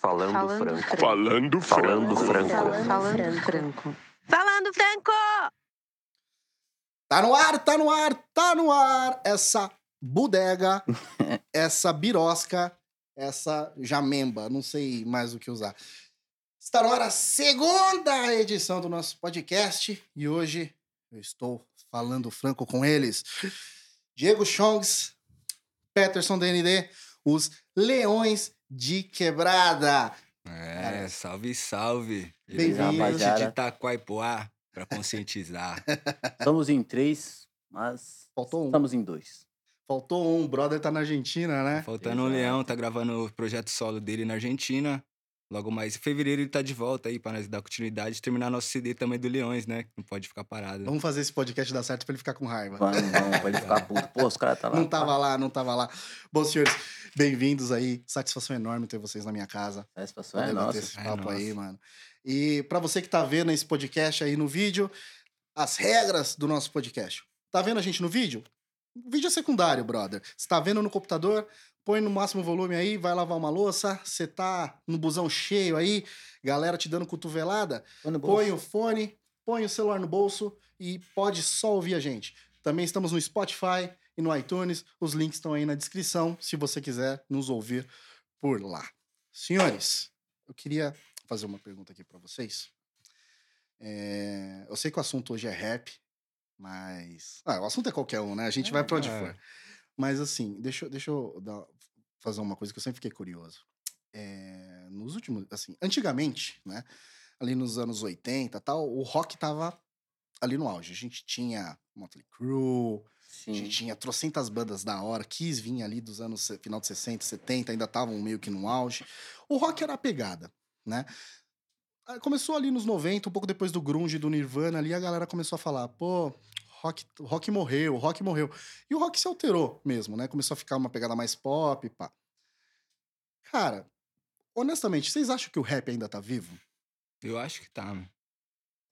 Falando, Falando franco. franco. Falando Falando franco. Falando franco. Falando franco! Tá no ar, tá no ar, tá no ar essa bodega, essa birosca, essa jamemba, não sei mais o que usar. Está no ar a segunda edição do nosso podcast e hoje eu estou falando franco com eles. Diego Chongs, Peterson DND, os Leões de Quebrada. É, salve, salve. Bem-vindo. Diretamente rapaziada. de Itaquaipoá, pra conscientizar. Estamos em três, mas Faltou um. estamos em dois. Faltou um, o brother tá na Argentina, né? Faltando um Exato. leão, tá gravando o projeto solo dele na Argentina. Logo mais em fevereiro ele tá de volta aí pra nós dar continuidade e terminar nosso CD também do Leões, né? Não pode ficar parado. Vamos fazer esse podcast dar certo pra ele ficar com raiva. Vamos, vamos, pra ele ficar puto. Pô, os caras tá lá. Não tava lá, não tava lá. Bom, senhores, bem-vindos aí. Satisfação enorme ter vocês na minha casa. Satisfação é nossa. esse É papo aí, nossa. mano. E pra você que tá vendo esse podcast aí no vídeo, as regras do nosso podcast. Tá vendo a gente no vídeo? O vídeo é secundário, brother. Você tá vendo no computador, põe no máximo volume aí, vai lavar uma louça, você tá no busão cheio aí, galera te dando cotovelada, Põe o fone, põe o celular no bolso e pode só ouvir a gente. Também estamos no Spotify e no iTunes. Os links estão aí na descrição, se você quiser nos ouvir por lá. Senhores, eu queria fazer uma pergunta aqui para vocês. É, eu sei que o assunto hoje é rap, mas. Ah, o assunto é qualquer um, né? A gente vai pra onde é. for. Mas assim, deixa, eu- deixa eu dar- fazer uma coisa que eu sempre fiquei curioso. É, nos últimos. Assim, antigamente, né? Ali nos anos 80 e tal, o rock tava ali no auge. A gente tinha Motley Crue, a gente Sim. tinha trocentas bandas da hora, Kiss vinha ali dos anos final de 60, 70, ainda estavam meio que no auge. O rock era a pegada, né? Ah, Começou ali nos 90, um pouco depois do grunge, do Nirvana, ali a galera começou a falar, pô, rock, o rock morreu, o rock morreu. E o rock se alterou mesmo, né? Começou a ficar uma pegada mais pop, pá. Cara, honestamente, vocês acham que o rap ainda tá vivo? Eu acho que tá, mano.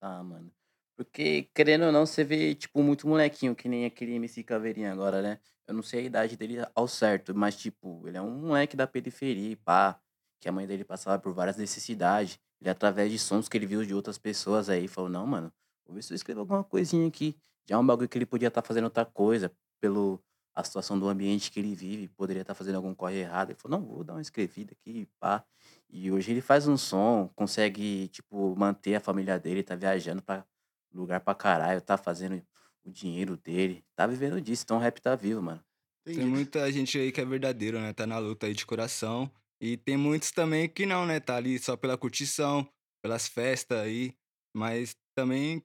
Tá, mano. Porque, querendo ou não, você vê, tipo, muito molequinho, que nem aquele MC Caveirinha agora, né? Eu não sei a idade dele ao certo, mas, tipo, ele é um moleque da periferia, e pá. Que a mãe dele passava por várias necessidades. Ele, através de sons que ele viu de outras pessoas aí, falou: Não, mano, vou ver se eu escrevo alguma coisinha aqui. Já é um bagulho que ele podia estar fazendo outra coisa, pelo a situação do ambiente que ele vive, poderia estar fazendo algum corre errado. Ele falou: Não, vou dar uma escrevida aqui, pá. E hoje ele faz um som, consegue, tipo, manter a família dele, tá viajando pra lugar pra caralho, tá fazendo o dinheiro dele, tá vivendo disso. Então o rap tá vivo, mano. Tem muita gente aí que é verdadeiro, né? Tá na luta aí de coração. E tem muitos também que não, né? Tá ali só pela curtição, pelas festas aí. Mas também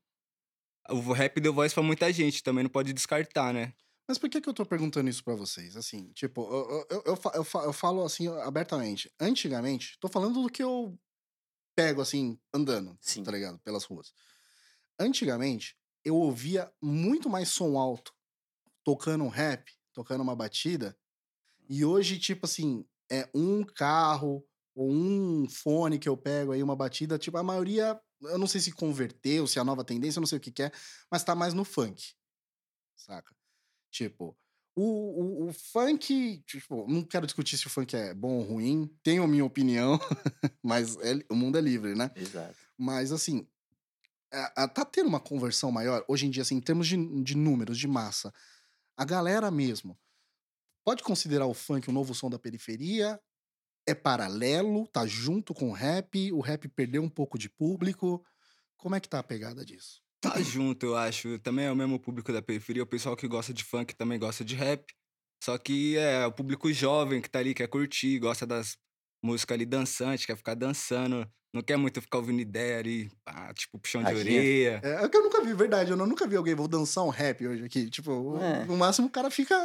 o rap deu voz pra muita gente, também não pode descartar, né? Mas por que, que eu tô perguntando isso pra vocês? Assim, tipo, eu, eu, eu, eu, fa- eu falo assim abertamente. Antigamente, tô falando do que eu pego assim, andando, Sim. tá ligado? Pelas ruas. Antigamente, eu ouvia muito mais som alto tocando um rap, tocando uma batida. E hoje, tipo assim, é um carro ou um fone que eu pego aí, uma batida. Tipo, a maioria, eu não sei se converteu, se é a nova tendência, eu não sei o que, que é, mas tá mais no funk. Saca? Tipo, o, o, o funk, tipo, não quero discutir se o funk é bom ou ruim, tenho a minha opinião, mas é- o mundo é livre, né? Exato. Mas assim, a- a- tá tendo uma conversão maior, hoje em dia, assim, em termos de, de números, de massa. A galera mesmo pode considerar o funk o novo som da periferia? É paralelo, tá junto com o rap, o rap perdeu um pouco de público. Como é que tá a pegada disso? Tá junto, eu acho. Também é o mesmo público da periferia. O pessoal que gosta de funk também gosta de rap. Só que é o público jovem que tá ali, quer curtir, gosta das músicas ali dançantes, quer ficar dançando. Não quer muito ficar ouvindo ideia ali, pá, tipo, puxão de orelha. É, é que eu nunca vi, verdade. Eu não- nunca vi alguém, vou dançar um rap hoje aqui. Tipo, É. no máximo o cara fica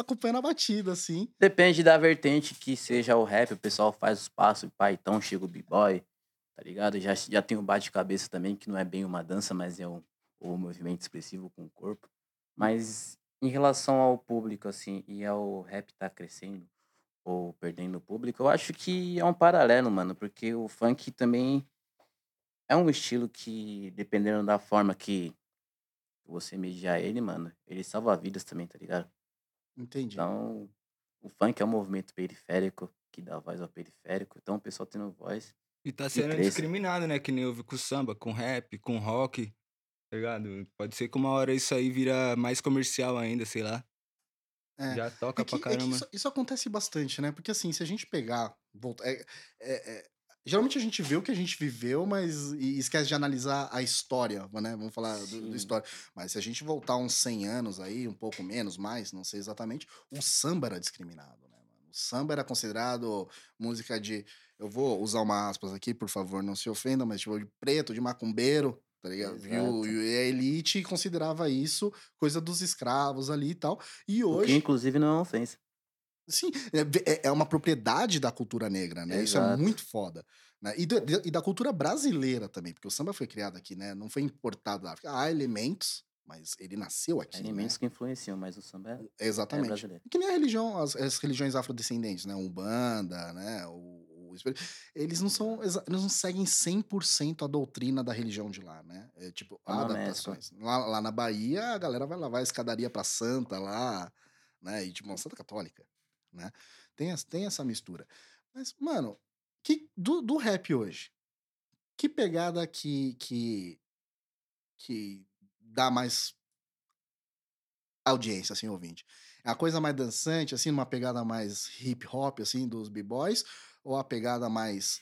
acompanhando a batida, assim. Depende da vertente que seja o rap, o pessoal faz os passos, pá, então chega o b-boy, tá ligado? Já, já tem o bate-cabeça também, que não é bem uma dança, mas é um, um movimento expressivo com o corpo. Mas em relação ao público, assim, e ao rap tá crescendo ou perdendo o público, eu acho que é um paralelo, mano, porque o funk também é um estilo que, dependendo da forma que você mediar ele, mano, ele salva vidas também, tá ligado? Entendi. Então, o funk é um movimento periférico que dá voz ao periférico. Então o pessoal tendo voz. E tá sendo discriminado, né? Que nem houve com samba, com rap, com rock. Tá ligado? Pode ser que uma hora isso aí vira mais comercial ainda, sei lá. É. Já toca É que, pra é caramba. isso, isso acontece bastante, né? Porque assim, se a gente pegar. Volta, é- é- é- geralmente a gente vê o que a gente viveu, mas e esquece de analisar a história, né? Vamos falar do, do história. Mas se a gente voltar uns 100 anos aí, um pouco menos, mais, não sei exatamente, o samba era discriminado, né, mano? O samba era considerado música de. Eu vou usar uma aspas aqui, por favor, não se ofenda, mas tipo de preto, de macumbeiro. Tá ligado? E, o- e a elite considerava isso coisa dos escravos ali e tal. E O hoje. que inclusive não é uma ofensa. Sim, é, é- é uma propriedade da cultura negra, né? Isso é Exato. muito foda. Né? E, da- e da cultura brasileira também, porque o samba foi criado aqui, né? Não foi importado da África. Há elementos, mas ele nasceu aqui. Há né? elementos que influenciam, mas o samba é, é Exatamente. brasileiro. que nem a religião, as, as religiões afrodescendentes, né? Umbanda, né? O, eles não são, eles não seguem 100% a doutrina da religião de lá, né? É tipo, É uma adaptações. Lá, lá na Bahia, a galera vai lavar a escadaria pra santa lá, né? E tipo, uma santa católica, né? Tem, as- tem essa mistura. Mas, mano, que, do, do rap hoje, que pegada que, que, que dá mais audiência, assim, ouvinte? É a coisa mais dançante, assim, numa pegada mais hip hop, assim, dos b-boys? Ou a pegada mais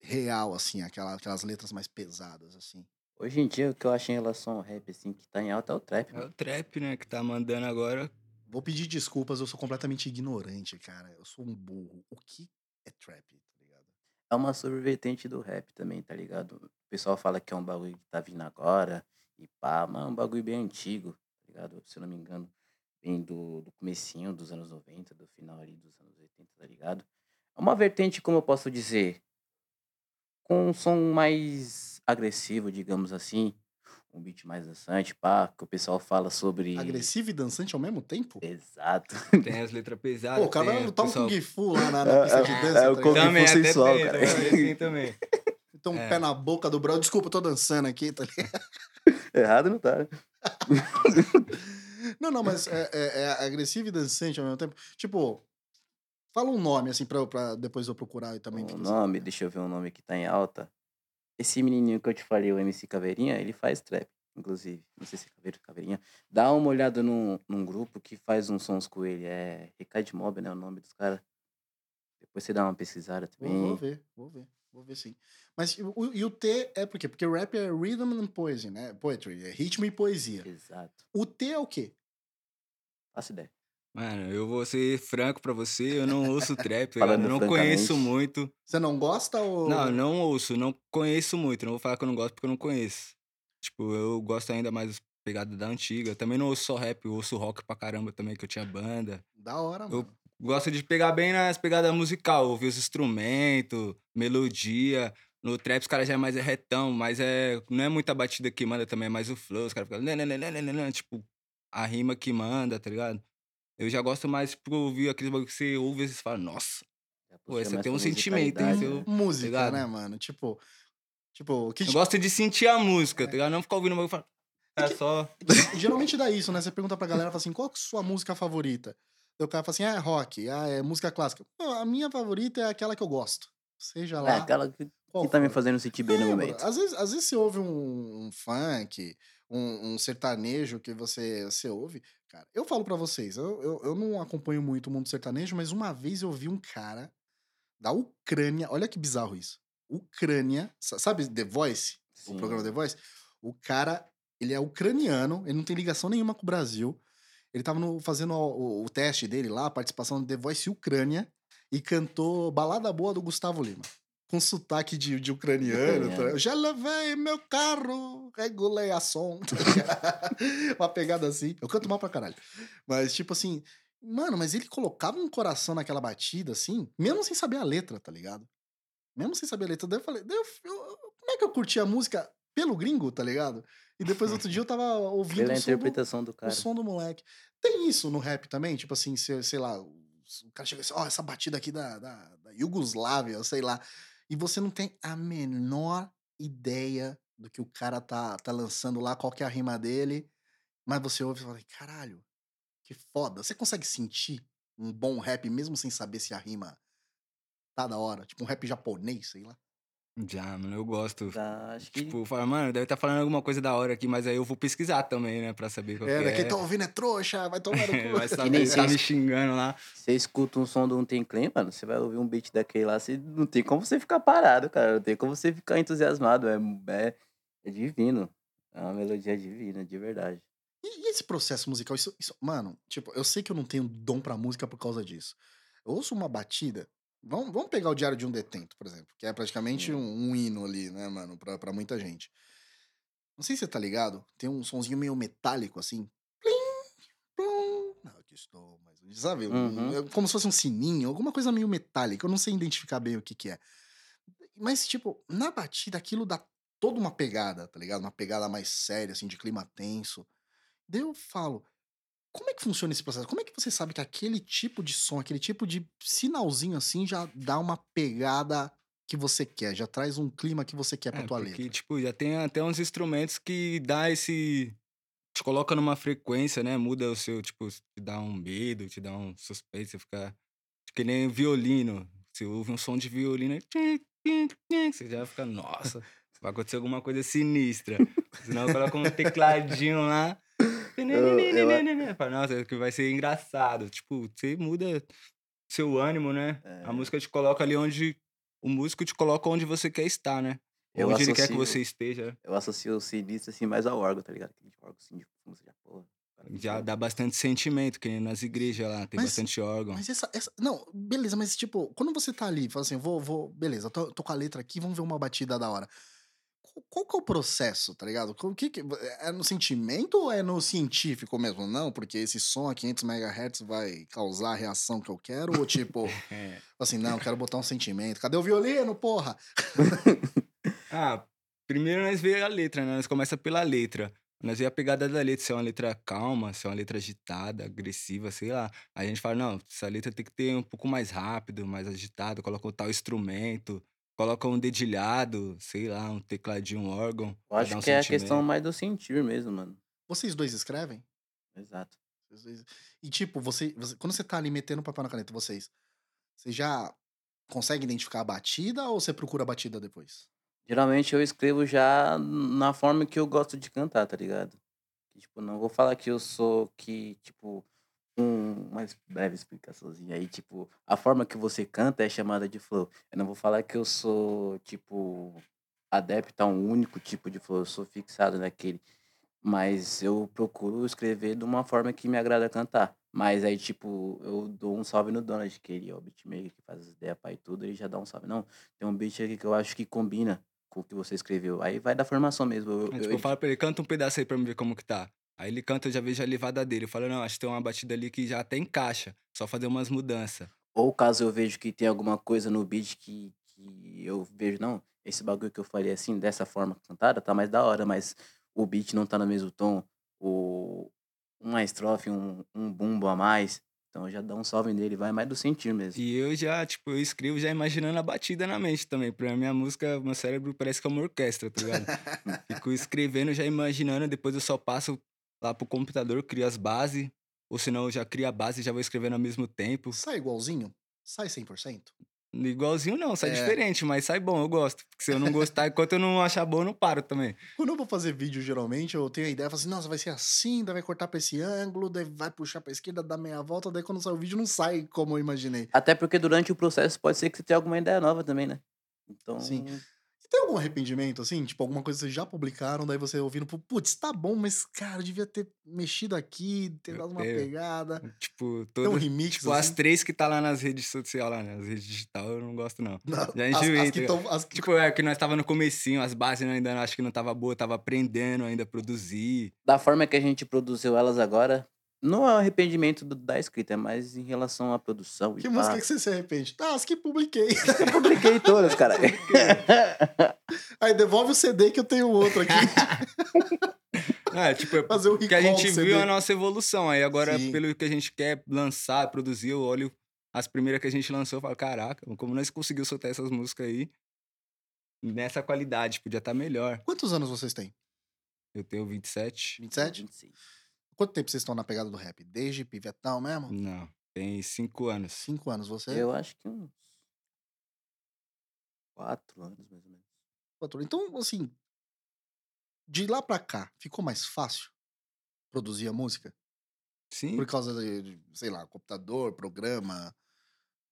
real, assim, aquela, aquelas letras mais pesadas, assim? Hoje em dia, o que eu acho em relação ao rap, assim, que tá em alta é o trap, É mano. o trap, né? Que tá mandando agora. Vou pedir desculpas, eu sou completamente ignorante, cara. Eu sou um burro. O que é trap, tá ligado? É uma subvertente do rap também, tá ligado? O pessoal fala que é um bagulho que tá vindo agora, e pá, mas é um bagulho bem antigo, tá ligado? Se eu não me engano, vem do, do comecinho dos anos 90, do final ali dos anos 80, tá ligado? É uma vertente, como eu posso dizer, com um som mais agressivo, digamos assim, um beat mais dançante, pá, que o pessoal fala sobre... Agressivo e dançante ao mesmo tempo? Exato. Tem as letras pesadas. Pô, o cara tem vai o lutar um pessoal- Kung Fu lá na, na É, pista de é, dança. é o tá Kung Fu sensual, tem, cara. também, tem também. Então, um É. pé na boca do brother. Desculpa, eu tô dançando aqui, tá ligado? Errado não tá, né? Não, não, mas é, é- é agressivo e dançante ao mesmo tempo. Tipo, fala um nome, assim, pra, pra depois eu procurar e também. O pesquisar. nome, deixa eu ver o nome que tá em alta. Esse menininho que eu te falei, o MC Caveirinha, ele faz trap, inclusive. Não sei se é Caveiro Caveirinha. Dá uma olhada num, num grupo que faz uns sons com ele. É Recade Mob, né? O nome dos caras. Depois você dá uma pesquisada também. vou ver, vou ver. Vou ver sim. Mas e o, e o T é por quê? Porque rap é rhythm and poesy, né? Poetry, é ritmo e poesia. Exato. O T é o quê? Faço ideia. Mano, eu vou ser franco pra você, eu não ouço trap, eu Falando não conheço muito. Você não gosta ou. Não, não ouço, não conheço muito. Não vou falar que eu não gosto porque eu não conheço. Tipo, eu gosto ainda mais das pegadas da antiga. Também não ouço só rap, eu ouço rock pra caramba também, que eu tinha banda. Da hora, Eu mano. gosto de pegar bem nas pegadas musical, ouvir os instrumentos, melodia. No trap os caras já é mais retão, mas é, não é muita batida que manda também, é mais o flow. Os caras ficam... "Né, né, né, né, né, né, né", Tipo, a rima que manda, tá ligado? Eu já gosto mais, tipo, ouvir aqueles bagulho que você ouve e você fala, nossa, Já Pô, esse mais tem um sentimento, hein, seu- né? Música, ligado? né, mano? Tipo. Tipo, o que eu gosto de sentir a música, tá ligado? Não ficar ouvindo o bagulho e falar, É é que- só... Geralmente dá isso, né? Você pergunta pra galera, fala assim, qual que é a sua música favorita? Daí o cara fala assim, ah, é rock, ah, é música clássica. Pô, a minha favorita é aquela que eu gosto. Seja É lá. aquela que, qual que tá me fazendo sentir bem É, no momento. Às vezes, às vezes você ouve um, um funk, um, um sertanejo que você, você ouve. Cara, eu falo pra vocês, eu, eu, eu não acompanho muito o mundo sertanejo, mas uma vez eu vi um cara da Ucrânia, olha que bizarro isso. Ucrânia, sa- sabe The Voice? O Sim. programa The Voice? O cara, ele é ucraniano, ele não tem ligação nenhuma com o Brasil. Ele tava no- fazendo o, o- o teste dele lá, a participação do The Voice Ucrânia, e cantou Balada Boa do Gustavo Lima. Com sotaque de, de ucraniano. tá? Ucraniano. Já levei meu carro, regulei a som. Uma pegada assim. Eu canto mal pra caralho. Mas, tipo assim, mano, mas ele colocava um coração naquela batida, assim, mesmo sem saber a letra, tá ligado? Mesmo sem saber a letra. Daí eu falei, daí eu- eu- como é que eu curti a música pelo gringo, tá ligado? E depois outro dia eu tava ouvindo Pela o som, do, interpretação do o cara. som do moleque. Tem isso no rap também? Tipo assim, se- sei lá, o o cara chega assim, ó, essa batida aqui da, da, da Iugoslávia, sei lá. E você não tem a menor ideia do que o cara tá, tá lançando lá, qual que é a rima dele. Mas você ouve e fala, caralho, que foda. Você consegue sentir um bom rap mesmo sem saber se a rima Tá da hora. Tipo um rap japonês, sei lá. Já, mano, eu gosto. Tá, acho que. Tipo, fala, mano, deve estar falando alguma coisa da hora aqui, mas aí eu vou pesquisar também, né? Pra saber qual É, que daqui é. tá ouvindo é trouxa, vai tomar no cu. Vai saber, tá me xingando lá. Você escuta um som do Um Tem Clean, mano, você vai ouvir um beat daquele lá, você não tem como você ficar parado, cara. Não tem como você ficar entusiasmado. É, é, é divino. É uma melodia divina, de verdade. E, e esse processo musical, isso, isso- mano, tipo, eu sei que eu não tenho dom pra música por causa disso. Eu ouço uma batida. Vamos, vamos pegar o Diário de um Detento, por exemplo, que é praticamente um, um hino ali, né, mano, pra, pra muita gente. Não sei se você tá ligado, tem um sonzinho meio metálico assim. Plim, plum. Não, aqui estou, mas sabe? um- Uhum. é como se fosse um sininho, alguma coisa meio metálica. Eu não sei identificar bem o que que é. Mas, tipo, na batida aquilo dá toda uma pegada, tá ligado? Uma pegada mais séria, assim, de clima tenso. Daí eu falo, como é que funciona esse processo? Como é que você sabe que aquele tipo de som, aquele tipo de sinalzinho assim já dá uma pegada que você quer, já traz um clima que você quer pra É, tua porque, letra? tipo, já tem até uns instrumentos que dá esse. Te coloca numa frequência, né? Muda o seu, tipo, te dá um medo, te dá um suspeito, você fica. Que nem violino. Você ouve um som de violino, você já fica, nossa, vai acontecer alguma coisa sinistra. Senão coloca um tecladinho lá. eu- Fala, Nossa, que vai ser engraçado. Tipo, você muda seu ânimo, né? É. A música te coloca ali onde. O músico te coloca onde você quer estar, né? Eu Onde ele quer que associo- você esteja. Eu associo o sinistro assim mais ao órgão, tá ligado? Aquele órgão assim de já, porra. Já dá bastante sentimento, que nem nas igrejas lá, tem Mas- bastante órgão. Mas essa, essa. Não, beleza, mas tipo, quando você tá ali, fala assim, vou, vou. Beleza, eu tô, tô com a letra aqui, vamos ver uma batida da hora. Qual, que é o processo, tá ligado? O que que, é no sentimento ou é no científico mesmo? Não, porque esse som a 500 MHz vai causar a reação que eu quero? Ou tipo, É. assim, não, quero botar um sentimento. Cadê o violino, porra? Ah, primeiro nós vê a letra, né? Nós começa pela letra. Nós vê a pegada da letra, se é uma letra calma, se é uma letra agitada, agressiva, sei lá. Aí a gente fala, não, essa letra tem que ter um pouco mais rápido, mais agitado, coloca um tal instrumento, coloca um dedilhado, sei lá, um tecladinho, um órgão. Eu acho um que é a questão sentimento. mais do sentir mesmo, mano. Vocês dois escrevem? Exato. Vocês dois- E tipo, você, você- quando você tá ali metendo papel na caneta, vocês, você já consegue identificar a batida ou você procura a batida depois? Geralmente eu escrevo já na forma que eu gosto de cantar, tá ligado? Que, Tipo, não vou falar que eu sou que, tipo, um, uma breve explicaçãozinha aí, tipo, a forma que você canta é chamada de flow. Eu não vou falar que eu sou, tipo, adepto a um único tipo de flow, eu sou fixado naquele. Mas eu procuro escrever de uma forma que me agrada cantar. Mas aí, tipo, eu dou um salve no Donald, que ele é o beatmaker que faz as ideias pai e tudo, ele já dá um salve. Não, tem um beat aqui que eu acho que combina com o que você escreveu. Aí vai da formação mesmo. Eu, eu- tipo, eu falo pra ele, canta um pedaço aí pra me ver como que tá. Aí ele canta, eu já vejo a levada dele. Eu falo, não, acho que tem uma batida ali que já até encaixa. Só fazer umas mudanças. Ou caso eu vejo que tem alguma coisa no beat que, que eu vejo, não, esse bagulho que eu falei assim, dessa forma cantada, tá mais da hora, mas o beat não tá no mesmo tom, o, uma estrofe, um, um bumbo a mais. Então já dá um salve nele, vai mais do sentir mesmo. E eu já, tipo, eu escrevo já imaginando a batida na mente também. Pra minha música, meu cérebro parece que é uma orquestra, tá ligado? Fico escrevendo, já imaginando, depois eu só passo lá pro computador, crio as bases. Ou senão eu já crio a base e já vou escrevendo ao mesmo tempo. Sai igualzinho? Sai 100%? Igualzinho não, sai É. diferente, mas sai bom, eu gosto. Porque se eu não gostar, enquanto eu não achar bom, eu não paro também. Quando eu vou fazer vídeo, geralmente, eu tenho a ideia, eu falo assim, nossa, vai ser assim, daí vai cortar pra esse ângulo, daí vai puxar pra esquerda, dar meia volta, daí quando sai o vídeo não sai como eu imaginei. Até porque durante o processo pode ser que você tenha alguma ideia nova também, né? Então, Sim. Tem algum arrependimento, assim? Tipo, alguma coisa que vocês já publicaram, daí você ouvindo, putz, tá bom, mas, cara, eu devia ter mexido aqui, ter dado uma pegada. Tipo, Tem um todas. remix, Tipo, as assim? três que tá lá nas redes sociais, lá, né? As redes digital, eu não gosto, não. Não, Já as, enjoei, as tá que tão, as Tipo, é que nós tava no comecinho, as bases ainda acho que não tava boa, tava aprendendo ainda a produzir. da forma que a gente produziu elas agora, não é arrependimento da escrita, é mais em relação à produção. e Que música que você se arrepende? Ah, as que publiquei. Eu publiquei todas, cara. Aí devolve o CD que eu tenho outro aqui. É, tipo, é Fazer o porque a gente viu a nossa evolução. Aí agora, Sim. pelo que a gente quer lançar, produzir, eu olho as primeiras que a gente lançou e falo, caraca, como nós conseguimos soltar essas músicas aí nessa qualidade, podia estar melhor. Quantos anos vocês têm? Eu tenho 27. 27? 26. Quanto tempo vocês estão na pegada do rap? Desde pivetão mesmo? Não, tem cinco anos. Cinco anos, você? Eu acho que uns quatro anos, mais ou menos. Quatro- Então, assim, de lá pra cá, ficou mais fácil produzir a música? Sim, Por causa de, de, sei lá, computador, programa,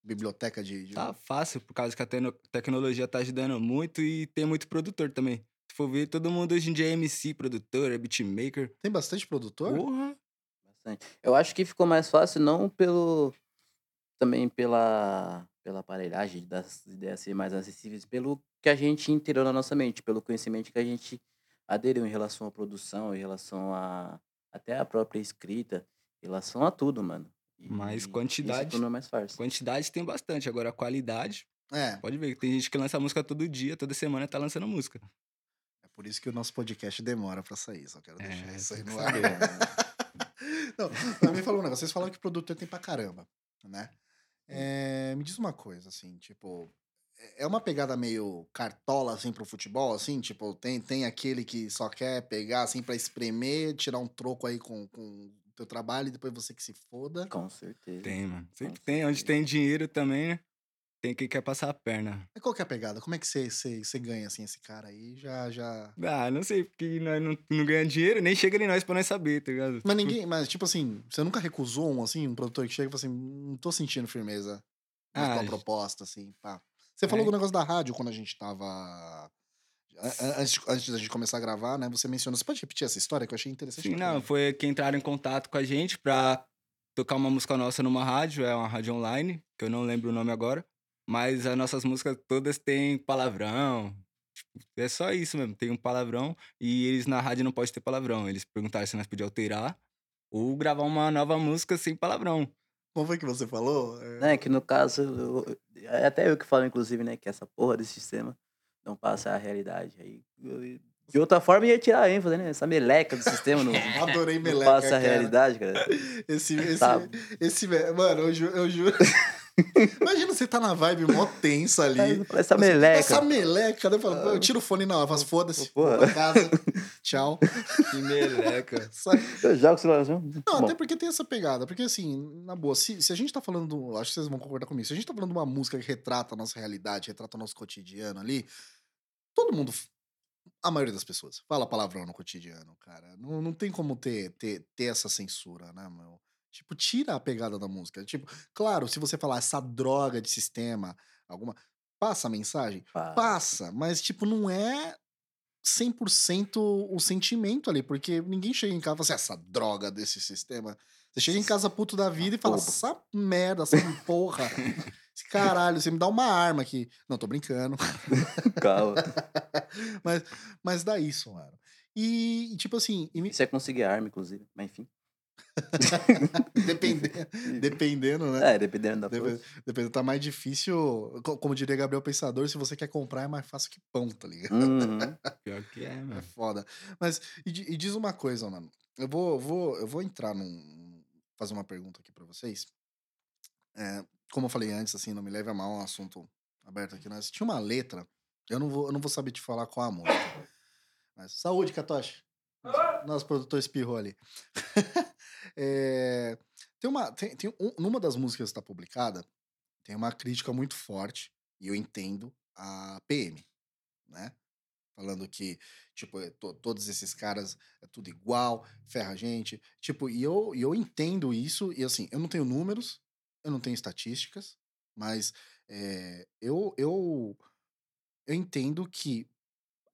biblioteca de. de- tá fácil, por causa que a teno- tecnologia tá ajudando muito e tem muito produtor também. For ver, todo mundo hoje em dia é MC, produtor, é beatmaker. Tem bastante produtor? Porra! Bastante. Eu acho que ficou mais fácil não pelo também pela pela aparelhagem das ideias ser mais acessíveis, pelo que a gente interior na nossa mente, pelo conhecimento que a gente aderiu em relação à produção, em relação a até a própria escrita, em relação a tudo, mano. E Mas isso quantidade- tornou mais fácil. Quantidade tem bastante, agora a qualidade, É. pode ver, que tem gente que lança música todo dia, toda semana tá lançando música. É por isso que o nosso podcast demora pra sair. Só quero deixar É, isso aí no ar. saber. Não, me falou um negócio. Vocês falaram que produtor tem pra caramba, né? É, me diz uma coisa, assim, tipo. É uma pegada meio cartola, assim, pro futebol, assim? Tipo, tem, tem aquele que só quer pegar, assim, pra espremer, tirar um troco aí com, com o teu trabalho e depois você que se foda. Com certeza. Tem, mano. Sempre tem. Onde tem dinheiro também, né? Tem quem quer passar a perna. Mas qual que é a pegada? Como é que você, você, você ganha, assim, esse cara aí? Já, já... Ah, não sei, porque nós não, não ganhamos dinheiro, nem chega em nós pra nós saber, tá ligado? Mas ninguém, mas tipo assim, você nunca recusou um, assim, um produtor que chega e fala assim, não tô sentindo firmeza Ah, tua j- proposta, assim, pá. Você falou É. do negócio da rádio quando a gente tava... a- a- Antes, antes da gente começar a gravar, né? Você mencionou. Você pode repetir essa história que eu achei interessante? Sim, não, foi que entraram em contato com a gente pra tocar uma música nossa numa rádio, é uma rádio online, que eu não lembro o nome agora. Mas as nossas músicas todas têm palavrão. Tipo, é só isso mesmo, tem um palavrão. E eles na rádio não podem ter palavrão. Eles perguntaram se nós podíamos alterar ou gravar uma nova música sem palavrão. Como foi que você falou? É, É que no caso, eu- é até eu que falo, inclusive, né, que essa porra desse sistema não passa a realidade. Aí, eu- de outra forma, ia tirar a ênfase, né? Essa meleca do sistema não, Adorei não meleca, passa a realidade, cara. Esse, esse, Tá. esse, mano, eu juro, eu juro. Imagina você tá na vibe mó tensa ali. Essa meleca. Essa meleca, né? Eu, falo, pô, eu tiro o fone na faço foda-se, Porra. vou pra casa, tchau. Que meleca. Eu jogo o celular assim. Não, Bom, até porque tem essa pegada. Porque, assim, na boa, se, se a gente tá falando. do- Acho que vocês vão concordar comigo. Se a gente tá falando de uma música que retrata a nossa realidade, retrata o nosso cotidiano ali, todo mundo. A maioria das pessoas fala palavrão no cotidiano, cara. Não, não tem como ter, ter, ter essa censura, né, meu? Tipo, tira a pegada da música. Tipo, claro, se você falar essa droga de sistema, alguma. Passa a mensagem? pá. Passa, mas, tipo, não é 100% o sentimento ali, porque ninguém chega em casa e fala assim, essa droga desse sistema. Você chega em casa puto da vida e fala, essa merda, essa porra, esse caralho, você me dá uma arma aqui. Não, tô brincando. Calma. mas, mas dá isso, mano. E, tipo assim, e me- é conseguir arma, inclusive. Mas enfim. depende- dependendo, né? É, dependendo da Dependendo, força. dependendo, tá mais difícil. co- Como diria Gabriel Pensador, se você quer comprar, é mais fácil que pão, tá ligado? Uhum. Pior que é, É mano. foda. Mas, e, e diz uma coisa, mano. Eu vou, vou, eu vou entrar num. fazer uma pergunta aqui pra vocês. É, como eu falei antes, assim, não me leve a mal, é um assunto aberto aqui. Nós tinha uma letra. Eu não vou, eu não vou saber te falar qual a música. Mas, saúde, Katoshi. Nosso produtor espirrou ali. É, tem uma. Tem, tem um- numa das músicas que está publicada, tem uma crítica muito forte, e eu entendo, a PM, né? Falando que, tipo, é to- todos esses caras é tudo igual, ferra a gente. Tipo, e eu, e eu entendo isso, e assim, eu não tenho números, eu não tenho estatísticas, mas é, eu, eu, eu entendo que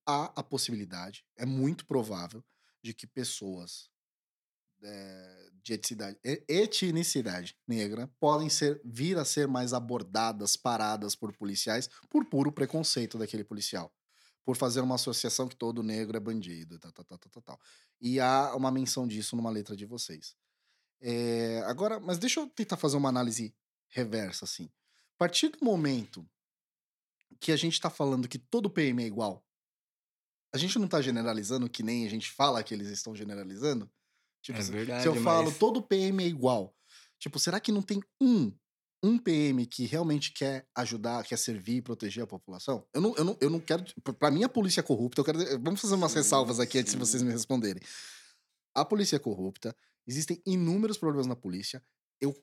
há a possibilidade, é muito provável, de que pessoas é, de etnicidade, etnicidade negra podem ser vir a ser mais abordadas, paradas por policiais por puro preconceito daquele policial. Por fazer uma associação que todo negro é bandido, tal, tal, tal, tal, tal. E há uma menção disso numa letra de vocês. É, agora, mas deixa eu tentar fazer uma análise reversa, assim. A partir do momento que a gente tá falando que todo PM é igual, a gente não tá generalizando que nem a gente fala que eles estão generalizando? Tipo, É se- verdade, se eu falo mas- todo PM é igual, tipo, será que não tem um um PM que realmente quer ajudar, quer servir e proteger a população? Eu não, eu não, eu não quero. Pra mim, a polícia é corrupta. Eu quero, vamos fazer umas Sim, ressalvas aqui antes de vocês me responderem. A polícia é corrupta. Existem inúmeros problemas na polícia. Eu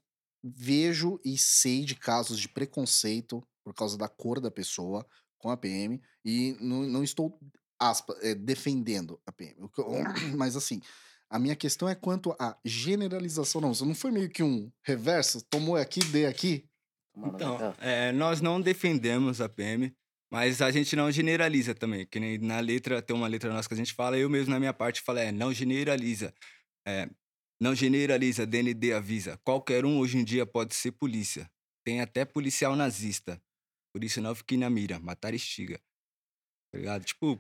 vejo e sei de casos de preconceito por causa da cor da pessoa com a PM e não, não estou, aspa, é, defendendo a PM. Eu- Mas assim, a minha questão é quanto à generalização. Não, isso não foi meio que um reverso? Tomou aqui, dê aqui? Então, é, nós não defendemos a PM, mas a gente não generaliza também. Que nem na letra, tem uma letra nossa que a gente fala, eu mesmo na minha parte falo, é, não generaliza. É, não generaliza, DND avisa. Qualquer um hoje em dia pode ser polícia. Tem até policial nazista. Por isso não fique na mira, matar estiga. Tá ligado? Tipo,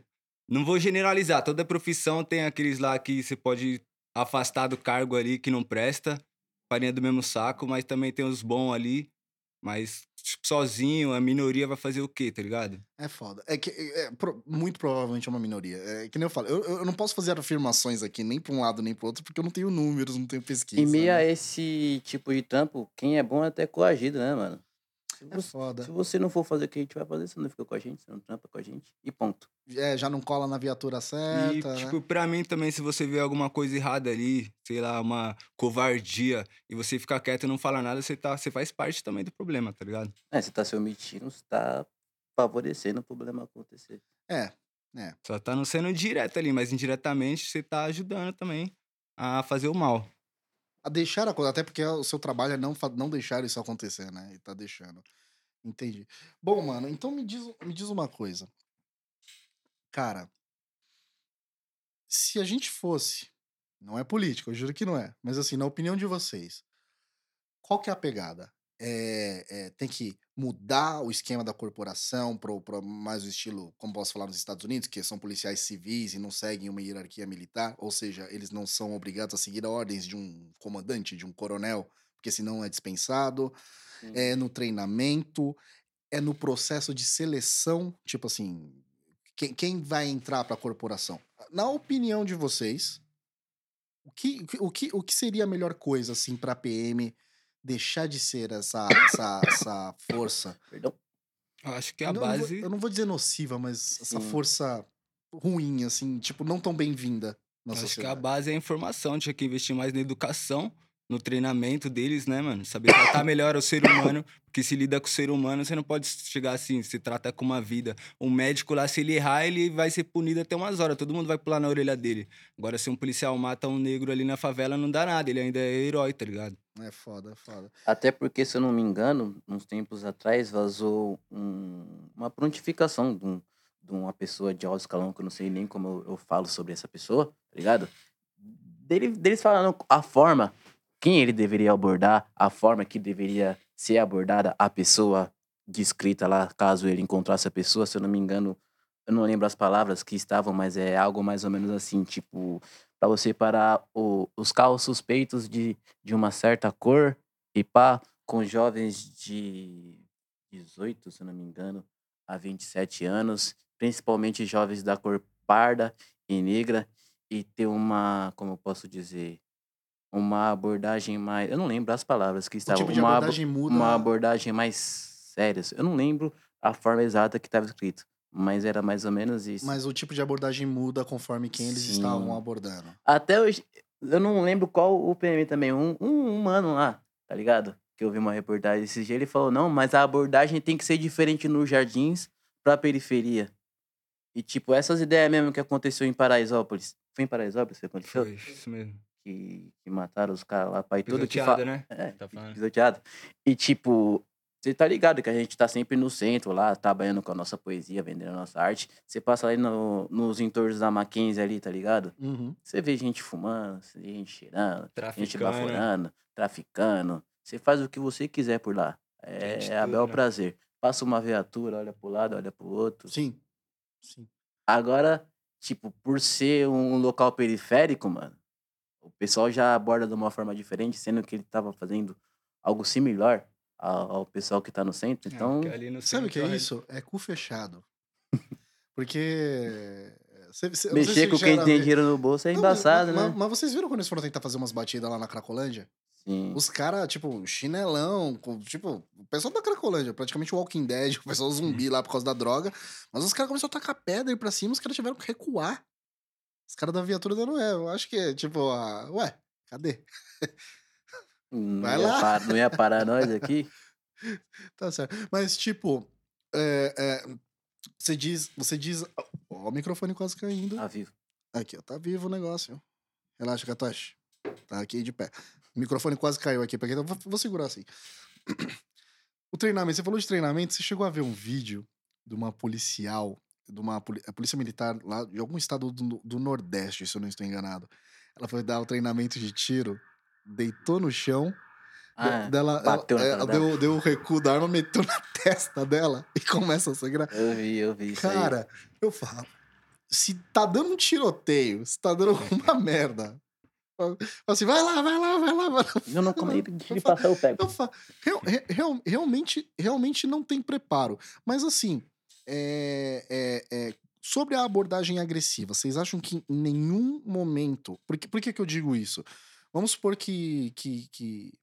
não vou generalizar. Toda profissão tem aqueles lá que você pode afastar do cargo ali que não presta, farinha do mesmo saco, mas também tem os bons ali. Mas tipo, sozinho, a minoria vai fazer o quê, tá ligado? É foda. É que é, é pro- muito provavelmente é uma minoria. É que nem eu falo, eu, eu não posso fazer afirmações aqui, nem pra um lado nem pro outro, porque eu não tenho números, não tenho pesquisa. E meio a né? esse tipo de trampo, quem é bom é até coagido, né, mano? Se É você, foda. se você não for fazer o que a gente vai fazer, você não fica com a gente, você não trampa com a gente. E ponto. É, já não cola na viatura E, certa. né? tipo, pra mim também, se você vê alguma coisa errada ali, sei lá, uma covardia, e você ficar quieto e não falar nada, você, tá, você faz parte também do problema, tá ligado? É, você tá se omitindo, você tá favorecendo o problema acontecer. É, Só tá não sendo direto ali, mas indiretamente você tá ajudando também a fazer o mal. A deixar a coisa, até porque o seu trabalho é não, não deixar isso acontecer, né? E tá deixando. Entendi. Bom, mano, então me diz, me diz uma coisa. Cara, se a gente fosse, não é político, eu juro que não é, mas assim, na opinião de vocês, qual que é a pegada? É, é, tem que mudar o esquema da corporação para mais o estilo, como posso falar, nos Estados Unidos, que são policiais civis e não seguem uma hierarquia militar, ou seja, eles não são obrigados a seguir ordens de um comandante, de um coronel, porque senão é dispensado. É no treinamento, é no processo de seleção, tipo assim, quem, quem vai entrar para a corporação? Na opinião de vocês, o que, o que, o que seria a melhor coisa assim para a PM deixar de ser essa, essa, essa força? Perdão? Eu acho que a Não, eu não vou- base. eu não vou dizer nociva, mas essa Sim. força ruim, assim, tipo, não tão bem-vinda Acho que a sociedade. base é a informação, tinha que investir mais na educação, no treinamento deles, né, mano? Saber tratar melhor o ser humano, porque se lida com o ser humano, você não pode chegar assim, se trata com uma vida. Um médico lá, se ele errar, ele vai ser punido até umas horas, todo mundo vai pular na orelha dele. Agora, se um policial mata um negro ali na favela, não dá nada, ele ainda é herói, tá ligado? É foda, é foda. Até porque, se eu não me engano, uns tempos atrás vazou um- uma prontificação de, um- de uma pessoa de alto escalão, que eu não sei nem como eu, eu falo sobre essa pessoa, tá ligado? Dele, deles falando a forma, quem ele deveria abordar, a forma que deveria ser abordada a pessoa descrita lá, caso ele encontrasse a pessoa, se eu não me engano, eu não lembro as palavras que estavam, mas é algo mais ou menos assim, tipo, para você parar o- os carros suspeitos de, de uma certa cor e pá, com jovens de 18, se eu não me engano, a 27 anos, principalmente jovens da cor parda e negra, e ter uma, como eu posso dizer, uma abordagem mais. Eu não lembro as palavras que estavam. tipo de uma, abo- abordagem muda. uma abordagem mais séria. Eu não lembro a forma exata que estava escrito, mas era mais ou menos isso. Mas o tipo de abordagem muda conforme quem eles estavam Sim. abordando. Até hoje, eu não lembro qual o PM também, um, um, um mano lá, tá ligado? Que eu vi uma reportagem esse dia, ele falou, não, mas a abordagem tem que ser diferente nos jardins pra periferia. E, tipo, essas ideias mesmo que aconteceu em Paraisópolis. Foi em Paraisópolis que aconteceu? Foi isso mesmo. Que, que mataram os caras lá, pai, tudo que fa... Pisoteado, né? É, Tá falando. pisoteado. E, tipo, você tá ligado que a gente tá sempre no centro lá, trabalhando com a nossa poesia, vendendo a nossa arte. Você passa ali no, nos entornos da Mackenzie ali, tá ligado? Uhum. Você vê gente fumando, você vê gente cheirando, gente Traficando. baforando, traficando. Você faz o que você quiser por lá. É, Gente é a bel né? prazer. Passa uma viatura, olha pro lado, olha pro outro. Sim. Sim. Agora, tipo, por ser um local periférico, mano, o pessoal já aborda de uma forma diferente, sendo que ele tava fazendo algo similar ao, ao pessoal que tá no centro. É, Então, ali no Sabe o que é centro, isso? É cu fechado. Porque. cê- cê- se mexer vocês com quem tem dinheiro no bolso é Não, mas- embaçado, mas, né? Mas vocês viram quando eles foram tentar fazer umas batidas lá na Cracolândia? Sim. Os caras, tipo, chinelão, com, tipo, o pessoal da Cracolândia, praticamente Walking Dead, o pessoal zumbi lá por causa da droga. Mas os caras começaram a tacar pedra aí pra cima, os caras tiveram que recuar. Os caras da viatura dando é, eu acho que, tipo, a... ué, cadê? Não Vai ia lá. par- não ia parar nós aqui? Tá certo. Mas, tipo, é, é, Você diz. Você diz. Ó, o microfone quase caindo. Tá vivo. Aqui, ó. Tá vivo o negócio. Relaxa, Katoshi. Tá aqui de pé. O microfone quase caiu aqui. Porque eu vou, vou segurar assim. O treinamento. Você falou de treinamento. Você chegou a ver um vídeo de uma policial. De uma a polícia militar lá de algum estado do, do Nordeste, se eu não estou enganado. Ela foi dar o treinamento de tiro, deitou no chão. Ah, dela, bateu ela, cara ela deu, deu o recuo da arma, meteu na testa dela e começa a sangrar. eu vi, eu vi. Cara, eu falo, se tá dando um tiroteio, se tá dando alguma merda, fala assim, vai lá, vai lá, vai lá, vai lá. Eu não como ele de Eu passar o pego. Eu falo, real- re- real- realmente, realmente não tem preparo. Mas assim, é, é- é, sobre a abordagem agressiva, vocês acham que em nenhum momento. Por que, por que, que eu digo isso? Vamos supor que, que, que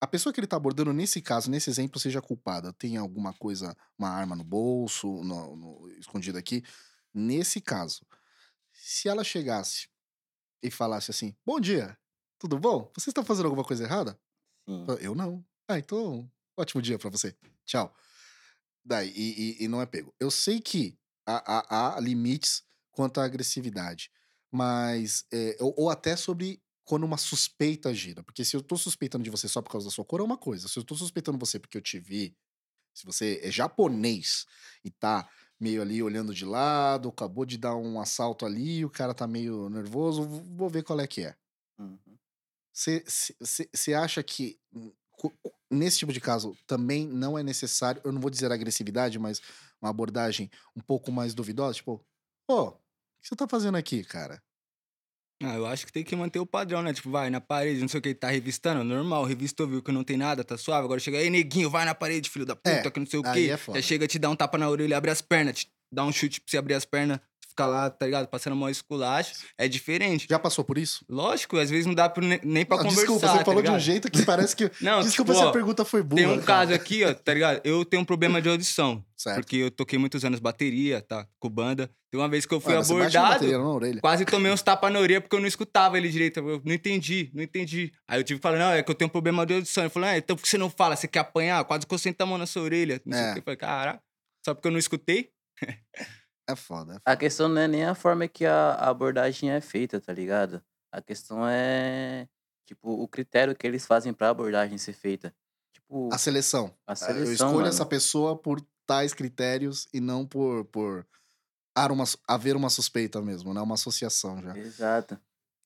a pessoa que ele tá abordando, nesse caso, nesse exemplo, seja culpada. Tem alguma coisa, uma arma no bolso, no, no- escondida aqui. Nesse caso, se ela chegasse e falasse assim: Bom dia, tudo bom? Você está fazendo alguma coisa errada? Sim. Eu não. Ah, então, ótimo dia pra você. Tchau. Daí, e, e- e não é pego. Eu sei que há, há- há limites quanto à agressividade, mas. é, ou, ou até sobre quando uma suspeita gira. Porque se eu tô suspeitando de você só por causa da sua cor, é uma coisa. Se eu tô suspeitando você porque eu te vi, se você é japonês e tá meio ali olhando de lado, acabou de dar um assalto ali, o cara tá meio nervoso, vou ver qual é que é. Uhum. Você acha que hum, nesse tipo de caso também não é necessário, eu não vou dizer agressividade, mas uma abordagem um pouco mais duvidosa? Tipo, ô, o que você tá fazendo aqui, cara? Ah, eu acho que tem que manter o padrão, né? Tipo, vai na parede, não sei o que, tá revistando, normal, revistou, viu que não tem nada, tá suave. Agora chega aí, neguinho, vai na parede, filho da puta, É, que não sei o aí quê. é. Já chega, te dá um tapa na orelha, abre as pernas, te dá um chute pra você abrir as pernas, ficar lá, tá ligado? Passando mó esculacho. É diferente. Já passou por isso? Lógico, às vezes não dá ne- nem pra Não, conversar. desculpa, você tá falou de um ligado? jeito que parece que. Não, desculpa tipo, se a pergunta foi burra. Tem um cara. caso aqui, ó, tá ligado? Eu tenho um problema de audição. Certo. Porque eu toquei muitos anos bateria, tá? Com banda. Tem uma vez que eu fui Ué, mas você bate a abordado. bateria. Quase tomei uns tapas na orelha porque eu não escutava ele direito. Eu não entendi, não entendi. Aí eu tive que falar, não, é que eu tenho um problema de audição. Ele falou, ah, então por que você não fala? Você quer apanhar? Quase que eu sento a mão na sua orelha. Não sei É. o que. Eu falei, cara, só porque eu não escutei? É foda. é foda. A questão não é nem a forma que a abordagem é feita, tá ligado? A questão é, tipo, o critério que eles fazem pra abordagem ser feita. Tipo, A seleção. a eu seleção, escolho mano. essa pessoa por tais critérios e não por, por haver uma, haver uma suspeita mesmo, né? Uma associação já. Exato.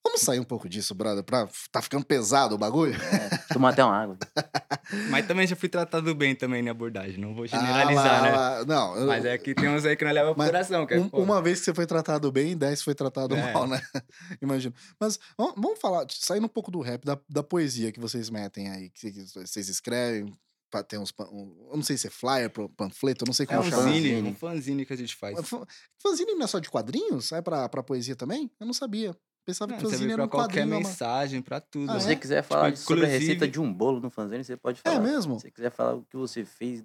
Vamos sair um pouco disso, brother, pra tá ficando pesado o bagulho? É, tomar até uma água. Mas também já fui tratado bem também na abordagem. Não vou Ah, generalizar, lá, né? lá. Não, eu- Mas é que tem uns aí que não levam pro coração, que é um- uma vez que você foi tratado bem, dez foi tratado É. mal, né? Imagino. Mas vamos, falar, saindo um pouco do rap, da, da poesia que vocês metem aí, que, vocês escrevem, tem uns, um- eu não sei se é flyer, pro- panfleto, eu não sei É como um chama. fanzine, um fanzine que a gente faz. Fanzine não é só de quadrinhos? É pra, pra poesia também? Eu não sabia. Pensava Não, que fanzine era pra um qualquer quadrinho. mas- mensagem, pra tudo. Ah, Se né? você quiser falar de- sobre a receita de um bolo no fanzine, você pode É falar. mesmo? Se você quiser falar o que você fez,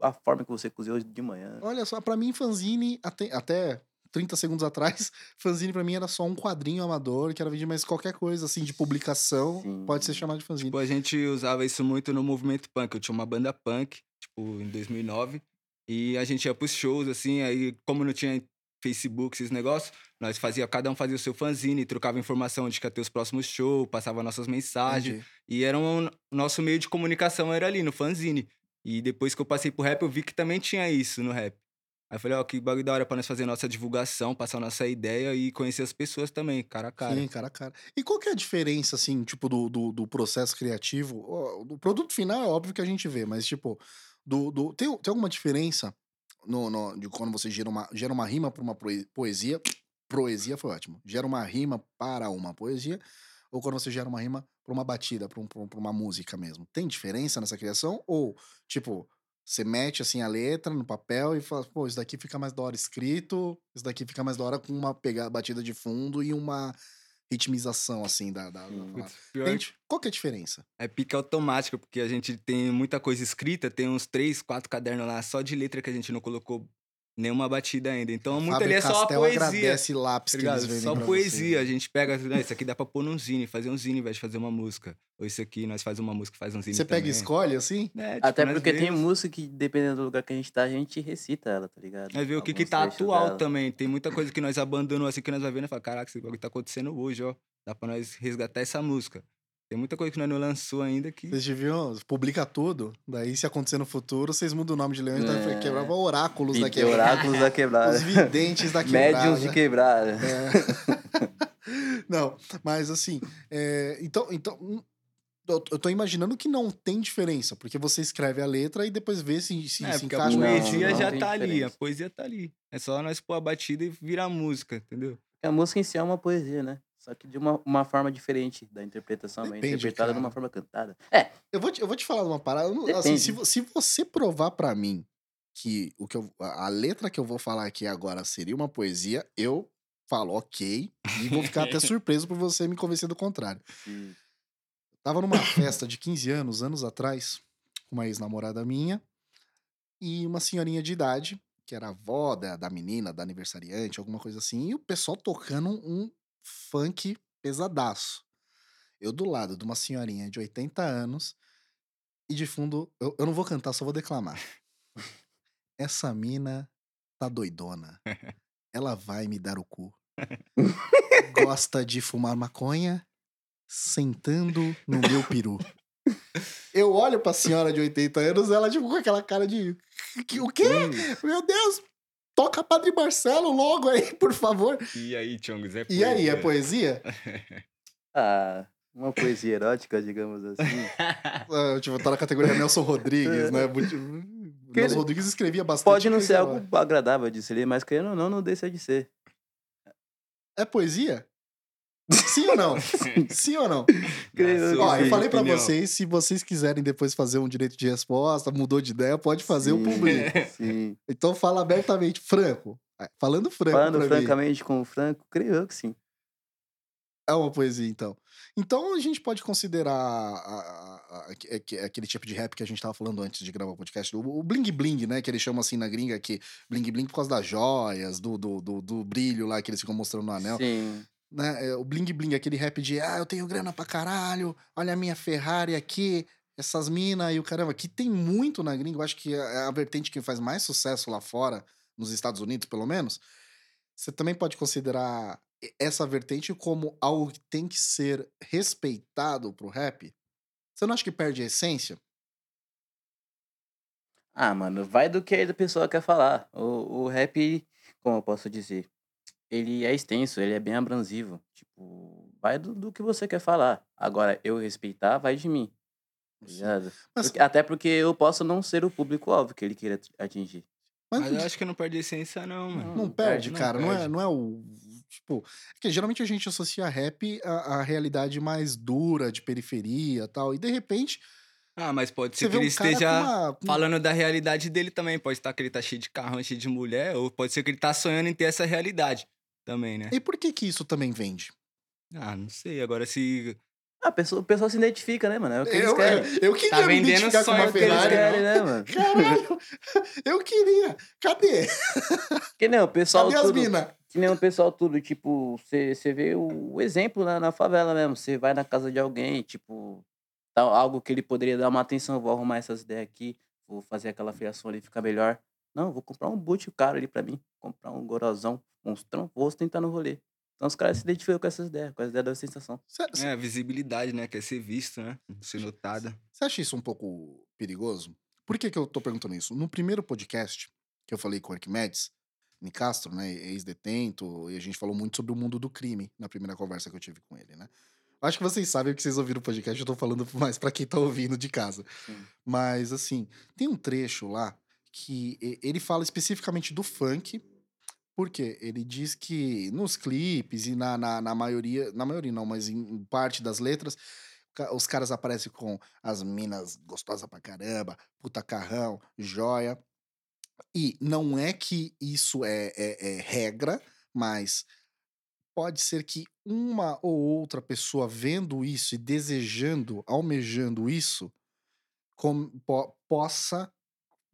a forma que você cozinhou de manhã. Olha só, pra mim, fanzine, até, até 30 segundos atrás, fanzine pra mim era só um quadrinho amador que era vendido, mas qualquer coisa assim de publicação Sim. pode ser chamado de fanzine. Tipo, a gente usava isso muito no movimento punk. Eu tinha uma banda punk, tipo, em 2009. E a gente ia pros shows, assim, aí como não tinha Facebook, esses negócios, nós fazia, cada um fazia o seu fanzine, trocava informação de que ia ter os próximos shows, passava nossas mensagens. Entendi. E era um, o nosso meio de comunicação era ali, no fanzine. E depois que eu passei pro rap, eu vi que também tinha isso no rap. Aí eu falei, ó, que bagulho da hora pra nós fazer nossa divulgação, passar nossa ideia e conhecer as pessoas também, cara a cara. Sim, cara a cara. E qual que é a diferença, assim, tipo, do, do, do processo criativo? Do produto final é óbvio que a gente vê, mas, tipo, do, do, tem, tem alguma diferença no, no- de quando você gera uma, gera uma rima para uma poesia? Poesia foi ótimo. Gera uma rima para uma poesia, ou quando você gera uma rima para uma batida, para um, um- uma música mesmo. Tem diferença nessa criação? Ou, tipo, você mete assim a letra no papel e fala, pô, isso daqui fica mais da hora escrito, isso daqui fica mais da hora com uma pegada, batida de fundo e uma ritmização, assim, da. da, da di- Qual que é a diferença? É pique automático, porque a gente tem muita coisa escrita, tem uns três, quatro cadernos lá só de letra que a gente não colocou nenhuma batida ainda. Então, muito Faber ali é só a poesia. agradece lápis Tá que eles vendem Só pra poesia. A você. gente pega, "Não, isso aqui dá pra pôr num zine, fazer um zine ao invés de fazer uma música. Ou isso aqui, nós faz uma música, faz um zine Você pega e também. escolhe assim? É, tipo, Até porque tem música que, dependendo do lugar que a gente tá, a gente recita ela, tá ligado? Nós vê o que que tá atual dela. também. Tem muita coisa que nós abandonamos assim que nós vai vendo e fala, caraca, esse bagulho tá acontecendo hoje, ó. Dá pra nós resgatar essa música. Tem muita coisa que nós não lançou ainda que. Vocês deviam, publica tudo. Daí, se acontecer no futuro, vocês mudam o nome de Leões, É. é. quebrava oráculos da quebrada. Oráculos da quebrada. Os videntes da quebrada. Médiums de quebrada. É. Não, mas assim, é, então, então hum, eu, tô imaginando que não tem diferença, porque você escreve a letra e depois vê se, se, é, se porque a encaixa. Não, poesia não já tem tá ali, a diferença. poesia tá ali. É só nós pôr a batida e virar música, entendeu? A música em si é uma poesia, né? Só que de uma, uma forma diferente da interpretação, é Depende, interpretada de cara. uma forma cantada. É, Eu vou te, eu vou te falar de uma parada. assim, se, se você provar pra mim que, o que eu, a letra que eu vou falar aqui agora seria uma poesia, eu falo ok e vou ficar até surpreso por você me convencer do contrário. se- Tava numa festa de 15 anos, anos atrás, com uma ex-namorada minha e uma senhorinha de idade, que era avó da, da menina, da aniversariante, alguma coisa assim, e o pessoal tocando um funk pesadaço. Eu do lado de uma senhorinha de 80 anos e de fundo, eu, eu não vou cantar, só vou declamar. Essa mina tá doidona. Ela vai me dar o cu. Gosta de fumar maconha sentando no meu peru. Eu olho pra senhora de 80 anos, ela tipo com aquela cara de. "Que- O quê? Meu Deus! Toca Padre Marcelo logo aí, por favor. E aí, Chongos, é E aí, é poesia? Ah, uma poesia erótica, digamos assim. Ah, tipo, tá na categoria Nelson Rodrigues, né? Muito- Que Nelson ele- Rodrigues escrevia bastante. Pode não ser algo agradável de se ler, mas querendo ou não, não deixa de ser. É poesia? Sim ou não? Sim ou não? Creio Ó, eu falei pra opinião. vocês, se vocês quiserem depois fazer um direito de resposta, mudou de ideia, pode fazer o público. Sim. Então fala abertamente, franco. É, Falando franco Falando pra mim. francamente com o Franco, creio eu que sim. É uma poesia, então. Então a gente pode considerar a- a- a- aque- aquele tipo de rap que a gente tava falando antes de gravar o podcast, o, o bling bling, né? Que eles chamam assim na gringa, que bling bling por causa das joias, do, do, do, do brilho lá que eles ficam mostrando no anel. Sim. Né? É, O bling bling, aquele rap de ah, eu tenho grana pra caralho, olha a minha Ferrari aqui, essas minas e o caramba, que tem muito na gringa, eu acho que é a vertente que faz mais sucesso lá fora, nos Estados Unidos pelo menos. Você também pode considerar essa vertente como algo que tem que ser respeitado pro rap? Você não acha que perde a essência? Ah, mano, vai do que a pessoa quer falar. O, o rap, como eu posso dizer, ele é extenso, ele é bem abrasivo. Tipo, vai do, do que você quer falar. Agora, eu respeitar, vai de mim. Tá ligado? Mas- Porque- até porque eu posso não ser o público-alvo que ele queira atingir. Mas, Mas eu acho que não perde a essência, não, mano. não não perde, perde, não cara. Não, é, perde. não é o. Tipo. É que geralmente a gente associa rap à, à realidade mais dura, de periferia e tal. E de repente. Ah, mas pode ser que ele um cara esteja com uma- com- falando da realidade dele também. Pode estar que ele tá cheio de carrão, cheio de mulher, ou pode ser que ele tá sonhando em ter essa realidade também, né? E por que que isso também vende? Ah, não sei. Agora se. Ah, a pessoa, o pessoal se identifica, né, mano? É o que eles Eu, querem. eu, eu queria Tá vendendo com sonho uma É o que eles Ferrari. querem, né, mano? Caralho! Eu queria. Cadê? Que nem o pessoal Cadê as tudo... minas? Que nem o pessoal tudo, tipo, você vê o, o exemplo na, na favela mesmo. Você vai na casa de alguém, tipo, tá algo que ele poderia dar uma atenção, vou arrumar essas ideias aqui, vou fazer aquela fiação ali ficar melhor. Não, vou comprar um boot caro ali pra mim, comprar um gorozão, monstrão, vou tentar no rolê. Então os caras se identificam com essas ideias, com as ideias da sensação. Você É, a visibilidade, né? Quer ser visto, né? Ser notada. acha isso um pouco perigoso? Por que, que eu tô perguntando isso? No primeiro podcast que eu falei com o Arquimedes, Nicastro, né, ex-detento, e a gente falou muito sobre o mundo do crime na primeira conversa que eu tive com ele, né? Acho que vocês sabem o que vocês ouviram o podcast, eu tô falando mais pra quem tá ouvindo de casa. Sim. Mas, assim, tem um trecho lá que ele fala especificamente do funk, porque ele diz que nos clipes e na, na, na maioria, na maioria não, mas em, parte das letras, os caras aparecem com as minas gostosas pra caramba, puta carrão, joia. E não é que isso é, é- é regra, mas pode ser que uma ou outra pessoa vendo isso e desejando, almejando isso, com- po- possa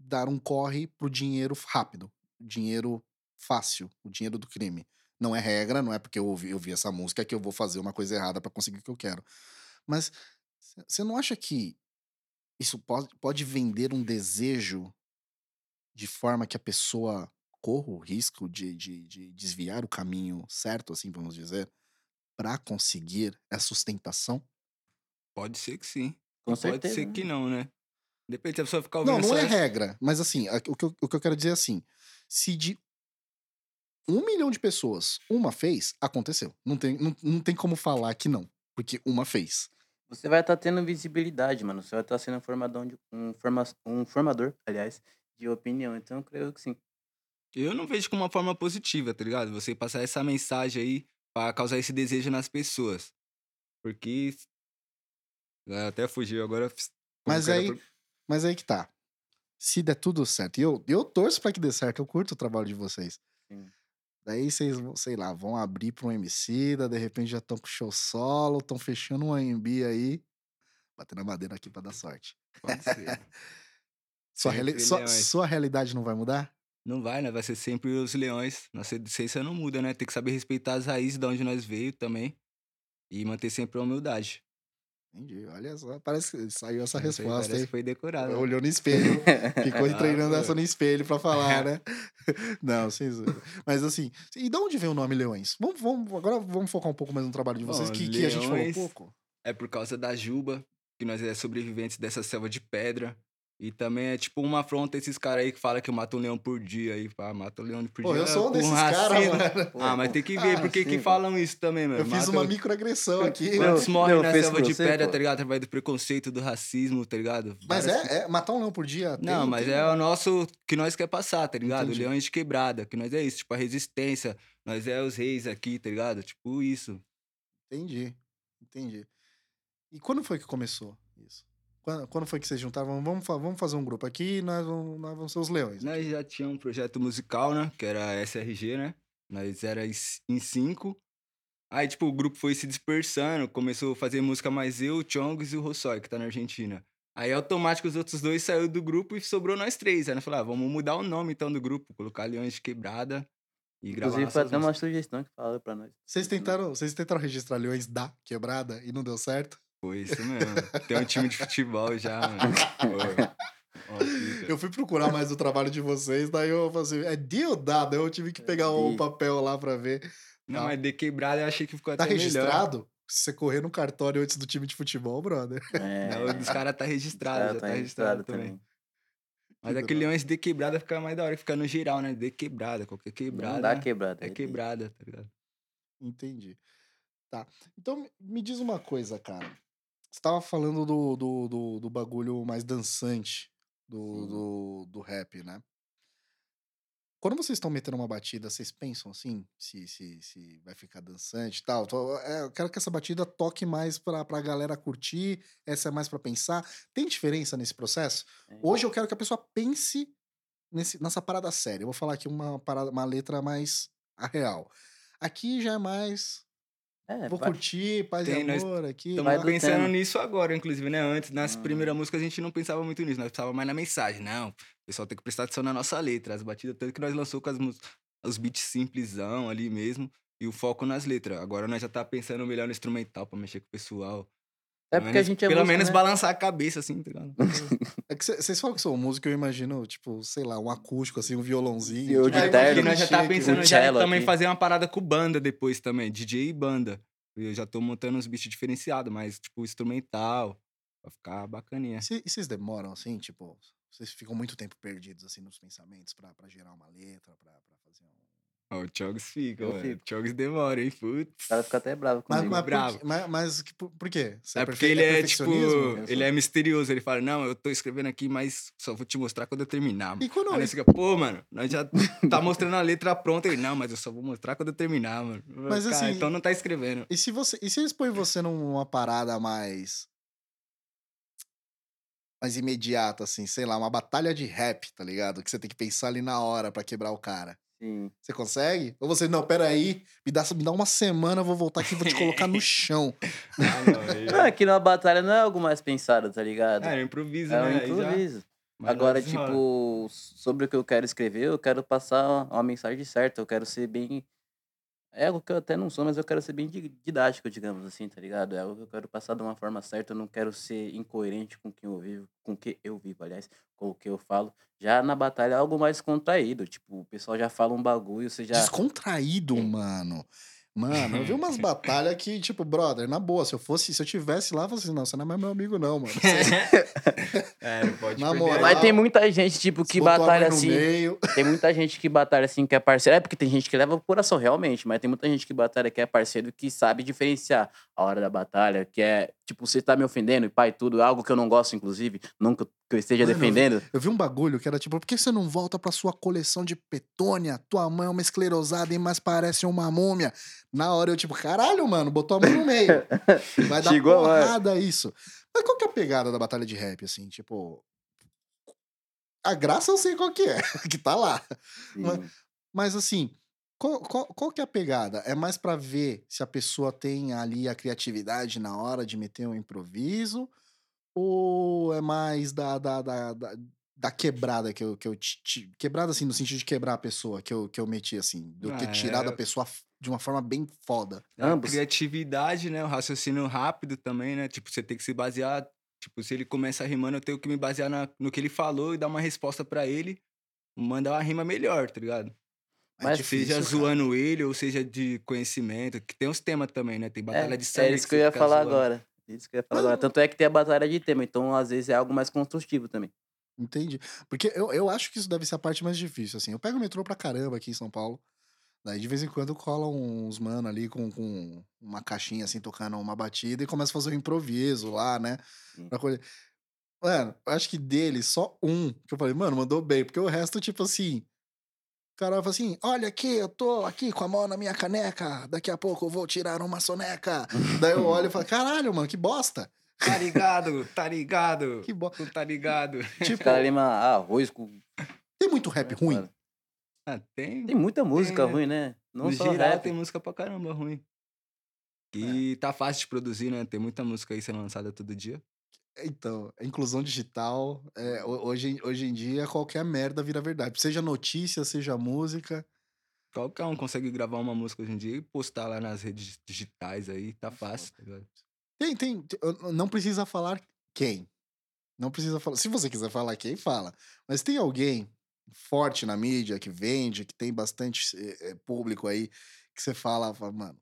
dar um corre pro dinheiro rápido. dinheiro fácil, o dinheiro do crime. Não é regra, não é porque eu ouvi, eu ouvi essa música que eu vou fazer uma coisa errada para conseguir o que eu quero. Mas você não acha que isso pode, pode vender um desejo de forma que a pessoa corra o risco de, de, de desviar o caminho certo, assim vamos dizer, para conseguir a sustentação? Pode ser que sim. Com pode ser certeza, que né? não, né? Depende se a pessoa ficar ouvindo Não, não é regra, mas assim, o que, eu, o que eu quero dizer é assim: se de um milhão de pessoas uma fez, aconteceu. Não tem, não, não tem como falar que não, porque uma fez. Você vai estar tendo visibilidade, mano. Você vai estar sendo um formador, de, um, forma, um formador, aliás, de opinião. Então eu creio que sim. Eu não vejo como uma forma positiva, tá ligado? Você passar essa mensagem aí pra causar esse desejo nas pessoas. Porque. É, Até fugiu agora. Mas aí- pro- Mas aí que tá. Se der tudo certo, e eu, eu torço pra que dê certo, eu curto o trabalho de vocês. Sim. Daí vocês, sei lá, vão abrir pra um MC, da de repente já estão com show solo, estão fechando um AMB aí. Batendo a madeira aqui pra dar sorte. Pode ser. Sua, reali- sua, sua realidade não vai mudar? Não vai, né? Vai ser sempre os leões. Nossa essência não muda, né? Tem que saber respeitar as raízes de onde nós veio também. E manter sempre a humildade. Entendi. Olha só, parece que saiu essa aí resposta, que foi decorado. Olhou no espelho. Ficou Ah, treinando essa no espelho pra falar, né? Não, sem zoeira. Mas assim, e de onde vem o nome Leões? Vamos, vamos, agora vamos focar um pouco mais no trabalho de vocês, Bom, que, que a gente falou um pouco. É por causa da Juba, que nós é sobreviventes dessa selva de pedra. E também é tipo uma afronta a esses caras aí que falam que mata um leão por dia aí. Pá, mata um leão por Pô, dia. eu sou um com desses caras, mano. Ah, mas tem que ver, Ah, por que que sim. falam isso também, mano? Eu fiz Mata- uma microagressão aqui. Quantos morrem na fez selva de você, pedra, pô? tá ligado? Através do preconceito, do racismo, tá ligado? Mas Várias é, é, matar um leão por dia. Não, tem- mas tem- é o nosso que nós quer passar, tá ligado? Entendi. Leões de quebrada, que nós é isso, tipo a resistência, nós é os reis aqui, tá ligado? Tipo isso. Entendi, entendi. E quando foi que começou? Quando, quando foi que vocês juntaram? Vamos, vamos fazer um grupo aqui e nós vamos, nós vamos ser os leões. Nós já tinha um projeto musical, né? Que era a SRG, né? Nós era em cinco. Aí, tipo, o grupo foi se dispersando, começou a fazer música mais eu, o Chongs e o Rossói, que tá na Argentina. Aí, automático, os outros dois saíram do grupo e sobrou nós três. Aí nós falamos, ah, vamos mudar o nome, então, do grupo. Colocar Leões de Quebrada e gravar Inclusive, foi até uma sugestão que falaram pra nós. Vocês tentaram, vocês tentaram registrar leões da quebrada e não deu certo? Foi isso mesmo. Tem um time de futebol já, mano. Eu fui procurar mais o trabalho de vocês, daí eu falei assim, é daí eu tive que pegar o Di. papel lá pra ver. Não, mas de quebrada eu achei que ficou Tá até melhor. registrado? Se você correr no cartório antes do time de futebol, brother. É, Não, o dos caras tá registrado, cara já tá, registrado, também. Mas Que aquele droga. leões de quebrada fica mais da hora, fica no geral, né? De quebrada, qualquer quebrada. Não dá né? quebrada. É quebrada, tá ligado? Entendi. Tá. Então, me diz uma coisa, cara. Você tava falando do, do, do, do bagulho mais dançante do, do, do rap, né? Quando vocês estão metendo uma batida, vocês pensam assim, se, se, se vai ficar dançante e tal? É, eu quero que essa batida toque mais pra, pra galera curtir, essa é mais pra pensar. Tem diferença nesse processo? É. Hoje eu quero que a pessoa pense nesse, nessa parada séria. Eu vou falar aqui uma, parada, uma letra mais a real. Aqui já é mais. É, Vou vai- curtir, paz Tem, e nós amor aqui. Estamos do pensando tema. nisso agora, inclusive, né? Antes, nas Hum. primeiras músicas, a gente não pensava muito nisso, nós pensava mais na mensagem. Não, o pessoal tem que prestar atenção na nossa letra, as batidas, tanto que nós lançou com as, os beats simplesão ali mesmo, e o foco nas letras. Agora nós já tá pensando melhor no instrumental pra mexer com o pessoal. É porque a gente é Pelo músico, menos né? balançar a cabeça, assim, tá ligado? É que vocês falam que sou músico, eu imagino, tipo, sei lá, um acústico, assim, um violãozinho. Eu tipo, de terno. nós já tá pensando um já também aqui. fazer uma parada com banda depois também, DJ e banda. Eu já tô montando uns beats diferenciados, mas tipo instrumental, pra ficar bacaninha. E E vocês demoram, assim, tipo, vocês ficam muito tempo perdidos, assim, nos pensamentos pra, pra gerar uma letra, pra, pra fazer um. Ó, o Chogs fica, Eu mano. fico. O Chogs demora, hein? Putz. O cara fica até bravo Mas, comigo. mas, por, bravo. quê- mas, mas por, por quê? Você É porque perfe- ele é, tipo. perfeccionismo? Eu Ele é misterioso. Ele fala, não, eu tô escrevendo aqui, mas só vou te mostrar quando eu terminar. mano." E quando. Aí nós fica, pô, mano, nós já tá mostrando a letra pronta. Ele, não, mas eu só vou mostrar quando eu terminar, mano. Mas, Cara, assim, então não tá escrevendo. E se, você, e se eles põem você numa parada mais. mais imediata, assim, sei lá, uma batalha de rap, tá ligado? Que você tem que pensar ali na hora pra quebrar o cara. Sim. Você consegue? Ou você, não, peraí, me dá, me dá uma semana, eu vou voltar aqui e vou te colocar no chão. Ah, não, aí- Não, é que numa batalha não é algo mais pensado, tá ligado? É, improviso, É né? um já- improviso. Mas Agora, tipo, sobre o que eu quero escrever, eu quero passar uma mensagem certa, eu quero ser bem. É algo que eu até não sou, mas eu quero ser bem di- didático, digamos assim, tá ligado? É algo que eu quero passar de uma forma certa, eu não quero ser incoerente com quem eu vivo, com o que eu vivo, aliás, com o que eu falo. Já na batalha é algo mais contraído, tipo, o pessoal já fala um bagulho, você já. Descontraído, mano. Mano, eu vi umas batalhas que, tipo, brother, na boa, se eu fosse, se eu tivesse lá, eu falei assim, não, você não é mais meu amigo, não, mano. É, não pode Na moral, Mas tem muita gente, tipo, que batalha assim. meio. Tem muita gente que batalha assim, que é parceiro. É porque tem gente que leva pro coração, realmente. Mas tem muita gente que batalha que é parceiro que sabe diferenciar a hora da batalha. Que é, tipo, você tá me ofendendo e pai, tudo. Algo que eu não gosto, inclusive. Nunca que eu esteja Mano, eu vi- defendendo. Eu vi um bagulho que era tipo, por que você não volta pra sua coleção de petônia? Tua mãe é uma esclerosada e mais parece uma múmia. Na hora eu, tipo, caralho, mano, botou a mão no meio. Vai dar Chegou, porrada isso. Mas qual que é a pegada da batalha de rap, assim? Tipo. A graça eu sei qual que é, que tá lá. Mas-. Mas assim, qual, qual, qual que é a pegada? É mais pra ver se a pessoa tem ali a criatividade na hora de meter um improviso? Ou é mais da, da, da, da, da quebrada que eu, que eu Quebrada, assim, no sentido de quebrar a pessoa que eu, que eu meti, assim. Ter Ah, tirado é. a pessoa de uma forma bem foda. A Ambos. criatividade, né? O raciocínio rápido também, né? Tipo, você tem que se basear. Tipo, se ele começa rimando, eu tenho que me basear na- no que ele falou e dar uma resposta pra ele. Mandar uma rima melhor, tá ligado? É Mas difícil, seja cara. zoando ele ou seja de conhecimento. Que tem os temas também, né? Tem batalha É, de sangue. é isso que eu ia falar zoando. agora. Isso que eu ia falar agora. Tanto é que tem a batalha de tema. Então, às vezes, é algo mais construtivo também. Entendi. Porque eu, eu acho que isso deve ser a parte mais difícil, assim. Eu pego o metrô pra caramba aqui em São Paulo. Daí, de vez em quando, cola uns mano ali com, com uma caixinha, assim, tocando uma batida e começa a fazer um improviso lá, né? Sim. Pra colher. Mano, eu acho que dele, só um que eu falei, mano, mandou bem. Porque o resto, tipo assim... O cara fala assim, olha aqui, eu tô aqui com a mão na minha caneca. Daqui a pouco eu vou tirar uma soneca. Daí eu olho e falo, caralho, mano, que bosta. Tá ligado? Tá ligado? Que bosta. Tu tá ligado? Tipo, caras rimam arroz com. tem muito rap ruim. Mano, Ah, tem. Tem muita música né? ruim, né? Não no só geral, rap. tem música pra caramba ruim. É. E tá fácil de produzir, né? Tem muita música aí sendo lançada todo dia. Então, a inclusão digital, é, ho- hoje, em- hoje em dia, qualquer merda vira verdade. Seja notícia, seja música. Qualquer um consegue gravar uma música hoje em dia e postar lá nas redes digitais aí, tá fácil, ligado? Tem, tem, não precisa falar quem. Não precisa falar. Se você quiser falar quem, fala. Mas tem alguém forte na mídia, que vende, que tem bastante eh, público aí, que você fala, fala, mano,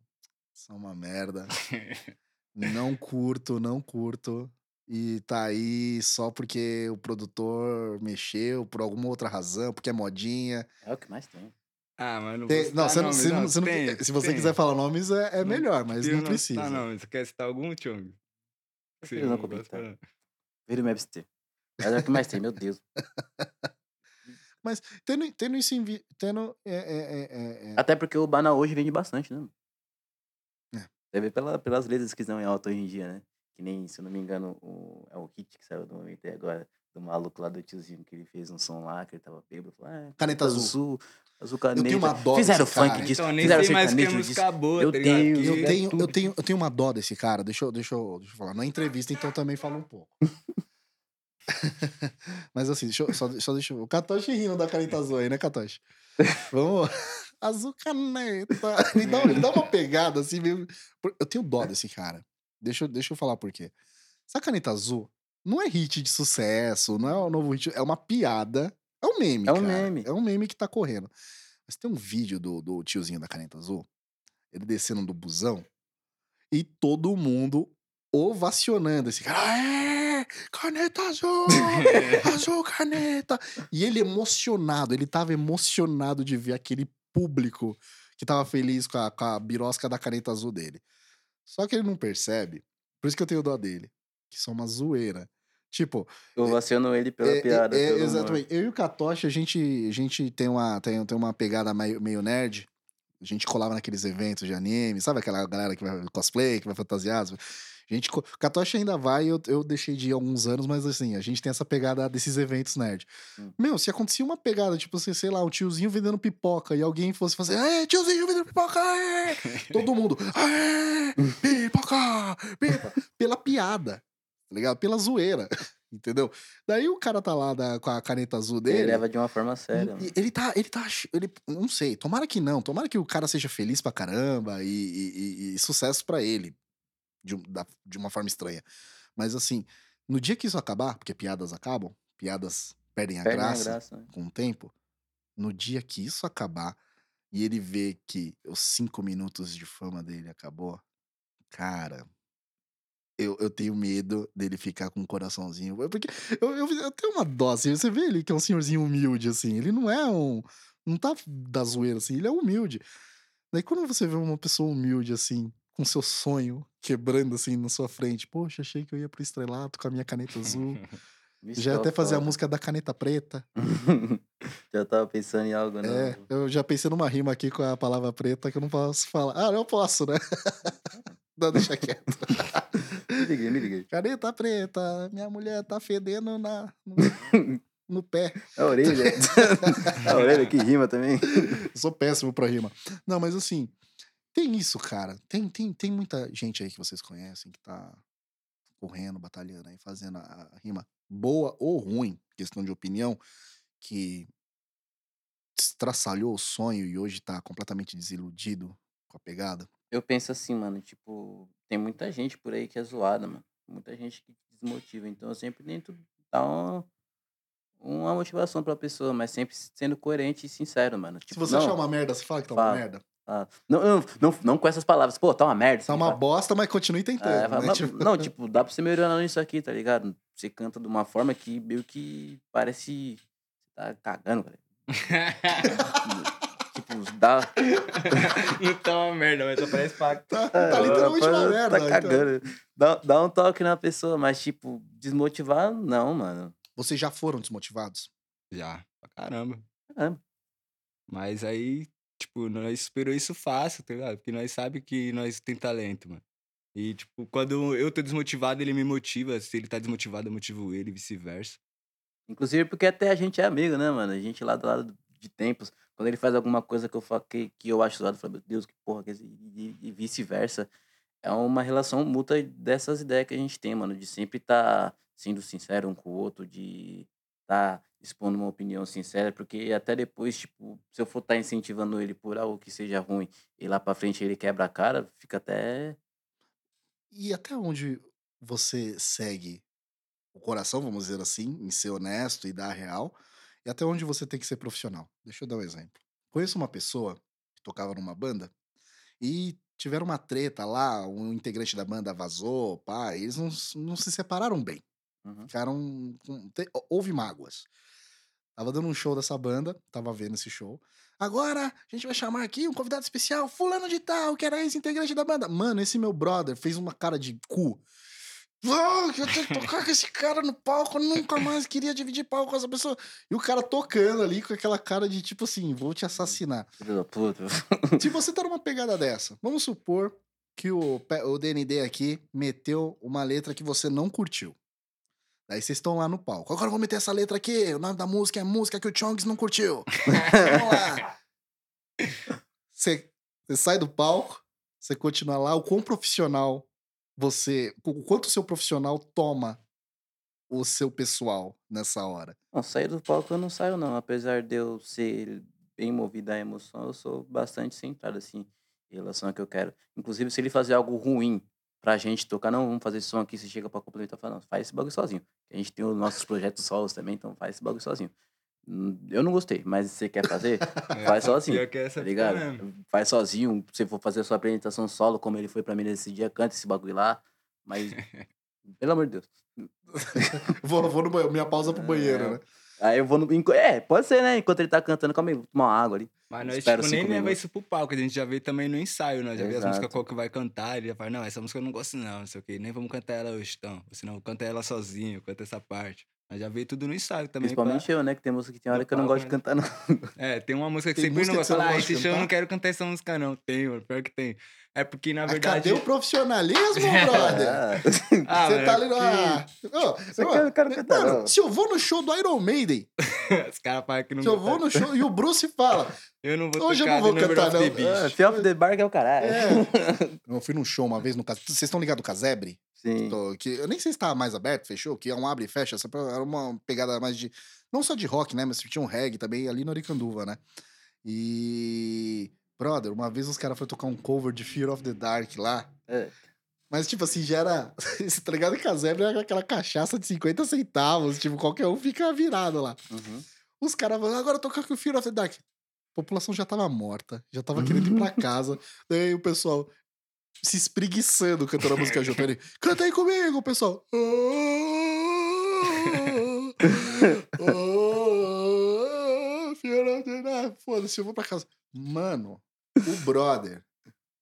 isso é uma merda. Não curto, não curto. E tá aí só porque o produtor mexeu, por alguma outra razão, porque é modinha. É o que mais tem. Ah, mas não Tem- vou não, você não- nomes, não- você não- tem, se você tem. quiser falar nomes, é, é Não melhor, mas Eu não precisa. citar nomes. Você quer citar algum, Tiong? Prefiro não comentar. Vira o MFC. Mas é o que mais tem, meu Deus. Mas tendo, tendo isso em vi- tendo é, é, é, é, é, Até porque o Bana hoje vende bastante, né? É. Deve ver pela, pelas letras que estão em alta hoje em dia, né? Que nem, se eu não me engano, o, é o hit que saiu do momento aí agora, do maluco lá do tiozinho, que ele fez um som lá, que ele tava bêbado. Falou, ah, Caneta azul. azul, caneta. tenho uma dó Fizeram desse funk cara. disso, Então, nem fizeram sei mais que é disso. música boa, Eu tá tenho- eu tenho, eu tenho, eu tenho uma dó desse cara. Deixa eu, deixa eu, deixa eu falar. Na entrevista, então, também falo um pouco. Mas assim, deixa eu, só, só deixa eu... O Katoshi rindo da caneta azul aí, né, Katoshi? Vamos... Azul caneta. Ele dá, ele dá uma pegada assim meio... Eu tenho dó desse cara. Deixa eu, deixa eu falar por quê. Essa caneta azul não é hit de sucesso, não é um novo hit, é uma piada. É um meme, É um cara. meme. É um meme que tá correndo. Mas tem um vídeo do, do tiozinho da caneta azul, ele descendo do busão, e todo mundo ovacionando esse cara. Aê! Caneta azul! azul caneta! E ele emocionado, ele tava emocionado de ver aquele público que tava feliz com a, com a birosca da caneta azul dele. Só que ele não percebe, por isso que eu tenho dó dele, que são uma zoeira. Tipo, Eu vaciono ele pela é, piada. é, humor. exatamente. Eu e o Katoshi, a gente, a gente tem, uma, tem, tem uma pegada meio, meio nerd. A gente colava naqueles eventos de anime, sabe aquela galera que vai cosplay, que vai fantasiado? A gente, Katoshi ainda vai, eu, eu deixei de ir há alguns anos, mas assim, a gente tem essa pegada desses eventos nerd. Hum. Meu, se acontecia uma pegada, tipo assim, sei lá, um tiozinho vendendo pipoca e alguém fosse fazer, aê, tiozinho vendendo pipoca, aê! Todo mundo, aê, pipoca, pipoca, pela piada, tá ligado? Pela zoeira. entendeu? Daí o cara tá lá da- com a caneta azul Ele dele. leva de uma forma séria, E- mano. Ele tá, ele tá, ele, não sei, tomara que não, tomara que o cara seja feliz pra caramba e, e- e- e sucesso pra ele, de, da- de uma forma estranha. Mas assim, no dia que isso acabar, porque piadas acabam, piadas perdem a Perde a graça graça. né? com o tempo, no dia que isso acabar e ele vê que os cinco minutos de fama dele acabou, cara, eu, eu tenho medo dele ficar com um coraçãozinho. Porque eu, eu, eu tenho uma dó, assim, você vê ele que é um senhorzinho humilde, assim, ele não é um. Não tá da zoeira, assim, ele é humilde. Daí quando você vê uma pessoa humilde, assim, com seu sonho quebrando, assim, na sua frente, poxa, achei que eu ia pro estrelato com a minha caneta azul. Vixe, já até fazer a música da caneta preta. já tava pensando em algo, É, não. eu já pensei numa rima aqui com a palavra preta que eu não posso falar. Ah, não posso, né? não, deixa quieto. Me liguei, me liguei. Caneta preta, minha mulher tá fedendo na, no, no pé. A orelha. a orelha que rima também. Eu sou péssimo pra rima. Não, mas assim, tem isso, cara. Tem, tem, tem muita gente aí que vocês conhecem que tá correndo, batalhando aí, fazendo a, a rima boa ou ruim, questão de opinião, que estraçalhou o sonho e hoje tá completamente desiludido com a pegada. Eu penso assim, mano, tipo, tem muita gente por aí que é zoada, mano. Muita gente que desmotiva. Então eu sempre tento dar um- uma motivação pra pessoa, mas sempre sendo coerente e sincero, mano. Se Tipo, você não, achar uma merda, você fala que tá uma Fala. merda. Ah, não, não, não, não com essas palavras. Pô, tá uma merda. Tá isso aqui, uma fala. bosta, mas continue tentando. É, né? fala, "Mas- Tipo, Não, tipo, dá pra você melhorar nisso aqui, tá ligado? Você canta de uma forma que meio que parece. Você tá cagando, cara. tipo, dá. não tá uma merda, mas só parece faca. tá, tá literalmente uma Tá merda. então. cagando. Dá, dá um toque na pessoa, mas, tipo, desmotivar, não, mano. Vocês já foram desmotivados? Já, pra caramba. Caramba. Mas aí, tipo, nós esperou isso fácil, tá ligado? Porque nós sabe que nós tem talento, mano. E, tipo, quando eu tô desmotivado, ele me motiva. Se ele tá desmotivado, eu motivo ele, vice-versa. Inclusive porque até a gente é amigo, né, mano? A gente lá do lado de tempos, quando ele faz alguma coisa que eu, fa- que, que eu acho zoado, eu falo, meu Deus, que porra, que é isso?" e, e vice-versa. É uma relação mútua dessas ideias que a gente tem, mano, de sempre estar sendo sincero um com o outro, de estar expondo uma opinião sincera, porque até depois, tipo, se eu for estar incentivando ele por algo que seja ruim e lá pra frente ele quebra a cara, fica até. E até onde você segue o coração, vamos dizer assim, em ser honesto e dar a real, e até onde você tem que ser profissional. Deixa eu dar um exemplo. Conheço uma pessoa que tocava numa banda e tiveram uma treta lá, um integrante da banda vazou, pá, eles não, não se separaram bem. Uhum. Ficaram. com- te- houve mágoas. Tava dando um show dessa banda, tava vendo esse show. Agora a gente vai chamar aqui um convidado especial, fulano de tal, que era ex-integrante da banda. Mano, esse meu brother fez uma cara de cu. Ah, eu tenho que tocar com esse cara no palco, eu nunca mais queria dividir palco com essa pessoa. E o cara tocando ali com aquela cara de tipo assim, vou te assassinar. Filho da puta. Se você tá numa pegada dessa, vamos supor que o, o DND aqui meteu uma letra que você não curtiu. Daí vocês estão lá no palco. Agora eu vou meter essa letra aqui. O nome da música é música que o Chongs não curtiu. Vamos lá. Você, você sai do palco, você continua lá. O quão profissional você. O quanto o seu profissional toma o seu pessoal nessa hora. Não, sair do palco eu não saio, não. Apesar de eu ser bem movido à emoção, eu sou bastante centrado, assim, em relação ao que eu quero. Inclusive, se ele fazer algo ruim pra gente tocar, não, vamos fazer esse som aqui, você chega pra complementar, fala, não, faz esse bagulho sozinho. A gente tem os nossos projetos solos também, então faz esse bagulho sozinho. Hum, Eu não gostei, mas se você quer fazer, faz sozinho. É Tá ligado? Faz sozinho, se for fazer a sua apresentação solo, como ele foi pra mim nesse dia, canta esse bagulho lá. Mas, pelo amor de Deus. Vou, vou no banheiro, minha pausa pro banheiro, É. né? Aí eu vou no. É, pode ser, né? Enquanto ele tá cantando, calma aí, vou tomar uma água ali. Mas nós Espero tipo, nem leva isso pro palco, a gente já vê também no ensaio, nós já vê as músicas Exato. qual que vai cantar, ele já fala, não, essa música eu não gosto não, não sei o quê, nem vamos cantar ela hoje, então. Senão, canta ela sozinho, canta essa parte. Nós já vê tudo no ensaio também. pra- Principalmente eu, né? Que tem música que tem hora No que eu não gosto de cantar, não. É, tem uma música que Tem sempre não música que gosta. você não Fala, ah, esse show eu não cantar? quero cantar essa música não. Tem, mano, pior que tem. É porque, na Mas verdade... cadê o profissionalismo, brother? Ah, Você mano, tá é ali no. Ah, Você ô, quer- eu quero cantar, mano, não. se eu vou no show do Iron Maiden, Os caras falam que não se eu vou no show e o Bruce fala. Eu não vou Hoje eu não vou cantar, não. Ah, of the Bark é o caralho. É. Eu fui num show uma vez no Vocês estão ligados do Casebre? Sim. Tô- que eu nem sei se tá mais aberto, fechou, que é um abre e fecha, essa era uma pegada mais de. Não só de rock, né? Mas tinha um reggae também ali no Aricanduva, né? E. Brother, uma vez os caras foram tocar um cover de Fear of the Dark lá. É. Mas, tipo assim, já era. Esse tá ligado? Casebre era aquela cachaça de 50 centavos. Tipo, qualquer um fica virado lá. Uhum. Os caras falam, agora tocar com o Fear of the Dark. A população já tava morta, já tava querendo ir pra casa. Daí o pessoal se espreguiçando cantando a música junto. Ele, canta aí comigo, pessoal. Foda-se, eu vou pra casa. Mano, o brother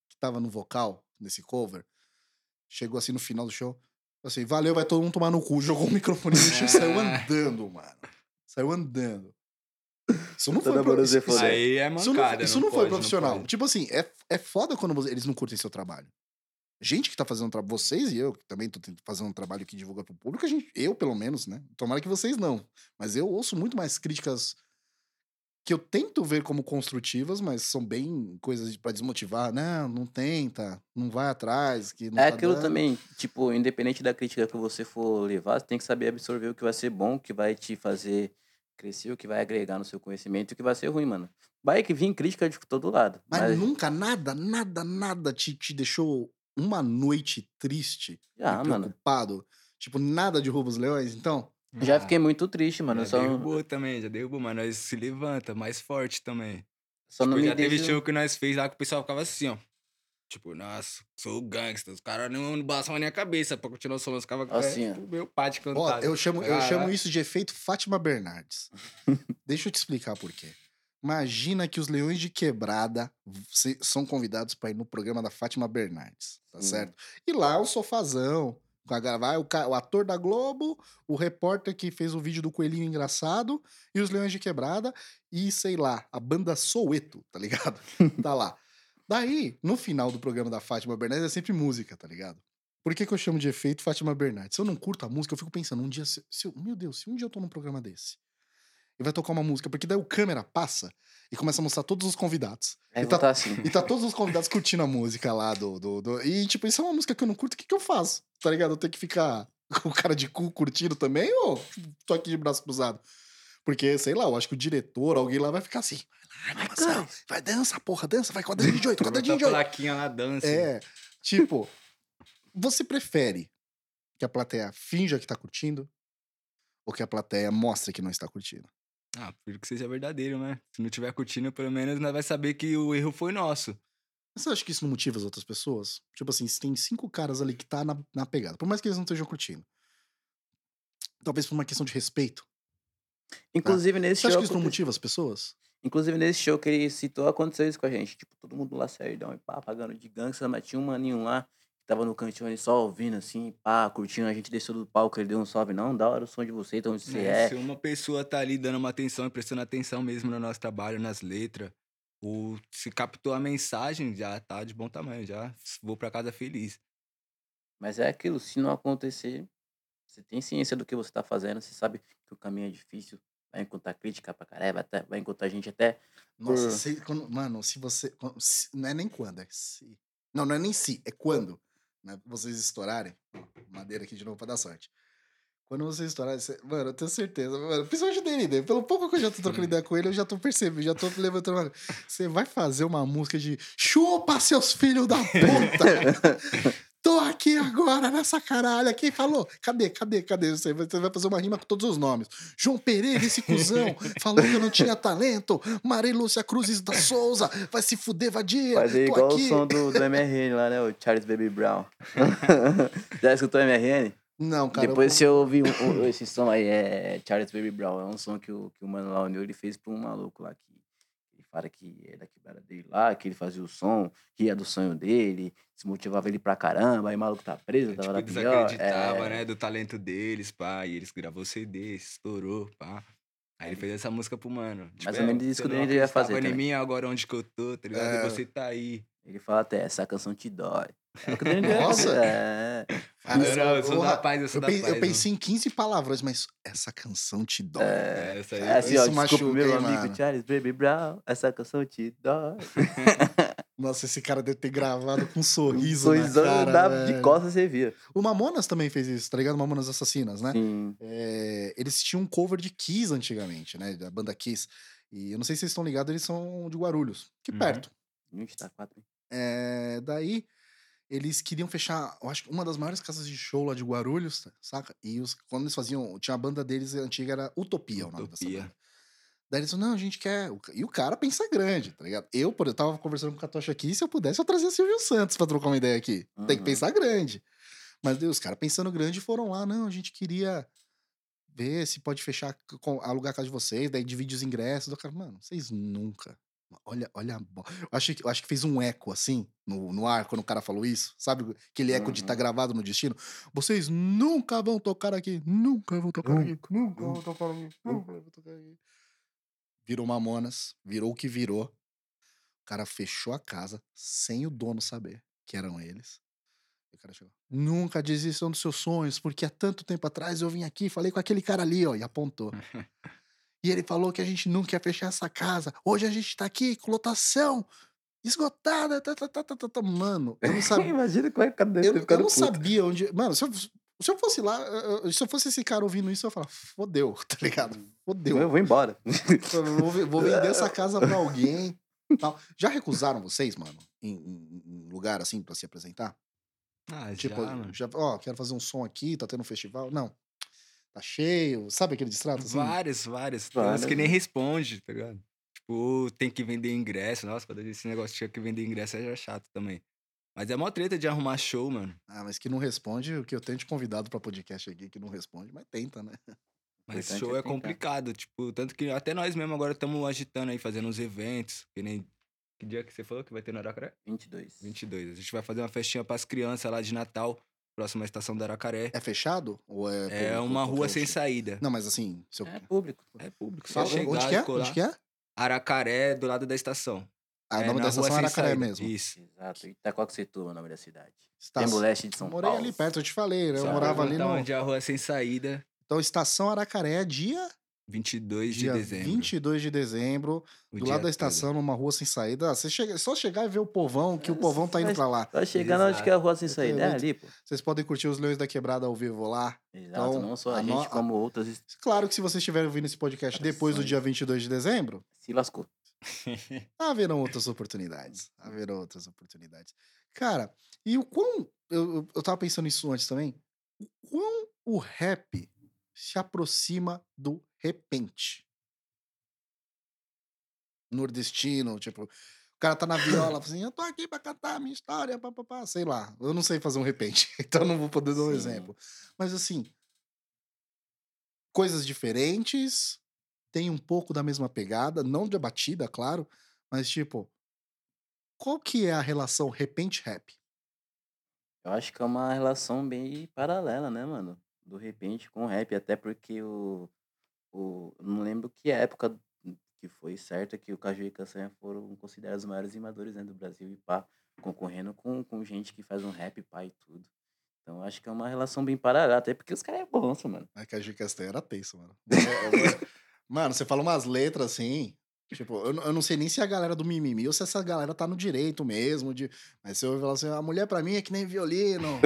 que tava no vocal, nesse cover, chegou assim no final do show. Assim, valeu, vai todo mundo tomar no cu. Jogou o microfone no chão e saiu Ah. andando, mano. Saiu andando. Isso não Toda foi pro- isso, isso- Aí é isso mancada. não, isso não, foi pode, profissional. pode. tipo assim, é, é foda quando você- eles não curtem seu trabalho. Gente que tá fazendo trabalho, vocês e eu, que também tô fazendo um trabalho que divulga pro público, a gente, eu pelo menos, né? Tomara que vocês não. Mas eu ouço muito mais críticas que eu tento ver como construtivas, mas são bem coisas pra desmotivar. Não, não tenta, não vai atrás, que não É tá aquilo dando. também, tipo, independente da crítica que você for levar, você tem que saber absorver o que vai ser bom, o que vai te fazer crescer, o que vai agregar no seu conhecimento e o que vai ser ruim, mano. Vai que vir crítica de todo lado. Mas, Mas, nunca, nada, nada, nada te, te deixou uma noite triste já, e mano. preocupado? Tipo, nada de Roubo os Leões, então? Já Ah, fiquei muito triste, mano. Já Só, derrubou também, já derrubou, mas nós se levanta, mais forte também. só não Tipo, me já teve deixa... show que nós fez lá que o pessoal ficava assim, ó. Tipo, nossa, sou gangsta. Os caras não, nem a cabeça pra continuar o som. Os caras Assim, é, ó. tipo, meu pai de Ó, cantar. eu chamo, eu chamo isso de efeito Fátima Bernardes. Deixa eu te explicar por quê. Imagina que os Leões de Quebrada são convidados para ir no programa da Fátima Bernardes, tá Sim. certo? E lá é o sofazão, com a, gra- vai o ator da Globo, o repórter que fez o vídeo do Coelhinho Engraçado e os Leões de Quebrada e, sei lá, a banda Soueto, tá ligado? tá lá. Daí, no final do programa da Fátima Bernardes é sempre música, tá ligado? Por que, que eu chamo de efeito Fátima Bernardes? Se eu não curto a música, eu fico pensando, um dia, se, se eu- meu Deus, se um dia eu tô num programa desse e vai tocar uma música, porque daí o câmera passa e começa a mostrar todos os convidados. Aí e, tá, tá assim. e tá todos os convidados curtindo a música lá do, do, do- E, tipo, isso é uma música que eu não curto, o que, que eu faço? Tá ligado? Eu tenho que ficar com o cara de cu curtindo também ou tô aqui de braço cruzado? Porque, sei lá, eu acho que o diretor, alguém lá vai ficar assim. Vai, lá, animação, vai, dança, porra, dança, vai quadradinho de oito, quadradinho de oito. plaquinha lá, dança. É, tipo, você prefere que a plateia finja que tá curtindo ou que a plateia mostre que não está curtindo? Ah, prefiro que seja verdadeiro, né? Se não tiver curtindo, pelo menos nós vai saber que o erro foi nosso. Mas Você acha que isso não motiva as outras pessoas? Tipo assim, se tem cinco caras ali que tá na, na pegada, por mais que eles não estejam curtindo. Talvez por uma questão de respeito. Inclusive nesse Você acha show. que isso não motiva as pessoas? Inclusive nesse show que ele citou, aconteceu isso com a gente. Tipo, todo mundo lá serdão e pá, pagando de gangsta, mas tinha um maninho lá que tava no cantinho ali só ouvindo assim, pá, curtindo. A gente desceu do palco, ele deu um salve. Não, da hora o som de você, então onde você É, é. Se uma pessoa tá ali dando uma atenção e prestando atenção mesmo no nosso trabalho, nas letras, ou se captou a mensagem, já tá de bom tamanho, já vou pra casa feliz. Mas é aquilo, se não acontecer, você tem ciência do que você tá fazendo, você sabe que o caminho é difícil, vai encontrar crítica pra caralho, vai, até- vai encontrar gente até. Nossa, Por- se- quando- mano, se você. quando- se- não é nem quando, é se. Não, não é nem se, é quando. Né, vocês estourarem. Madeira aqui de novo pra dar sorte. Quando vocês estourarem, você- mano, eu tenho certeza, mano, principalmente dele, né? Pelo pouco que eu já tô trocando ideia com ele, eu já tô percebendo, já tô levantando. Mano, você vai fazer uma música de chupa, seus filhos da puta! Tô aqui agora nessa caralha. Quem falou? Cadê, cadê, cadê? Você vai fazer uma rima com todos os nomes. João Pereira, esse cuzão, falou que eu não tinha talento. Maria Lúcia Cruzes da Souza, vai se fuder, vadia. Fazer Tô igual aqui. o som do, do MRN lá, né? O Charles Baby Brown. Já escutou MRN? Não, cara. Depois eu... você ouvir um- um- esse som aí, é Charles Baby Brown. É um som que o, que o Mano lá uniu, ele fez pra um maluco lá que fala que é da quebrada dele lá, que ele fazia o som, que ia do sonho dele, se motivava ele pra caramba, aí o maluco tá preso, É, tá tipo, hora pior. desacreditava, É, né, do talento deles, pá, e eles gravou CD, estourou, pá. Aí ele fez essa música pro mano. Tipo, Mais ou menos é, isso você que ele ia fazer acreditava em mim agora onde que eu tô, tá ligado? É. E você tá aí. Ele fala até, essa canção te dói. É Nossa. É. Não, eu sou porra, da paz, eu sou eu, da pen- paz. eu pensei em 15 palavrões, mas essa canção te dói. É, essa aí. É assim, ó, desculpa, machuca, meu amigo mano? Charles Baby Brown, essa canção te dói. Nossa, esse cara deve ter gravado com um sorriso Sorrisão na cara, da- velho. de costas você via. O Mamonas também fez isso, tá ligado? Mamonas Assassinas, né? Sim. É, eles tinham um cover de Kiss antigamente, né? Da banda Kiss. E eu não sei se vocês estão ligados, eles são de Guarulhos, que Uhum. perto. Gente, tá quatro. É, daí, eles queriam fechar, eu acho que uma das maiores casas de show lá de Guarulhos, saca? E os, quando eles faziam, tinha a banda deles antiga, era Utopia, o nome dessa Utopia. banda. Daí eles falaram, não, a gente quer. E o cara pensa grande, tá ligado? Eu, por eu tava conversando com o Catocha aqui, se eu pudesse, eu trazia Silvio Santos pra trocar uma ideia aqui. Tem que Uhum. pensar grande. Mas os caras pensando grande foram lá, não, a gente queria ver se pode fechar, alugar a casa de vocês, daí divide os ingressos. Eu, cara, mano, vocês nunca. Olha, olha a bo- eu acho, acho que fez um eco assim no, no ar quando o cara falou isso. Sabe aquele eco de estar Uhum. gravado no destino? Vocês nunca vão tocar aqui. Nunca vão tocar aqui. Nunca vão tocar aqui. Nunca vão tocar aqui. Virou Mamonas, virou o que virou. O cara fechou a casa sem o dono saber que eram eles. E o cara chegou. Nunca desistam dos seus sonhos, porque há tanto tempo atrás eu vim aqui e falei com aquele cara ali, ó, e apontou. E ele falou que a gente nunca ia fechar essa casa. Hoje a gente tá aqui com lotação esgotada. Tá, tá, tá, tá, tá, tá. Mano, eu não sabia. Imagina como é que eu, eu não puto. sabia onde. Mano, se eu, se eu fosse lá, se eu fosse esse cara ouvindo isso, eu ia falar, fodeu, tá ligado? Fodeu. Eu vou embora. Vou, vou vender essa casa pra alguém. Tal. Já recusaram vocês, mano? Em, em- em lugar assim pra se apresentar? Ah, Tipo, já, já, ó, quero fazer um som aqui, tá tendo um festival. Não. Tá cheio. Sabe aquele distrato assim? Vários, vários. Tem uns que nem responde, tá ligado? Tipo, tem que vender ingresso. Nossa, quando esse negócio tinha que vender ingresso aí já é chato também. Mas é mó treta de arrumar show, mano. Ah, mas que não responde, o que eu tenho de convidado pra podcast aqui que não responde, mas tenta, né? Mas show é é complicado, tipo, tanto que até nós mesmo agora estamos agitando aí, fazendo uns eventos, que nem... Que dia que você falou que vai ter no Aracaré? 22. 22. A gente vai fazer uma festinha pras crianças lá de Natal, próxima estação do Aracaré. É fechado? Ou é. É público, uma rua sem tipo? saída. Não, mas assim. Se eu... É público. É público, só chegar onde que é? colar. Onde que é? Aracaré, do lado da estação. Ah, o É, nome da estação é Aracaré saída. mesmo. Isso. Exato. Itacoaxetuba é o nome da cidade. Extremo leste de São Morei Paulo. ali perto, eu te falei, né? Eu Só morava ali perguntar no. onde é a rua sem saída, Então, estação Aracaré, dia, 22 de dia dezembro. 22 de dezembro, o do lado da todo. estação, numa rua sem saída. Ah, Você chega, é só chegar e ver o povão, que o povão tá indo pra lá. Tá chegando onde que é a rua sem Exato. saída. É Exato. ali, pô. Vocês podem curtir os Leões da Quebrada ao vivo lá. Exato. Então, não só a a no- gente, como outras. Claro que se vocês estiverem ouvindo esse podcast depois do dia 22 de dezembro, Se lascou. haverão outras oportunidades. Haverão outras oportunidades. Cara, e o quão. Eu, eu, eu tava pensando nisso antes também. O quão o rap se aproxima do repente. Nordestino, tipo. O cara tá na viola, assim, eu tô aqui pra cantar a minha história, papapá, sei lá. Eu não sei fazer um repente, então não vou poder dar um Sim. exemplo. Mas assim, coisas diferentes, tem um pouco da mesma pegada, não de batida, claro, mas tipo, qual que é a relação repente-rap? Eu acho que é uma relação bem paralela, né, mano? Do repente com o rap, até porque o. o eu não lembro que época que foi certa que o Caju e Castanha foram considerados os maiores rimadores né, do Brasil e pá, concorrendo com, com gente que faz um rap, pá e tudo. Então acho que é uma relação bem paralela, até porque os caras é bons, mano. A G Castanha era tenso, mano. Mano, você fala umas letras assim. Tipo, eu, não- eu não sei nem se é a galera do mimimi ou se essa galera tá no direito mesmo. De... Mas você ouve falar assim: a mulher pra mim é que nem violino.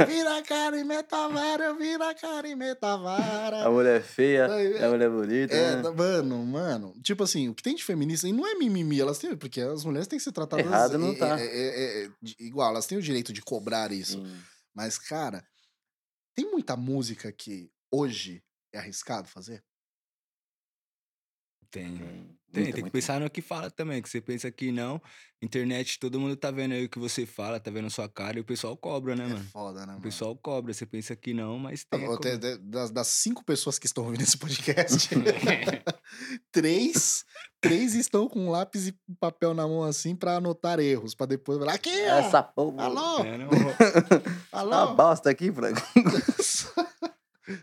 eu viro a cara e meto a vara, eu viro a cara e meto a vara. A mulher feia, É, a mulher bonita. É, né? mano, mano. Tipo assim, o que tem de feminista, e não é mimimi, elas têm, porque as mulheres têm que ser tratadas Errado não é- tá. é- é- é- igual, elas têm o direito de cobrar isso. Sim. Mas, cara, tem muita música que hoje é arriscado fazer? Tem. Tem, Tem, muita, tem que muita. pensar no que fala também, que você pensa que não. Internet, todo mundo tá vendo aí o que você fala, tá vendo a sua cara e o pessoal cobra, né, É mano? foda, né, O mano? pessoal cobra, você pensa que não, mas tem. Eu de- das, das cinco pessoas que estão ouvindo esse podcast, três, três estão com lápis e papel na mão assim pra anotar erros, pra depois falar aqui, ó, Essa porra. alô, É, não, alô. Tá uma bosta aqui, Franco.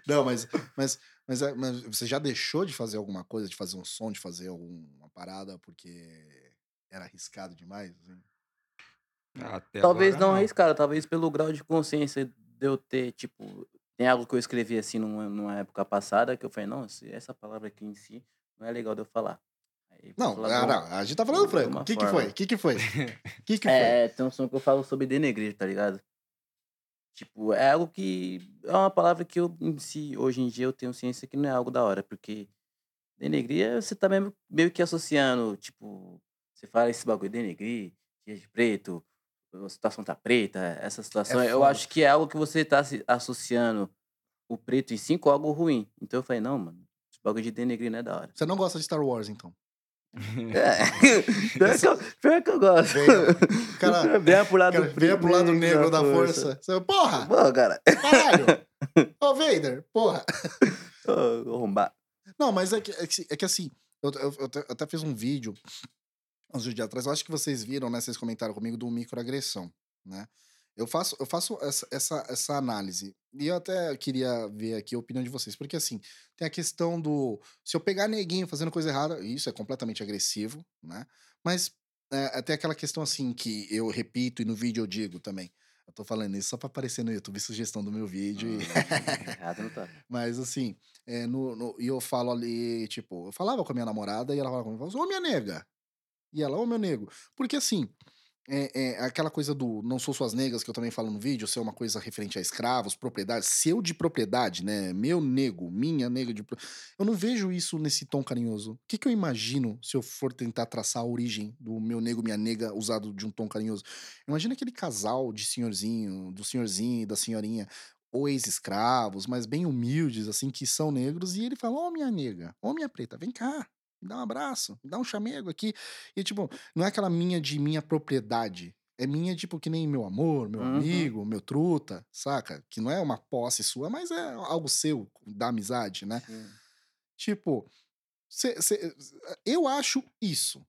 Não, mas, mas, mas, é- mas você já deixou de fazer alguma coisa, de fazer um som, de fazer alguma parada porque era arriscado demais? assim? até Talvez agora não arriscaram, talvez pelo grau de consciência de eu ter, tipo, tem algo que eu escrevi assim numa, numa época passada que eu falei, não, se essa palavra aqui em si não é legal de eu falar. Aí Não, falar uma- não, a gente tá falando franco. O que que foi? O que que foi? O que que foi? É, tem um som que eu falo sobre denegrir, tá ligado? Tipo, é algo que. É uma palavra que eu, em si, hoje em dia, eu tenho ciência que não é algo da hora, porque denegrir é você tá meio, meio que associando, tipo, você fala esse bagulho, denegrir, dia de preto, a situação tá preta, essa situação. eu foda. acho que é algo que você tá associando o preto em si com algo ruim. Então eu falei, não, mano, esse bagulho de denegrir não é da hora. Você não gosta de Star Wars, então? É. pior, que eu, pior que eu gosto. Venha. Cara, venha pro lado Cara, venha pro lado negro da força. Você- Porra! Pô, cara. Caralho! Ô, Vader, porra! Ô, arrombar. Não, mas é que, é que, é que assim, eu, eu- eu até fiz um vídeo uns dias atrás, eu acho que vocês viram, né? Vocês comentaram comigo do microagressão, né? Eu faço, eu faço essa, essa, essa análise. E eu até queria ver aqui a opinião de vocês. Porque, assim, tem a questão do. Se eu pegar neguinho fazendo coisa errada, isso é completamente agressivo, né? Mas é, tem aquela questão, assim, que eu repito e no vídeo eu digo também. Eu tô falando isso só pra aparecer no YouTube, sugestão do meu vídeo. e- Errado não tá. mas assim, é, no, no- e eu falo ali, tipo, eu falava com a minha namorada e ela falava comigo, ô minha nega. E ela, ô meu nego. Porque assim, é, é aquela coisa do não sou suas negas, que eu também falo no vídeo, ser uma coisa referente a escravos, propriedade, seu de propriedade, né? Meu nego, minha nega de. Eu não vejo isso nesse tom carinhoso. O que, que eu imagino se eu for tentar traçar a origem do meu nego, minha nega, usado de um tom carinhoso? Imagina aquele casal de senhorzinho, do senhorzinho e da senhorinha ou ex-escravos, mas bem humildes, assim, que são negros, e ele fala: Ô minha nega, ô minha preta, vem cá, me dá um abraço, me dá um chamego aqui. E, tipo, não é aquela minha de minha propriedade. É minha, tipo, que nem meu amor, meu Uhum. amigo, meu truta, saca? Que não é uma posse sua, mas é algo seu, da amizade, né? Sim. Tipo, cê- cê- eu acho isso.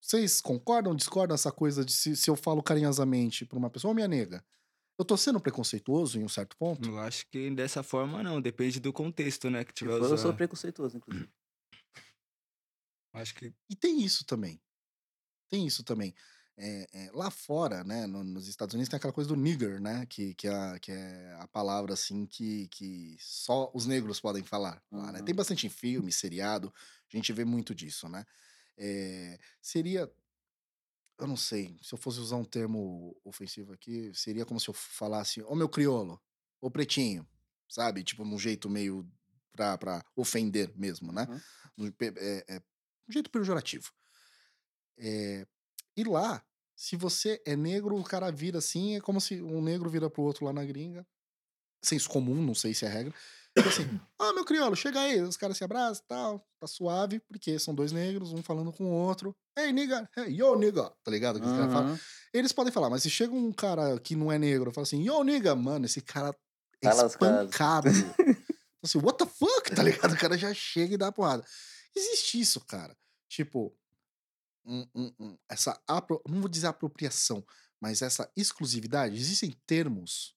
Vocês concordam, discordam essa coisa de se, se eu falo carinhosamente pra uma pessoa, ô minha nega, eu tô sendo preconceituoso em um certo ponto? Eu acho que dessa forma não, depende do contexto, né, que tiver for, eu sou preconceituoso, inclusive. Acho que E tem isso também. Tem isso também. É, é, lá fora, né, no- nos Estados Unidos, tem aquela coisa do nigger, né, que, que, é, a- que é a palavra, assim, que, que só os negros podem falar. lá, né? Tem Uhum. bastante em filme, seriado, a gente vê muito disso, né? É, seria, eu não sei, se eu fosse usar um termo ofensivo aqui, seria como se eu falasse, ô meu criolo, ô pretinho, sabe? Tipo, num jeito meio pra, pra ofender mesmo, né? Uhum. Um jeito pejorativo. É, e lá, se você é negro, o cara vira assim, é como se um negro vira pro outro lá na gringa. Senso comum, não sei se é regra. Tipo assim, ah, meu crioulo, chega aí. Os caras se abraçam e tal, tá suave, porque são dois negros, um falando com o outro. Hey, nigga, hey, yo, nigga, tá ligado? Uhum. Eles podem falar, mas se chega um cara que não é negro, fala assim, yo, nigga, mano, esse cara é espancado. assim, what the fuck, tá ligado? O cara já chega e dá porrada. Existe isso, cara. Tipo, um- um- um- essa, não vou dizer apropriação, mas essa exclusividade. Existem termos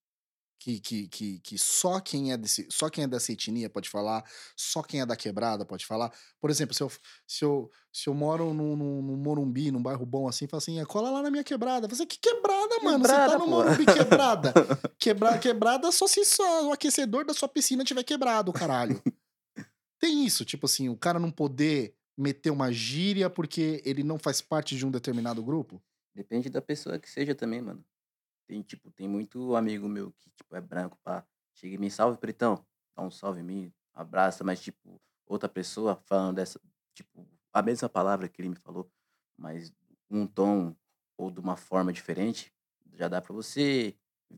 que, que, que, que só quem é desse, só quem é dessa etnia pode falar, só quem é da quebrada pode falar. Por exemplo, se eu, se eu, se eu moro num, num, num Morumbi, num bairro bom assim, fala assim, "Ah, cola lá na minha quebrada. Você, que quebrada, mano? Você tá Quebrada, no pô." Morumbi quebrada. Quebra, quebrada só se só o aquecedor da sua piscina tiver quebrado, caralho. Tem isso, tipo assim, o cara não poder meter uma gíria porque ele não faz parte de um determinado grupo. Depende da pessoa que seja também, mano. Tem, tipo, tem muito amigo meu que, tipo, é branco, pá. Chega e me salve, pretão. Dá um salve em mim, abraça, mas, tipo, outra pessoa falando dessa, tipo, a mesma palavra que ele me falou, mas um tom ou de uma forma diferente, já dá pra você.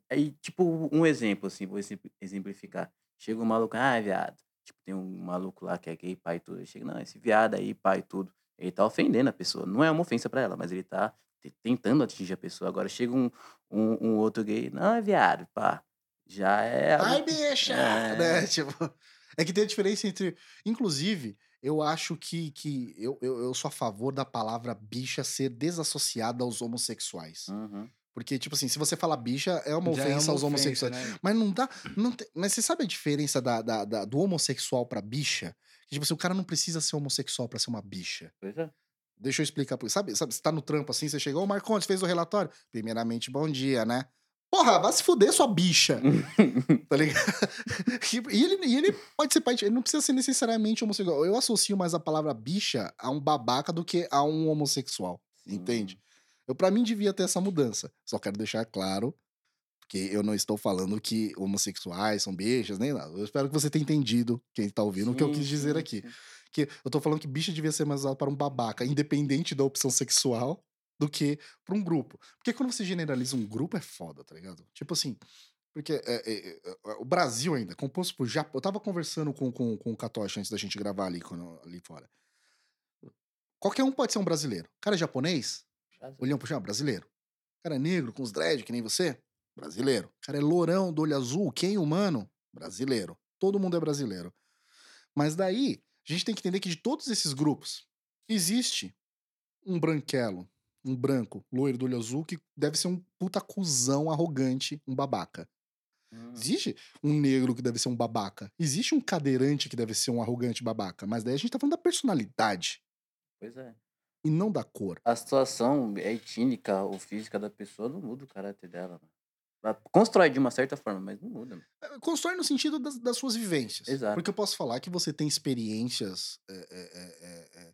Aí, tipo, um exemplo, assim, vou exempli- exemplificar. Chega um maluco, ah, viado. Tipo, tem um maluco lá que é gay, pai e tudo. Ele chega, não, esse viado aí, pai e tudo. Ele tá ofendendo a pessoa. Não é uma ofensa pra ela, mas ele tá te- tentando atingir a pessoa. Agora chega um, um, um outro gay, não, é viado, pá. Já é. Ai, bicha! É. Né? Tipo, é que tem a diferença entre. Inclusive, eu acho que, que eu, eu, eu sou a favor da palavra bicha ser desassociada aos homossexuais. Uhum. Porque, tipo assim, se você fala bicha, é uma já é ofensa uma aos ofensa, homossexuais. né? Mas não dá. Não tem- mas você sabe a diferença da, da- da- do homossexual pra bicha? Que, tipo assim, o cara não precisa ser homossexual pra ser uma bicha. Pois é. Deixa eu explicar. por- Sabe, sabe, você tá no trampo assim, você chegou, o Marcondes fez o relatório. Primeiramente, bom dia, né? Porra, vai se fuder, sua bicha. tá ligado? E ele, e ele pode ser pai, ele não precisa ser necessariamente homossexual. Eu associo mais a palavra bicha a um babaca do que a um homossexual. Entende? Eu, pra mim, devia ter essa mudança. Só quero deixar claro, porque eu não estou falando que homossexuais são bichas, nem nada. Eu espero que você tenha entendido, quem tá ouvindo, o que eu Sim, quis dizer sim, aqui. sim. Que eu tô falando que bicha devia ser mais usado para um babaca, independente da opção sexual, do que para um grupo. Porque quando você generaliza um grupo é foda, tá ligado? Tipo assim, porque é, é, é, o Brasil ainda, composto por Japão. Eu tava conversando com, com, com o Katoshi antes da gente gravar ali, quando, ali fora. Qualquer um pode ser um brasileiro. O cara é japonês? Olhão puxar, brasileiro. O cara é negro, com os dread, que nem você? Brasileiro. O cara é lourão, do olho azul, quem humano? Brasileiro. Todo mundo é brasileiro. Mas daí, a gente tem que entender que de todos esses grupos, existe um branquelo, um branco, loiro do olho azul, que deve ser um puta cuzão arrogante, um babaca. Hum. Existe um negro que deve ser um babaca. Existe um cadeirante que deve ser um arrogante babaca. Mas daí a gente tá falando da personalidade Pois é. E não da cor. A situação étnica ou física da pessoa não muda o caráter dela. Mano. Ela constrói de uma certa forma, mas não muda. Mano. É, Constrói no sentido das, das suas vivências. Exato. Porque eu posso falar que você tem experiências. é, é, é,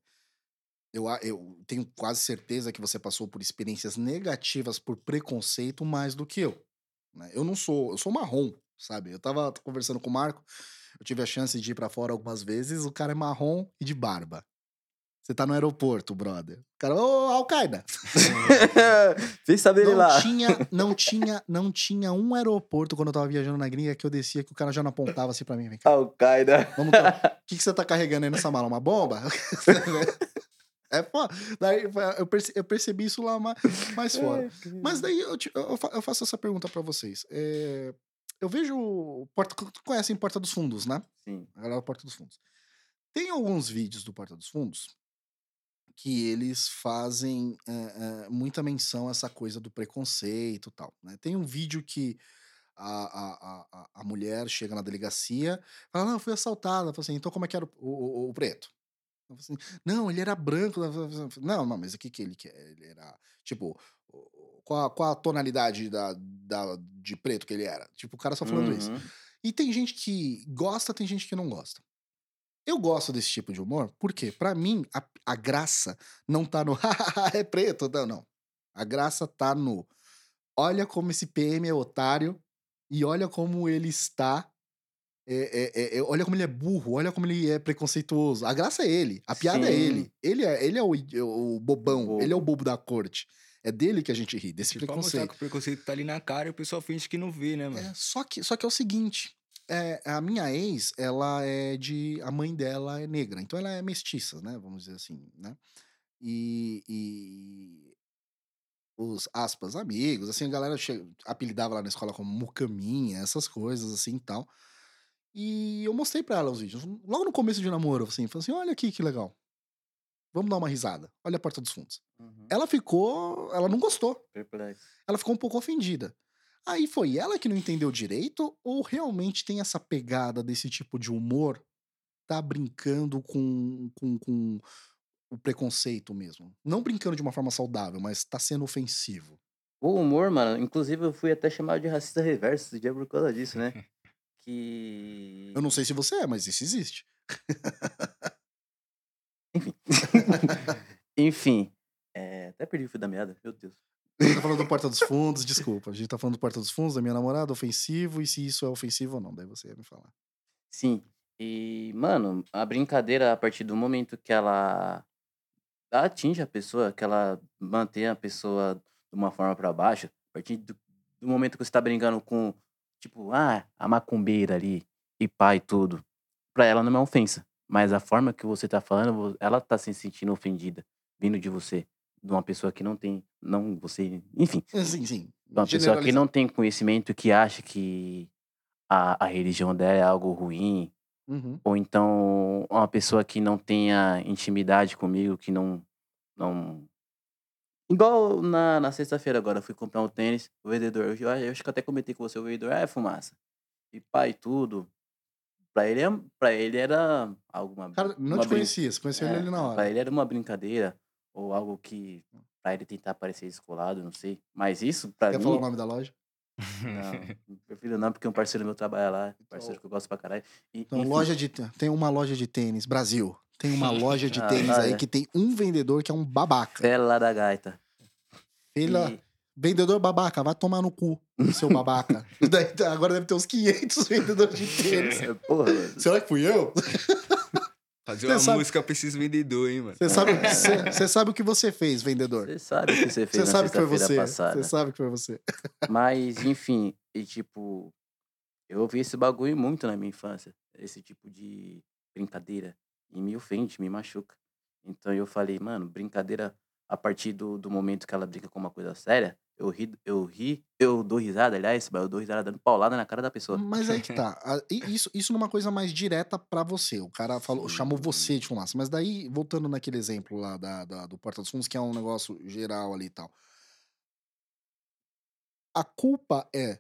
eu, eu tenho quase certeza que você passou por experiências negativas por preconceito mais do que eu. né? Eu não sou. Eu sou marrom, sabe? Eu tava conversando com o Marco, eu tive a chance de ir pra fora algumas vezes. O cara é marrom e de barba. Você tá no aeroporto, brother. O cara, ô, Al-Qaeda! Fiz saber ele Não lá. tinha, não tinha, não tinha um aeroporto quando eu tava viajando na gringa que eu descia que o cara já não apontava assim pra mim. Vem. Al-Qaeda. Vamos. O que, que você tá carregando aí nessa mala? Uma bomba? é foda. Daí eu perce- eu percebi isso lá ma- mais fora. Mas daí eu, te- eu eu faço essa pergunta pra vocês. É, eu vejo. Porta, tu conhecem Porta dos Fundos, né? Sim. A galera do Porta dos Fundos. Tem alguns vídeos do Porta dos Fundos que eles fazem é, é, muita menção a essa coisa do preconceito e tal. Né? Tem um vídeo que a, a, a, a- mulher chega na delegacia fala, não, eu fui assaltada. Fala assim, então como é que era o, o- o- preto? Assim, não, ele era branco. Assim, Não, não, mas o que, que ele quer? Ele era, tipo, qual a, qual a tonalidade da, da, de preto que ele era? Tipo, o cara só falando isso. Uhum. E tem gente que gosta, tem gente que não gosta. Eu gosto desse tipo de humor, porque pra mim a, a graça não tá no é preto, não, não. A graça tá no olha como esse PM é otário e olha como ele está é, é, é, é, olha como ele é burro, olha como ele é preconceituoso. A graça é ele, a piada é Sim. ele. Ele é, ele é o, o bobão, bobo. ele é o bobo da corte. É dele que a gente ri, desse Tipo, pra mostrar preconceito. que o preconceito tá ali na cara e o pessoal finge que não vê, né, mano? É, só, que, só que é o seguinte: é, a minha ex, ela é de. A mãe dela é negra, então ela é mestiça, né? Vamos dizer assim, né? E. e os aspas, amigos, assim, a galera che- apelidava lá na escola como mucaminha, essas coisas assim e tal. E eu mostrei pra ela os vídeos. Logo no começo de namoro, assim, falei assim: olha aqui que legal. Vamos dar uma risada. Olha a porta dos fundos. Uhum. Ela ficou. Ela não gostou ela ficou um pouco ofendida. Aí foi ela que não entendeu direito ou realmente tem essa pegada desse tipo de humor? Tá brincando com, com, com o preconceito mesmo. Não brincando de uma forma saudável, mas tá sendo ofensivo. O humor, mano, inclusive eu fui até chamado de racista reverso esse dia por causa disso, né? Que. Eu não sei se você é, mas isso existe. Enfim. É... Até perdi o fio da meada, meu Deus. A gente tá falando do Porta dos Fundos, desculpa. A gente tá falando do Porta dos Fundos, da minha namorada, ofensivo, e se isso é ofensivo ou não. Daí você ia me falar. Sim. E, mano, a brincadeira, a partir do momento que ela atinge a pessoa, que ela mantém a pessoa de uma forma pra baixo, a partir do, do momento que você tá brincando com, tipo, ah, a macumbeira ali, e pai tudo, pra ela não é uma ofensa. Mas a forma que você tá falando, ela tá se sentindo ofendida, vindo de você, de uma pessoa que não tem, não você, enfim, Sim, sim. uma pessoa que não tem conhecimento, que acha que a, a religião dela é algo ruim, Uhum. ou então uma pessoa que não tenha intimidade comigo, que não. não... Igual na, na sexta-feira agora, eu fui comprar um tênis, o vendedor, eu, eu acho que até comentei com você, o vendedor, ah, é fumaça. E pai, tudo. Pra ele, é- pra ele era alguma. Cara, não te brin- conhecia, você conheceu ele é, ali na hora. Pra ele era uma brincadeira, ou algo que. Pra ele tentar parecer descolado, não sei. Mas isso, Quer mim. falar o nome da loja? Não, prefiro não, porque um parceiro meu trabalha lá, parceiro que eu gosto pra caralho. E, Então, enfim, loja de. Tem uma loja de tênis, Brasil. Tem uma loja de Ah, tênis aí olha. que tem um vendedor que é um babaca. Fela da gaita. Filha, E- vendedor babaca, vai tomar no cu, seu babaca. Daí, agora deve ter uns 500 vendedores de tênis. Porra. Será que fui eu? Fazer Você uma sabe- música pra esses vendedores, hein, mano. Você sabe, você, você sabe o que você fez, vendedor. Você sabe o que você Você fez na sabe que foi você. Você sabe que foi você. Mas, enfim, e tipo, eu ouvi esse bagulho muito na minha infância. Esse tipo de brincadeira. E me ofende, me machuca. Então eu falei, mano, brincadeira a partir do, do momento que ela brinca com uma coisa séria, eu ri, eu ri, eu dou risada, aliás, eu dou risada dando paulada na cara da pessoa. Mas aí que tá. Isso, isso numa coisa mais direta pra você. O cara falou, chamou você de fumaça. Mas daí, voltando naquele exemplo lá da, da- do Porta dos Fundos, que é um negócio geral ali e tal. A culpa é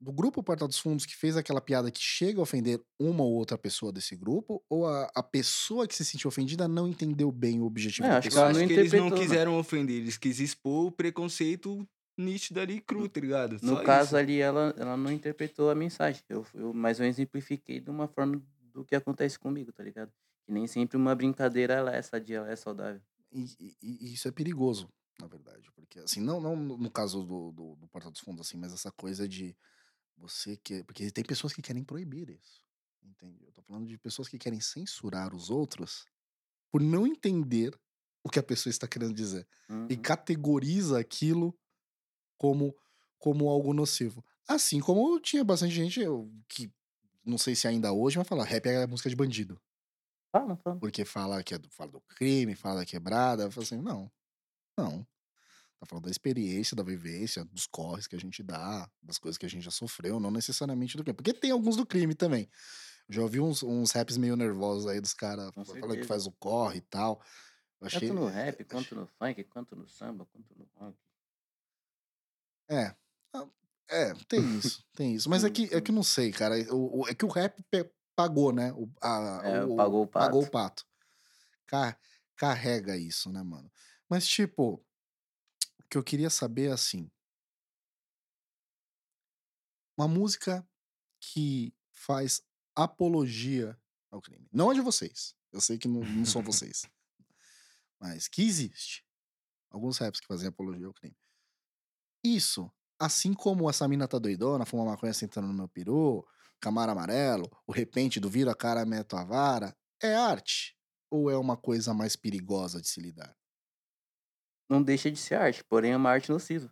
do grupo Porta dos Fundos que fez aquela piada que chega a ofender uma ou outra pessoa desse grupo? Ou a, a pessoa que se sentiu ofendida não entendeu bem o objetivo É, da acho que pessoa? ela acho que eles não né? quiseram ofender, eles quis expor o preconceito nítido ali e cru, tá ligado? No Só caso isso. ali, ela, ela não interpretou a mensagem. Eu, eu, mas eu exemplifiquei de uma forma do que acontece comigo, tá ligado? Que nem sempre uma brincadeira ela é sadia, ela é saudável. E, e- e isso é perigoso, na verdade. Porque, assim, não, não no caso do, do, do Porta dos Fundos, assim, mas essa coisa de você que. Porque tem pessoas que querem proibir isso. Entende? Eu tô falando de pessoas que querem censurar os outros por não entender o que a pessoa está querendo dizer. E Uhum. categoriza aquilo como, como algo nocivo. Assim como tinha bastante gente eu, que. Não sei se ainda hoje vai falar, rap é música de bandido. Fala, fala. Porque fala que é do, fala do crime, fala da quebrada. Eu falo assim, não. Não. Tá falando da experiência, da vivência, dos corres que a gente dá, das coisas que a gente já sofreu, não necessariamente do crime. Porque tem alguns do crime também. Já ouvi uns, uns raps meio nervosos aí dos caras falando que faz o corre e tal. Eu achei. Tanto no rap, achei- quanto no funk, quanto no samba, quanto no rock. É. Ah, É, tem isso, tem isso. Mas é Sim, que, é que eu não sei, cara. O, o- é que o rap pagou, né? O, a- É, o- pagou o Pagou o pato. pato. Car- carrega isso, né, mano? Mas, tipo, o que eu queria saber é assim. Uma música que faz apologia ao crime. Não é de vocês. Eu sei que não, não são vocês. Mas que existe. Alguns raps que fazem apologia ao crime. Isso, assim como essa mina tá doidona, fuma maconha sentando no meu peru, camara amarelo, o repente do vira a cara, meto a vara, é arte? Ou é uma coisa mais perigosa de se lidar? Não deixa de ser arte, porém é uma arte nociva.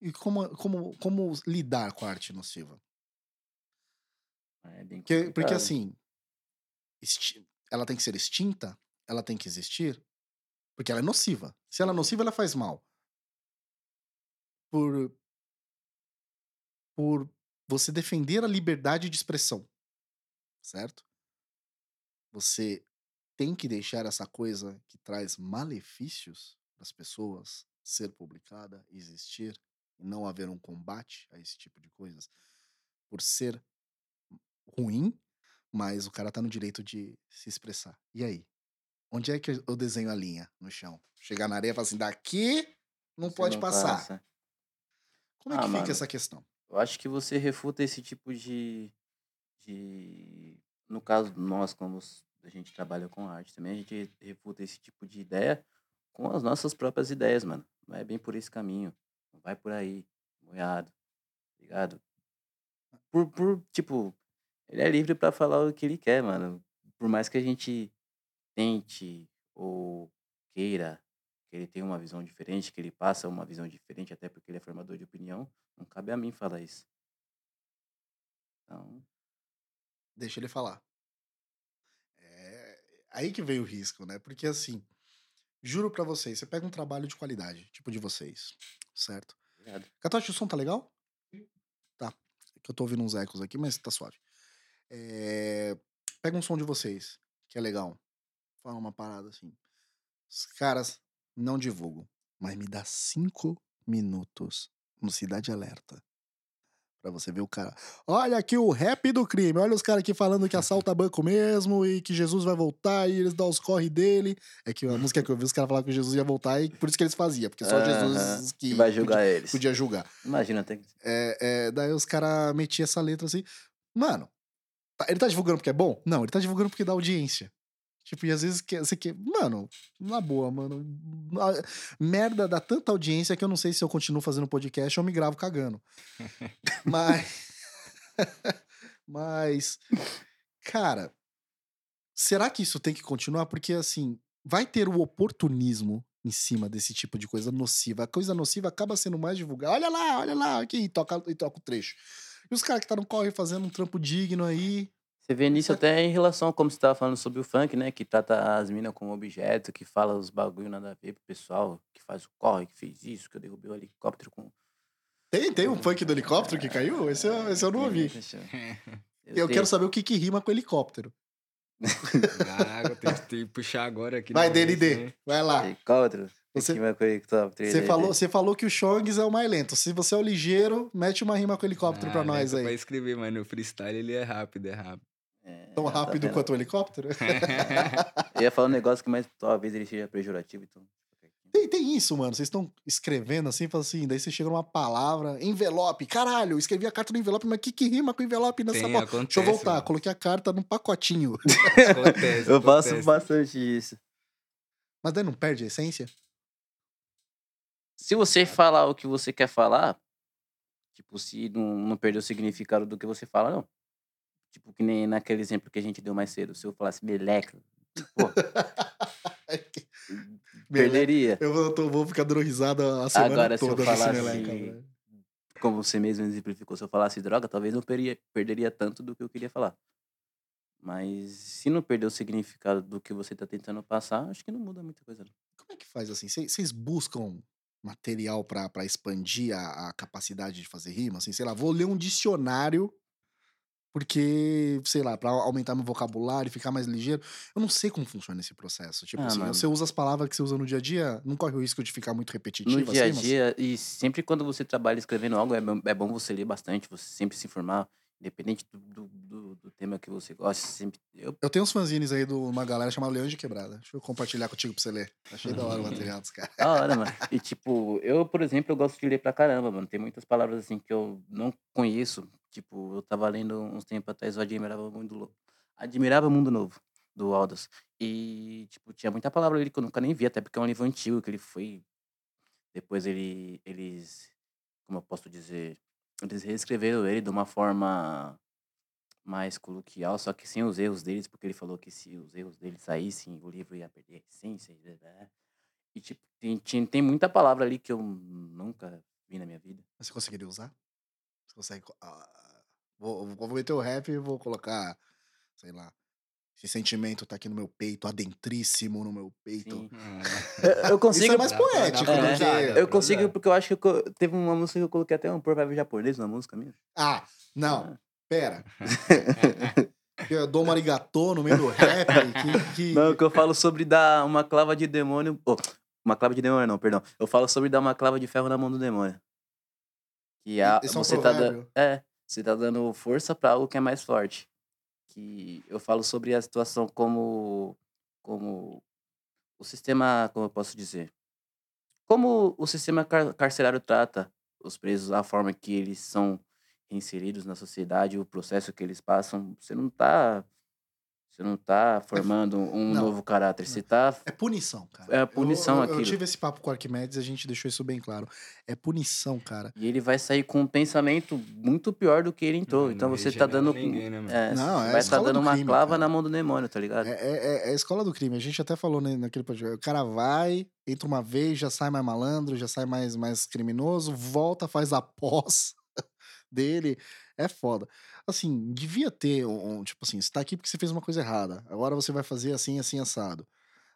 E como, como, como lidar com a arte nociva? É bem Porque, porque assim, ela tem que ser extinta? Ela tem que existir? Porque ela é nociva. Se ela é nociva, ela faz mal. Por, por você defender a liberdade de expressão. Certo? Você tem que deixar essa coisa que traz malefícios para as pessoas ser publicada, existir, e não haver um combate a esse tipo de coisas, por ser ruim, mas o cara tá no direito de se expressar. E aí? Onde é que eu desenho a linha no chão? Chegar na areia e falar assim, daqui não Você pode não passar. passa. Como é Ah, que fica mano. essa questão? Eu acho que você refuta esse tipo de. de... No caso, nós, como a gente trabalha com arte também, a gente refuta esse tipo de ideia com as nossas próprias ideias, mano. Não é bem por esse caminho. Não vai por aí, moiado. Ligado? Por, por, tipo, ele é livre pra falar o que ele quer, mano. Por mais que a gente tente ou queira que ele tenha uma visão diferente, que ele passa uma visão diferente, até porque ele é formador de opinião, não cabe a mim falar isso. Então, Deixa ele falar. É aí que veio o risco, né? Porque assim, juro pra vocês, você pega um trabalho de qualidade, tipo de vocês, certo? obrigado. Catote, o som tá legal? Tá. É que eu tô ouvindo uns ecos aqui, mas tá suave. É, Pega um som de vocês, que é legal. Fala uma parada assim. Os caras não divulgam, mas me dá cinco minutos no Cidade Alerta Pra você ver o cara. Olha aqui o rap do crime. Olha os caras aqui falando que assalta banco mesmo e que Jesus vai voltar e eles dão os corre dele. É que a música que eu vi, os caras falavam que Jesus ia voltar e por isso que eles faziam. Porque só Aham, Jesus que, que vai julgar podia, eles. podia julgar. Imagina, tem que. É, é, daí os caras metiam essa letra assim. Mano, tá- ele tá divulgando porque é bom? Não, ele tá divulgando porque dá audiência. Tipo, e às vezes que- você quer. Mano, na boa, mano. Merda dá tanta audiência que eu não sei se eu continuo fazendo podcast ou me gravo cagando. Mas. Mas. Cara, será que isso tem que continuar? Porque, assim, vai ter o oportunismo em cima desse tipo de coisa nociva. A coisa nociva acaba sendo mais divulgada. Olha lá, olha lá, aqui, e toca, e toca o trecho. E os caras que tá no corre fazendo um trampo digno aí. Você vê nisso até em relação a como você tava falando sobre o funk, né? Que trata as minas como objeto, que fala os bagulho nada a ver pro pessoal, que faz o corre, que fez isso, que eu derrubei o helicóptero com. Tem, tem um funk do helicóptero que caiu? Esse eu, esse eu não ouvi. Eu quero saber o que, que rima com helicóptero. Ah, eu tenho, tenho que puxar agora aqui. Vai, DND, momento, vai lá. Helicóptero? Você- Você... vai com o helicóptero? Você falou, você falou que o Chongs é o mais lento. Se você é o ligeiro, mete uma rima com helicóptero Ah, pra nós lento aí. Pra escrever, mas no freestyle ele é rápido, é rápido. É, Tão tá rápido quanto o helicóptero? Eu ia falar um negócio que mais talvez ele seja pejorativo, então. Tem, tem isso, mano. Vocês estão escrevendo assim, fala assim, daí você chega numa palavra, envelope. Caralho, eu escrevi a carta no envelope, mas o que, que rima com envelope nessa Tem, acontece. Deixa eu voltar, mano. coloquei a carta num pacotinho. Acontece, Eu faço acontece. bastante isso. Mas daí não perde a essência? Se você falar o que você quer falar, tipo, se não, não perder o significado do que você fala, não. Tipo, que nem naquele exemplo que a gente deu mais cedo. Se eu falasse meleca, pô, perderia. Eu vou, tô- vou ficar dando risada a semana Agora, se eu toda falasse- meleca, velho. Como você mesmo exemplificou, se eu falasse droga, talvez não perderia, perderia tanto do que eu queria falar. Mas se não perder o significado do que você tá tentando passar, acho que não muda muita coisa. não. Como é que faz assim? Vocês buscam material pra expandir a, a capacidade de fazer rima? Assim, sei lá, vou ler um dicionário porque, sei lá, pra aumentar meu vocabulário, ficar mais ligeiro. Eu não sei como funciona esse processo. Tipo Ah, assim, mano. você usa as palavras que você usa no dia a dia, não corre o risco de ficar muito repetitivo No dia a as rimas? dia, e sempre quando você trabalha escrevendo algo, é bom, é bom você ler bastante, você sempre se informar, independente do, do, do- do tema que você gosta. Sempre, eu, Eu tenho uns fanzines aí de uma galera chamada Leão de Quebrada. Deixa eu compartilhar contigo pra você ler. Achei da hora o material dos caras. da hora, mano. E tipo, eu, por exemplo, eu gosto de ler pra caramba, mano. Tem muitas palavras assim que eu não conheço. Tipo, eu tava lendo uns tempos atrás, eu admirava o mundo louco. Admirava o Mundo Novo, do Aldous. E, tipo, tinha muita palavra ali que eu nunca nem vi, até porque é um livro antigo que ele foi. Depois ele, eles. Como eu posso dizer? Eles reescreveram ele de uma forma mais coloquial, só que sem os erros deles, porque ele falou que se os erros dele saíssem, o livro ia perder a essência. e tipo, tem, tem, tem muita palavra ali que eu nunca vi na minha vida. Você conseguiria usar? Você consegue. co- ah, vou, vou meter o rap e vou colocar, sei lá. Esse sentimento tá aqui no meu peito, adentríssimo no meu peito. Eu, eu consigo. Isso é mais poético, né? Eu consigo porque eu acho que eu teve uma música que eu coloquei até um provérbio japonês na música minha. Ah, não, Ah. pera. Eu dou uma arigatô no meio do rap. Que, que... Não, que eu falo sobre dar uma clava de demônio. oh, uma clava de demônio, não, perdão. Eu falo sobre dar uma clava de ferro na mão do demônio. Que a, Esse é um você tá dando. É, você tá dando força pra algo que é mais forte. Que eu falo sobre a situação como. Como. O sistema. Como eu posso dizer? Como o sistema car- carcerário trata os presos, a forma que eles são inseridos na sociedade, o processo que eles passam. Você não tá. Você não tá formando um Não, novo caráter. Você tá. É punição, cara. É a punição eu, eu, eu aquilo. tive esse papo com o Arquimedes a gente deixou isso bem claro. É punição, cara. E ele vai sair com um pensamento muito pior do que ele entrou. Não então você tá regenera dando. ninguém, né, é, Não, é vai estar escola dando do uma crime, clava cara. na mão do demônio, tá ligado? É, é- é a escola do crime. A gente até falou naquele podcast. O cara vai, entra uma vez, já sai mais malandro, já sai mais, mais criminoso, volta, faz a pós dele. É foda. Assim, devia ter um, tipo assim, você tá aqui porque você fez uma coisa errada. Agora você vai fazer assim, assim, assado.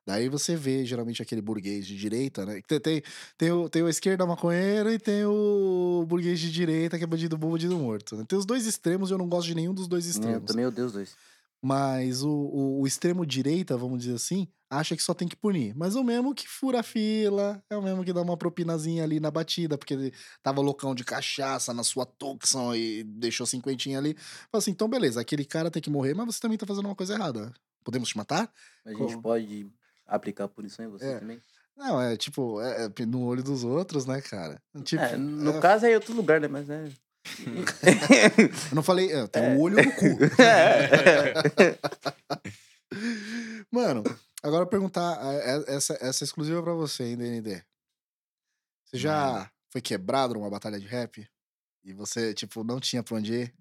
Daí você vê, geralmente, aquele burguês de direita, né? Tem, tem, tem, o, tem o esquerda maconheiro e tem o burguês de direita, que é bandido bom, bandido morto. né? Tem os dois extremos e eu não gosto de nenhum dos dois Não, extremos. também odeio os dois. Mas o, o, o extremo direita, vamos dizer assim, acha que só tem que punir. Mas o mesmo que fura a fila, é o mesmo que dá uma propinazinha ali na batida, porque ele tava loucão de cachaça na sua Tucson e deixou cinquentinha ali. Fala assim, então beleza, aquele cara tem que morrer, mas você também tá fazendo uma coisa errada. Podemos te matar? A gente Como? pode aplicar punição em você É. também? Não, é tipo, é, é no olho dos outros, né, cara? Tipo, é, no é, caso é em outro lugar, né? Mas é. eu não falei, é, tem o olho no cu. Mano, agora eu perguntar, é, essa, essa é exclusiva pra você, hein, DND? Você já foi quebrado numa batalha de rap? E você, tipo, não tinha pra onde ir?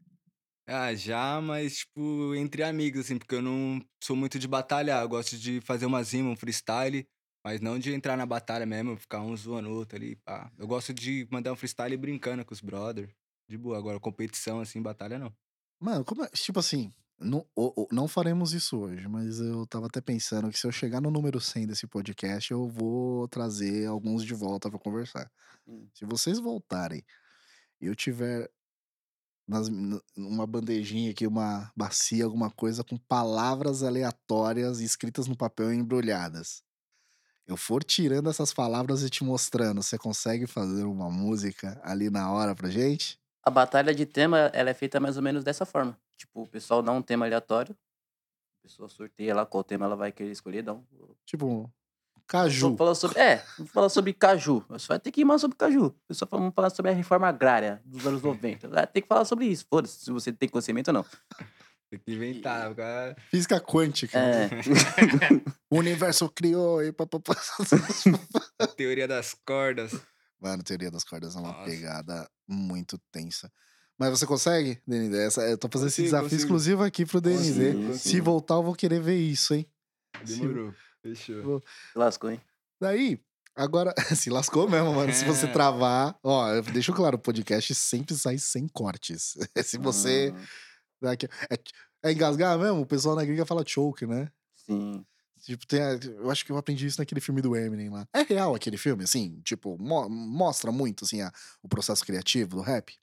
Ah, já, mas, tipo, entre amigos, assim, porque eu não sou muito de batalhar. Eu gosto de fazer umas rimas, um freestyle, mas não de entrar na batalha mesmo, ficar um zoando outro ali, pá. Eu gosto de mandar um freestyle brincando com os brother. De boa. Agora, competição, assim, batalha não. Mano, como é, tipo assim, não, não faremos isso hoje, mas eu tava até pensando que se eu chegar no número 100 desse podcast, eu vou trazer alguns de volta pra conversar. Hum. Se vocês voltarem e eu tiver nas, uma bandejinha aqui, uma bacia, alguma coisa com palavras aleatórias escritas no papel e embrulhadas. Eu for tirando essas palavras e te mostrando, você consegue fazer uma música ali na hora pra gente? A batalha de tema, ela é feita mais ou menos dessa forma. Tipo, o pessoal dá um tema aleatório. A pessoa sorteia lá qual tema ela vai querer escolher. Dá um... Tipo, caju. Vamos falar sobre, é, vamos falar sobre caju. Você vai ter que rimar sobre caju. Pessoal vamos falar sobre a reforma agrária dos anos 90. Vai ter que falar sobre isso. Foda-se, se você tem conhecimento ou não. Tem que inventar. cara- Física quântica. É, O universo criou e papapá. A teoria das cordas. Mano, teoria das cordas é uma Nossa. pegada muito tensa. Mas você consegue, DND? Essa, eu tô fazendo esse Consigo, desafio consigo. exclusivo aqui pro DND. Consigo, Se consigo. voltar, eu vou querer ver isso, hein? Se- Demorou. Fechou. Vou- lascou, hein? Daí, agora, se lascou mesmo, mano. Se você É. travar, ó, eu deixo claro, o podcast sempre sai sem cortes. Se você. Aqui- É, é engasgar mesmo? O pessoal na gringa fala choke, né? sim. Tipo, tem a- eu acho que eu aprendi isso naquele filme do Eminem lá. É real aquele filme, assim? Tipo, mo- mostra muito, assim, a- o processo criativo do rap?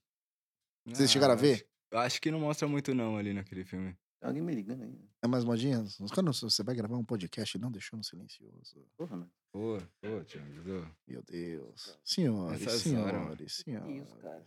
Vocês Ah, chegaram a ver? acho- Eu acho que não mostra muito não ali naquele filme. Alguém me ligando aí. É mais modinha? Quando você vai gravar um podcast e não deixou no silencioso? Porra, mano. Pô, pô, Thiago. Meu Deus. Senhores, Essas senhores, senhores. Isso, cara.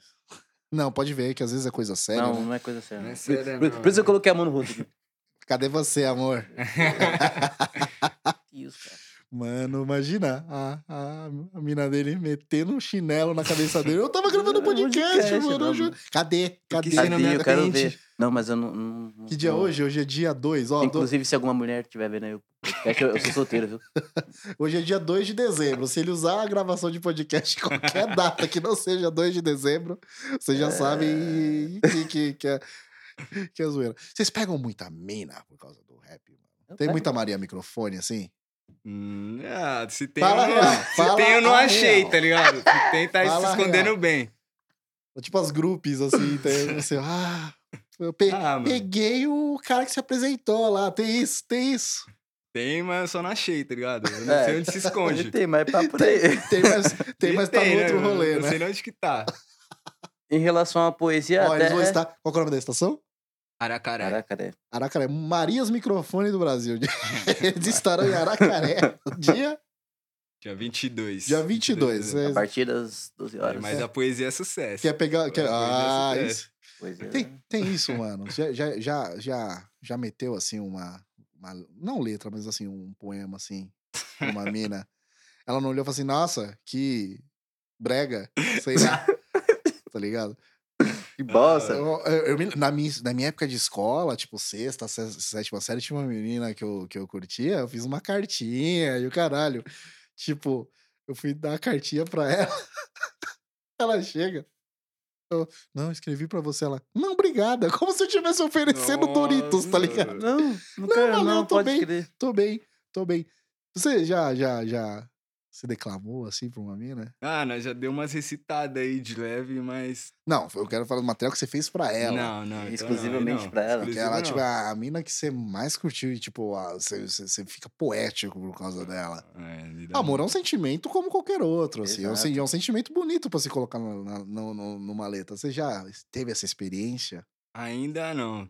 Não, pode ver que às vezes é coisa séria. não, né? não é coisa séria. Não é não. sério, por, não, por isso eu é. coloquei a mão no rosto aqui. Cadê você, amor? Isso, cara. Mano, imagina a, a, a mina dele metendo um chinelo na cabeça dele. Eu tava gravando um podcast, Podcast, mano. eu. Cadê? Cadê? que você me Tadinho, eu quero ver. Não, mas eu não. não- Que dia é hoje? Hoje é dia 2. Ó, do- Inclusive, se alguma mulher estiver vendo aí o podcast, eu, eu sou solteiro, viu? Hoje é dia 2 de dezembro. Se ele usar a gravação de podcast qualquer data que não seja 2 de dezembro, vocês já sabem que, que, que, é, que é zoeira. Vocês pegam muita mina por causa do rap, mano? Eu Tem pego. muita Maria microfone assim? Hum, ah, se tem, Fala eu real, se tem, eu não achei, real. tá ligado? Se tem, tá Fala se escondendo real. bem. Tipo as grupos assim, tem você, ah, eu pe- Ah, peguei o cara que se apresentou lá. Tem isso, tem isso. Tem, mas eu só não achei, tá ligado? Eu não É. sei onde se esconde. Tem, mas é por aí. Tem, mas, tem, mas tá no Tem, né? outro Eu rolê, Não né? sei nem onde que tá. Em relação à poesia, Ó, até... eles vão estar. Qual que é o nome da estação? Aracaré. Caraca, né? Aracaré. Marias Microfone do Brasil. Eles estarão em Aracaré. Dia, Dia 22. dia 22. de A Cê- partir das 12 horas. Mas a poesia é sucesso. Quer pegar. Quer... É, Ah, sucesso. isso. Poesia. Tem, tem isso, mano. Já, já, já, já, já meteu assim uma, uma- Não letra, mas assim, um poema assim. Uma mina. Ela não olhou e falou assim, nossa, que brega. Sei lá. tá ligado? Que bosta. Eu- eu- eu na, minha, na minha época de escola, tipo, sexta, sé- sétima série, tinha uma menina que eu, que eu curtia, eu fiz uma cartinha e o caralho. Tipo, eu fui dar a cartinha pra ela. ela chega. Eu, não, escrevi pra você. Ela, não, obrigada. Como se eu estivesse oferecendo Doritos, tá Nossa. ligado? Não, não, Não, quero, valeu, não, tô pode bem. crer. Tô bem, tô bem. Você já, já, já se declamou assim pra uma mina? Ah, nós já deu umas recitadas aí de leve, mas. Não, eu quero falar do material que você fez pra ela. Não, não. então Exclusivamente não. pra ela. Que Exclusivo ela, tipo, a a mina que você mais curtiu e, tipo, a- você, você, você fica poético por causa dela. É, dá Amor é um sentimento como qualquer outro, assim. É um, Exato. é um sentimento bonito pra se colocar na- na- no- no- numa letra. Você já teve essa experiência? Ainda não.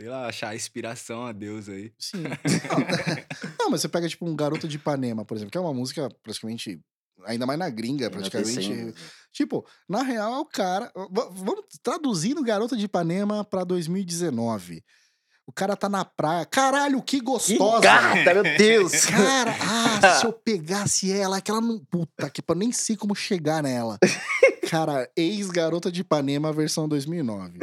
Sei lá, achar inspiração a Deus aí. Sim. Não, não, mas você pega, tipo, um Garoto de Ipanema, por exemplo, que é uma música praticamente. Ainda mais na gringa, praticamente. Tipo, na real é o cara. Vamos traduzindo Garota de Ipanema pra 2019. O cara tá na praia. Caralho, que Que gostosa! gata, meu Deus! Cara, ah, se eu pegasse ela, que ela não. Puta, que eu nem sei como chegar nela. Cara, ex-garota de Ipanema, versão 2009.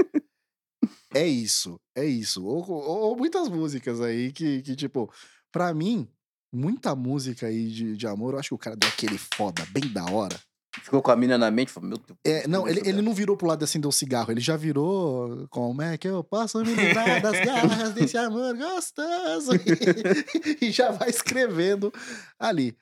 É isso, é isso. Ou, ou- ou muitas músicas aí que, que, tipo, pra mim, muita música aí de, de amor, eu acho que o cara deu aquele foda, bem da hora. Ficou com a mina na mente, falou, meu Deus. É, não, ele, ele não virou pro lado de acender o cigarro, ele já virou como é que eu posso me livrar das garras desse amor gostoso? e já vai escrevendo ali.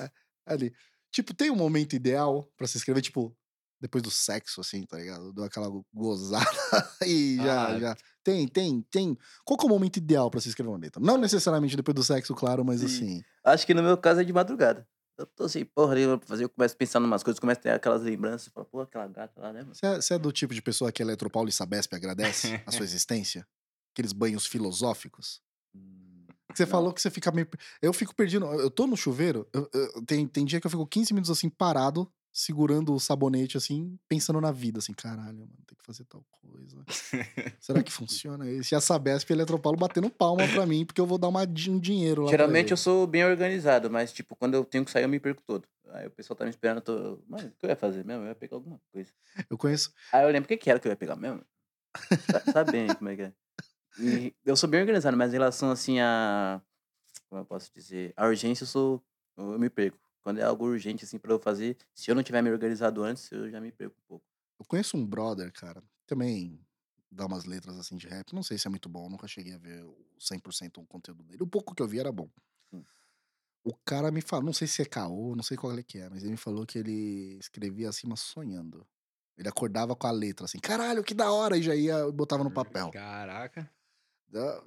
É, Ali. Tipo, tem um momento ideal pra se escrever, tipo, depois do sexo, assim, tá ligado? Deu aquela gozada e já, Ah. já. Tem, tem, tem. Qual que é o momento ideal pra se escrever uma letra? Não necessariamente depois do sexo, claro, mas Sim. assim. Acho que no meu caso é de madrugada. Eu tô assim, porra, fazer, eu começo a pensar em umas coisas, começo a ter aquelas lembranças, falo, pô, aquela gata lá, né? Você é, é do tipo de pessoa que Eletropaulo e Sabesp agradece a sua existência? Aqueles banhos filosóficos? Hum, Você Não. falou que você fica meio. Eu fico perdido. Eu tô no chuveiro, eu- eu- tem, tem dia que eu fico 15 minutos assim, parado, segurando o sabonete, assim, pensando na vida, assim, caralho, mano, tem que fazer tal coisa. Será que funciona isso? E a Sabesp e a Eletropaulo batendo palma pra mim, porque eu vou dar uma, um dinheiro lá. Geralmente eu sou bem organizado, mas, tipo, quando eu tenho que sair, eu me perco todo. Aí o pessoal tá me esperando, eu tô. Mano, o que eu ia fazer mesmo? Eu ia pegar alguma coisa. Eu conheço. Aí eu lembro o que, que era que eu ia pegar mesmo. Sa- Sabe bem como é que é. E eu sou bem organizado, mas em relação assim a. Como eu posso dizer? A urgência eu sou. Eu me perco. Quando é algo urgente, assim, pra eu fazer, se eu não tiver me organizado antes, eu já me perco um pouco. Eu conheço um brother, cara, também dá umas letras assim de rap. Não sei se é muito bom, nunca cheguei a ver o 100% o conteúdo dele. O pouco que eu vi era bom. Sim. O cara me falou, não sei se é caô, não sei qual é que é, mas ele me falou que ele escrevia acima sonhando. Ele acordava com a letra assim, caralho, que da hora, e já ia botava no papel. Caraca.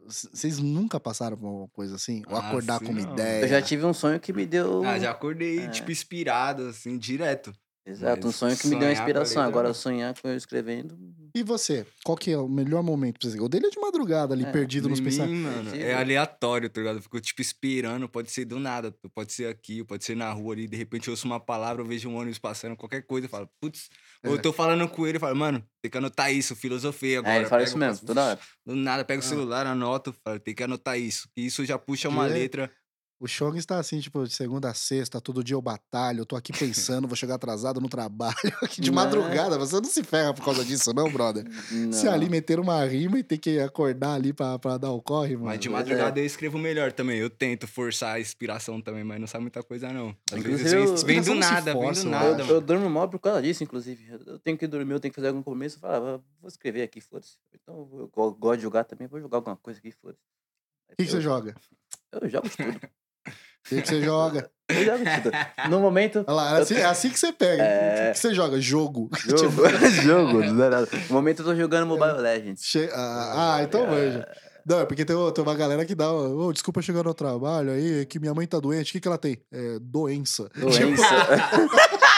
Vocês nunca passaram por uma coisa assim? Ou Ah, acordar sim, com uma não. ideia? Eu já tive um sonho que me deu. Ah, já acordei, É. tipo, inspirado, assim, direto. Exato, um Mas sonho que me deu uma inspiração. Agora, sonhar com eu escrevendo. E você? Qual que é o melhor momento pra você? O dele é de madrugada ali, É, perdido nos pensamentos. mano, é aleatório, tá ligado? Eu fico, tipo, esperando, pode ser do nada, pode ser aqui, pode ser na rua ali, de repente eu ouço uma palavra, eu vejo um ônibus passando, qualquer coisa, eu falo, putz, ou É. eu tô falando com ele, eu falo, mano, tem que anotar isso, filosofia agora. É, ele fala pego, isso mesmo, toda hora. Do nada, pego Ah. o celular, anoto, falo, tem que anotar isso. E isso já puxa uma Que- letra. O Chong está assim, tipo, de segunda a sexta, todo dia eu batalho, eu tô aqui pensando, vou chegar atrasado no trabalho, aqui de Não. madrugada. Você não se ferra por causa disso, não, brother? Se Não. ali meter uma rima e ter que acordar ali pra, pra dar o corre, mano. Mas de é. madrugada eu escrevo melhor também. Eu tento forçar a inspiração também, mas não sai muita coisa, não. Às Inclusive, vezes eu- vem- do se nada, força, vem do nada, Eu, durmo mal por causa disso, inclusive. Eu- tenho que dormir, eu tenho que fazer algum começo. Eu falo, ah, vou escrever aqui, foda-se. Então, eu go- eu gosto de jogar também, vou jogar alguma coisa aqui, foda-se. O que, que você joga? Eu jogo tudo. O que, que você joga? Eu jogo tudo. No momento, Olha lá, é assim, é assim que você pega. É. O que, que você joga? Jogo. jogo. jogo, não é nada. No momento eu tô jogando Mobile Legends. Che- Ah, ah, então manja. Não, é porque tem, tem uma galera que dá. Ô, desculpa chegar no trabalho aí, é que minha mãe tá doente. O que, que ela tem? É, doença. Doença.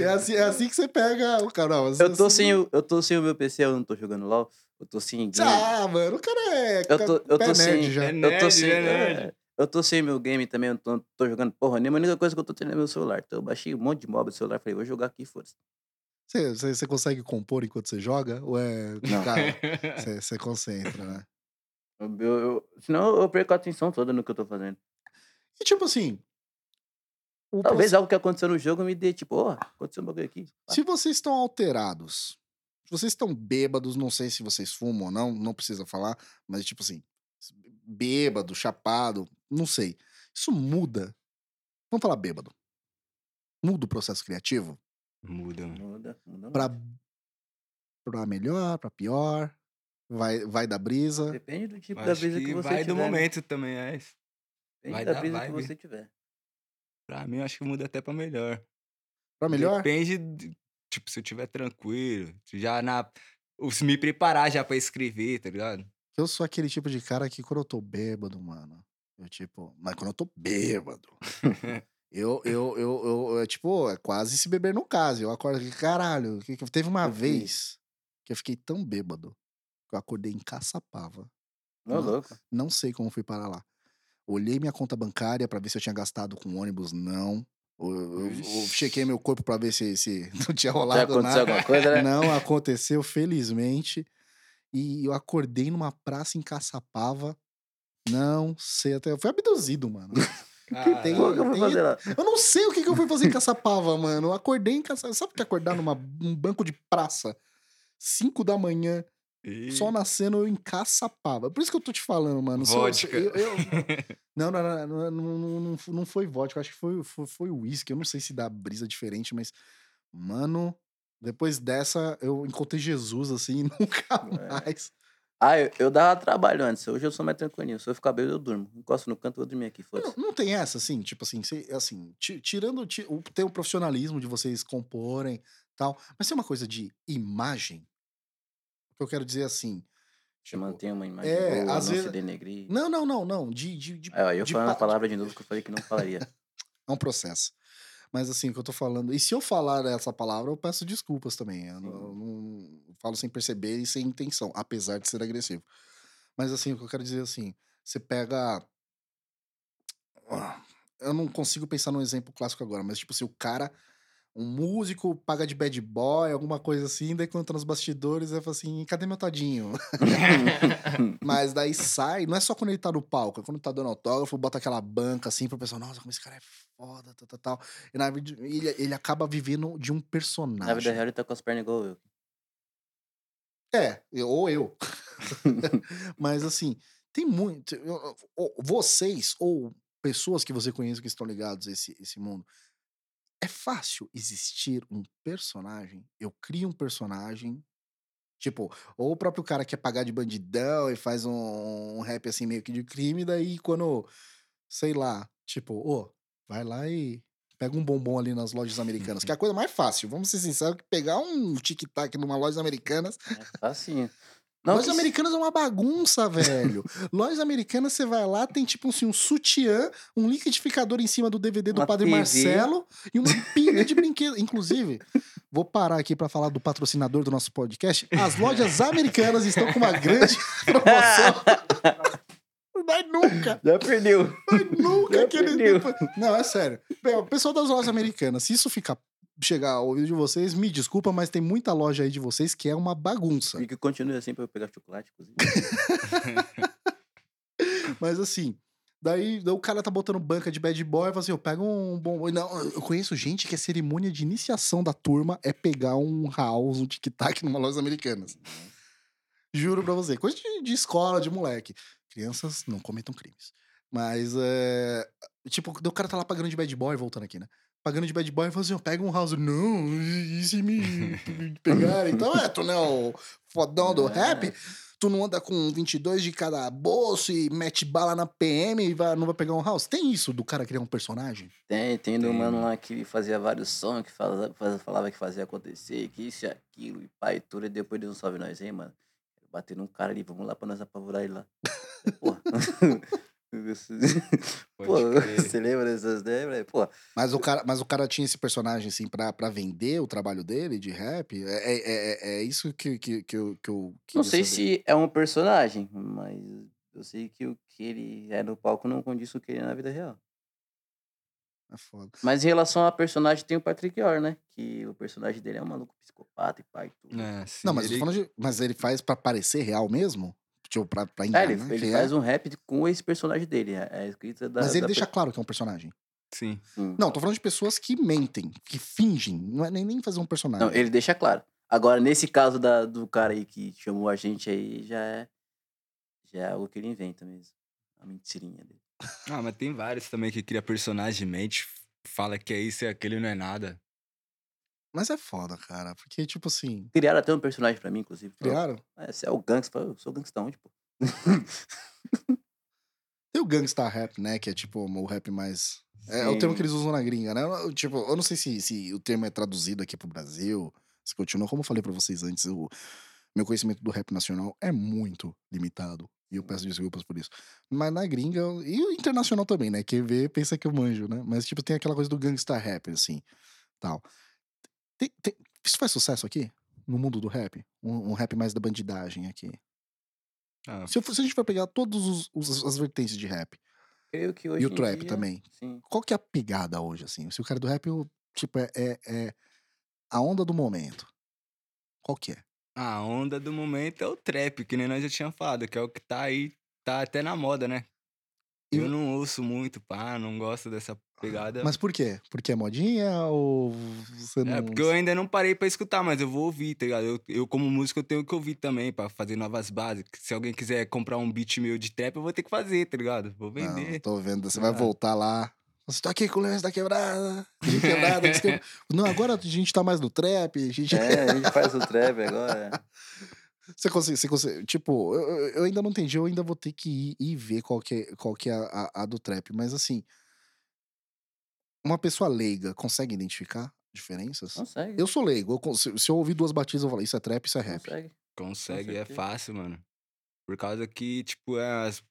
É assim, é assim que você pega o canal. Eu tô, sem o, eu tô sem o meu PC, eu não tô jogando LOL. Eu tô sem game. Ah, mano, o cara é. Eu tô- eu tô nerd sem- já. É Eu tô nerd, sem. é nerd. é, Eu tô sem meu game também, eu tô, tô jogando porra nenhuma. A única coisa que eu tô tendo é meu celular. Então eu baixei um monte de mob do celular. Falei, vou jogar aqui, foda-se. Você, você, consegue compor enquanto você joga? Ou é. Não. Cara, você, você concentra, né? Eu, eu- eu- senão eu perco a atenção toda no que eu tô fazendo. E tipo assim. O Talvez algo que aconteceu no jogo me dê, tipo, ó, aconteceu um bagulho aqui. Se vocês estão alterados, se vocês estão bêbados, não sei se vocês fumam ou não, não precisa falar, mas tipo assim, bêbado, chapado, não sei. Isso muda. Vamos falar bêbado. Muda o processo criativo Muda. Muda, muda. pra, pra melhor, pra pior. Vai, vai da brisa. Depende do tipo Eu da acho brisa que que, você vai tiver. do né? momento também, é. Depende vai da brisa que vibe. você tiver. Pra mim, eu acho que muda até pra melhor. Pra melhor? Depende, de- tipo, se eu tiver tranquilo, já na... se me preparar já pra escrever, tá ligado? Eu sou aquele tipo de cara que quando eu tô bêbado, mano. Eu tipo. Mas quando eu tô bêbado. eu, eu, eu, eu, é tipo, é quase se beber no caso. Eu acordo aqui, caralho. que que- Teve uma Eu fiz. vez que eu fiquei tão bêbado. Eu acordei em Caçapava. Não. louco. Não sei como fui parar lá. Olhei minha conta bancária pra ver se eu tinha gastado com ônibus. Não. Eu, eu- eu chequei meu corpo pra ver se, se não tinha Já rolado aconteceu nada. alguma coisa, né? Não aconteceu, felizmente. E eu acordei numa praça em Caçapava. Não sei até. Eu fui abduzido, mano. Tem- eu tem- fazer lá? Eu não sei o que, que eu fui fazer em Caçapava, mano. Eu acordei em Caçapava. Sabe o que é acordar numa, num banco de praça? Cinco da manhã, só nascendo eu em Caçapava. Por isso que eu tô te falando, mano. Se eu- Vodka. eu- eu- Não, não, não, não, não, não, foi vodka. Acho que foi, foi, foi whisky. Eu não sei se dá brisa diferente, mas, mano, depois dessa eu encontrei Jesus assim e nunca É. mais. Ah, eu, eu dava trabalho antes. Hoje eu sou mais tranquilinho. Se eu ficar bêbado, eu durmo. Encosto no canto, eu vou dormir aqui, Não, não tem essa, assim, tipo assim, cê- assim, ti- tirando tem o profissionalismo de vocês comporem tal, mas tem uma coisa de imagem. Que eu quero dizer assim. Você tipo, mantém uma imagem é, boa, às não vezes- se denegrir. Não, não, não, não. De, de, de, ó, eu de falando a pa- palavra de novo que eu falei que não falaria. É um processo. Mas assim, o que eu tô falando. E se eu falar essa palavra, eu peço desculpas também. Eu, não, eu não- falo sem perceber e sem intenção, apesar de ser agressivo. Mas assim, o que eu quero dizer assim, você pega. Ah, Eu não consigo pensar num exemplo clássico agora, mas tipo assim, o cara, um músico paga de bad boy, alguma coisa assim, daí quando tá nos bastidores, ele fala assim, cadê meu tadinho? Mas daí sai, não é só quando ele tá no palco, é quando tá dando autógrafo, bota aquela banca assim pro pessoal, nossa, como esse cara é foda, tal, tal, tal. E na vida, ele, ele acaba vivendo de um personagem. Na vida real, ele tá com as pernas igual eu. É, eu- ou eu. Mas assim, tem muito. eu- eu- Vocês, ou pessoas que você conhece que estão ligados a esse, esse mundo, é fácil existir um personagem? Eu crio um personagem. Tipo, ou o próprio cara quer pagar de bandidão e faz um, um rap assim meio que de crime, daí quando, sei lá, tipo, ô, vai lá e pega um bombom ali nas lojas americanas, que é a coisa mais fácil, vamos ser sinceros, que pegar um tic-tac numa loja americanas É facinho. Não, Lojas que americanas é uma bagunça, velho. Lojas americanas, você vai lá, tem tipo assim, um sutiã, um liquidificador em cima do DVD do Uma Padre TV. Marcelo e uma pilha de brinquedos. Inclusive, vou parar aqui pra falar do patrocinador do nosso podcast. As lojas americanas estão com uma grande promoção. Vai nunca, Já perdeu. vai nunca Já que perdeu. depois- Não, é sério. O pessoal das lojas americanas, se isso ficar chegar ao ouvido de vocês, me desculpa, mas tem muita loja aí de vocês que é uma bagunça. E que continue assim pra eu pegar chocolate, inclusive. Mas assim, daí, daí o cara tá botando banca de bad boy e fala assim: eu pego um bom. Não, eu conheço gente que a cerimônia de iniciação da turma é pegar um house, um tic-tac numa loja americanas. Juro pra você. Coisa de, de escola, de moleque. Crianças não cometam crimes. Mas é. Tipo, o cara tá lá pagando de bad boy, voltando aqui, né? Pagando de bad boy e fala assim: eu pego um house. Não, e se me pegarem? Então é, tu não é o fodão do É. rap? tu não anda com 22 de cada bolso e mete bala na PM e vai- não vai pegar um house? Tem isso do cara criar um personagem? Tem, tem do Tem, mano mano. lá que fazia vários sons, que fala- faz- falava que fazia acontecer, que isso e aquilo, e pai, tudo, e depois Deus não salve nós, hein, mano. Bater num cara ali, vamos lá pra nós apavorar ele lá. Porra. Pô, você lembra dessas ideias, velho? Pô, Mas o cara, mas o cara tinha esse personagem, assim, pra, pra vender o trabalho dele de rap? É, é, é, é isso que, que, que eu, que eu não sei saber. se é um personagem, mas eu sei que o que ele é no palco não condiz com o que ele é na vida real. É foda. Mas em relação a personagem, tem o Patrick Orr, né? Que o personagem dele é um maluco psicopata e pai e tudo. É, sim, Não, mas, ele- de- mas ele faz pra parecer real mesmo? Tipo, pra, pra É, enganar ele, ele quem faz é? um rap com esse personagem dele. É é a escrita da. Mas ele da deixa claro que é um personagem. Sim. Sim. Não, tô falando de pessoas que mentem, que fingem. Não é nem, nem fazer um personagem. Não, ele deixa claro. Agora, nesse caso da, do cara aí que chamou a gente aí, já é. Já é algo que ele inventa mesmo. A mentirinha dele. Ah, mas tem vários também que cria personagem, mente, fala que é isso e aquele não é nada. Mas é foda, cara. Porque, tipo assim. Criaram até um personagem pra mim, inclusive. Criaram? "Ah, Você é o gangsta. Eu sou gangsta onde, pô? Tem o gangsta rap, né? Que é tipo o rap mais. É, é o termo que eles usam na gringa, né? Eu, Tipo, eu não sei se, se o termo é traduzido aqui pro Brasil, se continua. Como eu falei pra vocês antes, o meu conhecimento do rap nacional é muito limitado. E eu peço desculpas por isso. Mas na gringa, e o internacional também, né? Quem vê pensa que eu manjo, né? Mas, tipo, tem aquela coisa do gangsta rap, assim, tal. Tem- tem- isso faz sucesso aqui? No mundo do rap? Um, um rap mais da bandidagem aqui? Ah, Se, eu se a gente for pegar todas as vertentes de rap Creio que hoje e o trap dia, também, Sim. qual que é a pegada hoje, assim? Se o cara do rap, eu, tipo, é, é, é a onda do momento. Qual que é? A onda do momento é o trap, que nem nós já tínhamos falado, que é o que tá aí, tá até na moda, né? Eu não ouço muito, pá, não gosto dessa pegada. Mas por quê? Porque é modinha ou você não... É, porque eu ainda não parei pra escutar, mas eu vou ouvir, tá ligado? Eu, eu como músico, eu tenho que ouvir também pra fazer novas bases. Se alguém quiser comprar um beat meu de trap, eu vou ter que fazer, tá ligado? Vou Não, vender. tô vendo. Você vai Ah. voltar lá. Você tá aqui com o Leões da Quebrada. De quebrada. Não, agora a gente tá mais no trap. A gente... É, a gente faz o trap agora. Você consegue, você consegue. Tipo, eu, eu- ainda não entendi, eu ainda vou ter que ir, ir ver qual que é, qual que é a, a- a do trap. Mas assim, uma pessoa leiga consegue identificar diferenças? Consegue. Eu sou leigo. eu se, se eu ouvir duas batidas, eu vou falar, isso é trap, isso é rap. Consegue. Consegue, é fácil, mano. Por causa que, tipo, é as-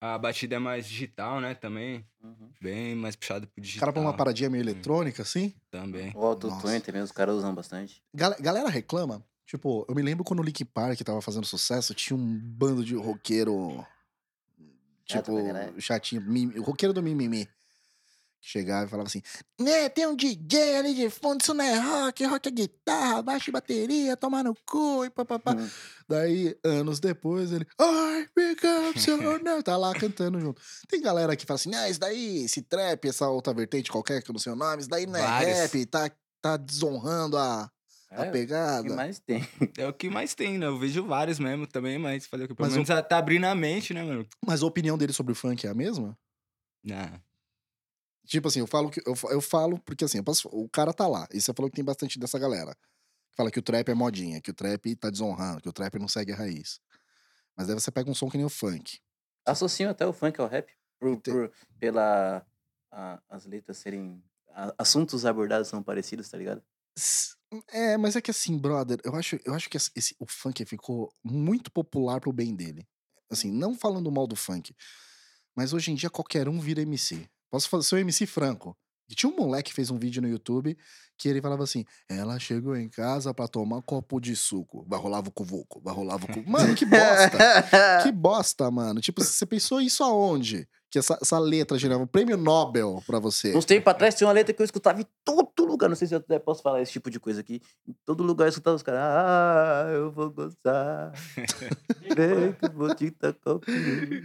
a batida é mais digital, né? Também. Uhum. Bem mais puxado pro O digital. cara põe uma paradinha meio eletrônica, assim. Também. O autotune também os caras usam bastante. Gal- galera reclama. Tipo, eu me lembro quando o Linkin Park tava fazendo sucesso, tinha um bando de roqueiro. Chato Tipo, caralho. chatinho. mimi- O roqueiro do mimimi. Que chegava e falava assim: Né, tem um DJ ali de fundo, isso não é rock, rock é guitarra, baixo e bateria, tomar no cu e papapá. Hum. Daí, anos depois, ele. I pick up your name", Tá lá cantando junto. Tem galera que fala assim: ah, isso daí, esse trap, essa outra vertente qualquer que eu não sei o nome, isso daí não é Vários. rap, tá, tá desonrando a, a É, o pegada. que mais tem? É o que mais tem, né? Eu vejo vários mesmo também, mas fazer o que? Pelo Mas o- menos tá abrindo a mente, né, mano? Mas a opinião dele sobre o funk é a mesma? Não. Tipo assim, eu falo que eu, eu falo porque assim, eu posso- o cara tá lá. E você falou que tem bastante dessa galera. Que fala que o trap é modinha, que o trap tá desonrando, que o trap não segue a raiz. Mas daí você pega um som que nem o funk. Associam até o funk ao rap. Por, Ente- por- pela a- as letras serem. a- assuntos abordados são parecidos, tá ligado? S- É, mas é que assim, brother, eu acho, eu acho que esse, o funk ficou muito popular pro bem dele. Assim, não falando mal do funk, mas hoje em dia qualquer um vira MC. Posso fazer seu MC Franco. E tinha um moleque que fez um vídeo no YouTube que ele falava assim: ela chegou em casa pra tomar um copo de suco. Vai rolar o cuvuco, vai rolar o cuvuco. Mano, que bosta! que bosta, mano. Tipo, você pensou isso aonde? Que essa, essa letra gerava um prêmio Nobel pra você. Uns tempos atrás tinha uma letra que eu escutava em todo lugar. Não sei se eu até posso falar esse tipo de coisa aqui. Em todo lugar eu escutava os caras. Ah, eu vou gozar. Vem que eu vou te tacar o peru."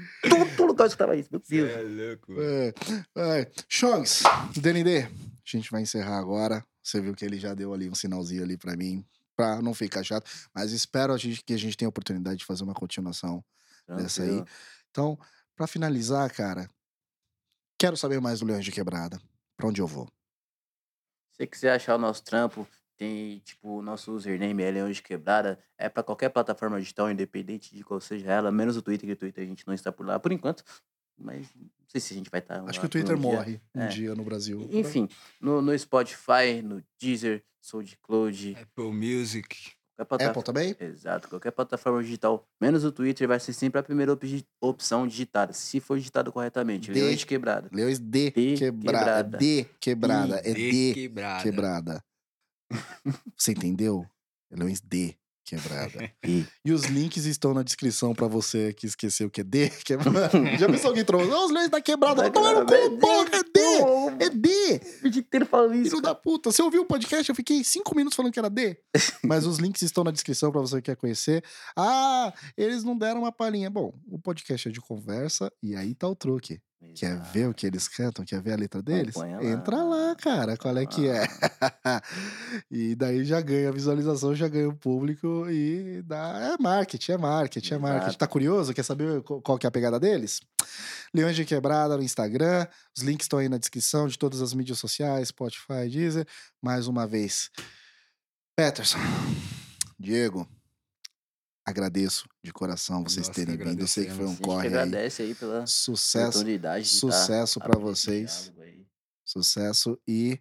Todo lugar eu escutava isso. Meu Deus. é louco. É, é. Chongs, DND, a gente vai encerrar agora. Você viu que ele já deu ali um sinalzinho ali pra mim, pra não ficar chato. Mas espero a gente, que a gente tenha a oportunidade de fazer uma continuação dessa aí. Tranquilo. Então, pra finalizar, cara, quero saber mais do Leões de Quebrada. Pra onde eu vou? Se você quiser achar o nosso trampo, tem, tipo, o nosso username é Leão de Quebrada. É pra qualquer plataforma digital, independente de qual seja ela, menos o Twitter, que o Twitter a gente não está por lá por enquanto. Mas não sei se a gente vai estar. Acho lá que o Twitter um dia. morre um É. dia no Brasil. Enfim, no, no Spotify, no Deezer, SoundCloud, Apple Music. Qualquer plataforma. Apple também? Exato, qualquer plataforma digital, menos o Twitter, vai ser sempre a primeira opgi- opção digitada, se for digitado corretamente. De- Leões de Quebrada. Leões de, De quebrada. quebrada. De quebrada. É De de quebrada. quebrada. Você entendeu? Leões de quebrada. E E os links estão na descrição pra você que esqueceu que é D. Que é... Já pensou alguém trouxe? Ô, Os leões da quebrada. Vai tomar no cu, porra, é D. É D. O dia inteiro falando isso. Filho da puta. Você ouviu o podcast? Eu fiquei cinco minutos falando que era D. Mas os links estão na descrição pra você que quer conhecer. Ah, eles não deram uma palhinha. Bom, o podcast é de conversa e aí tá o truque. Quer ver o que eles cantam? Quer ver a letra deles? Lá. Entra lá, cara. Qual é que é? e daí já ganha a visualização, já ganha o público e dá. É marketing, é marketing, é marketing. Exato. Tá curioso? Quer saber qual qual que é a pegada deles? Leões de Quebrada no Instagram. Os links estão aí na descrição de todas as mídias sociais, Spotify, Deezer. Mais uma vez. Peterson, Diego, agradeço de coração vocês Nós terem vindo. Eu sei que foi um A gente corre aí. agradece aí pela Sucesso, oportunidade de sucesso tá abrindo esse vocês. aí. Sucesso e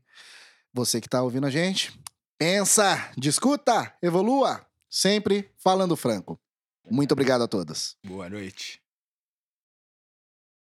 você que tá ouvindo a gente, pensa, discuta, evolua, sempre falando franco. Muito obrigado a todos. Boa noite.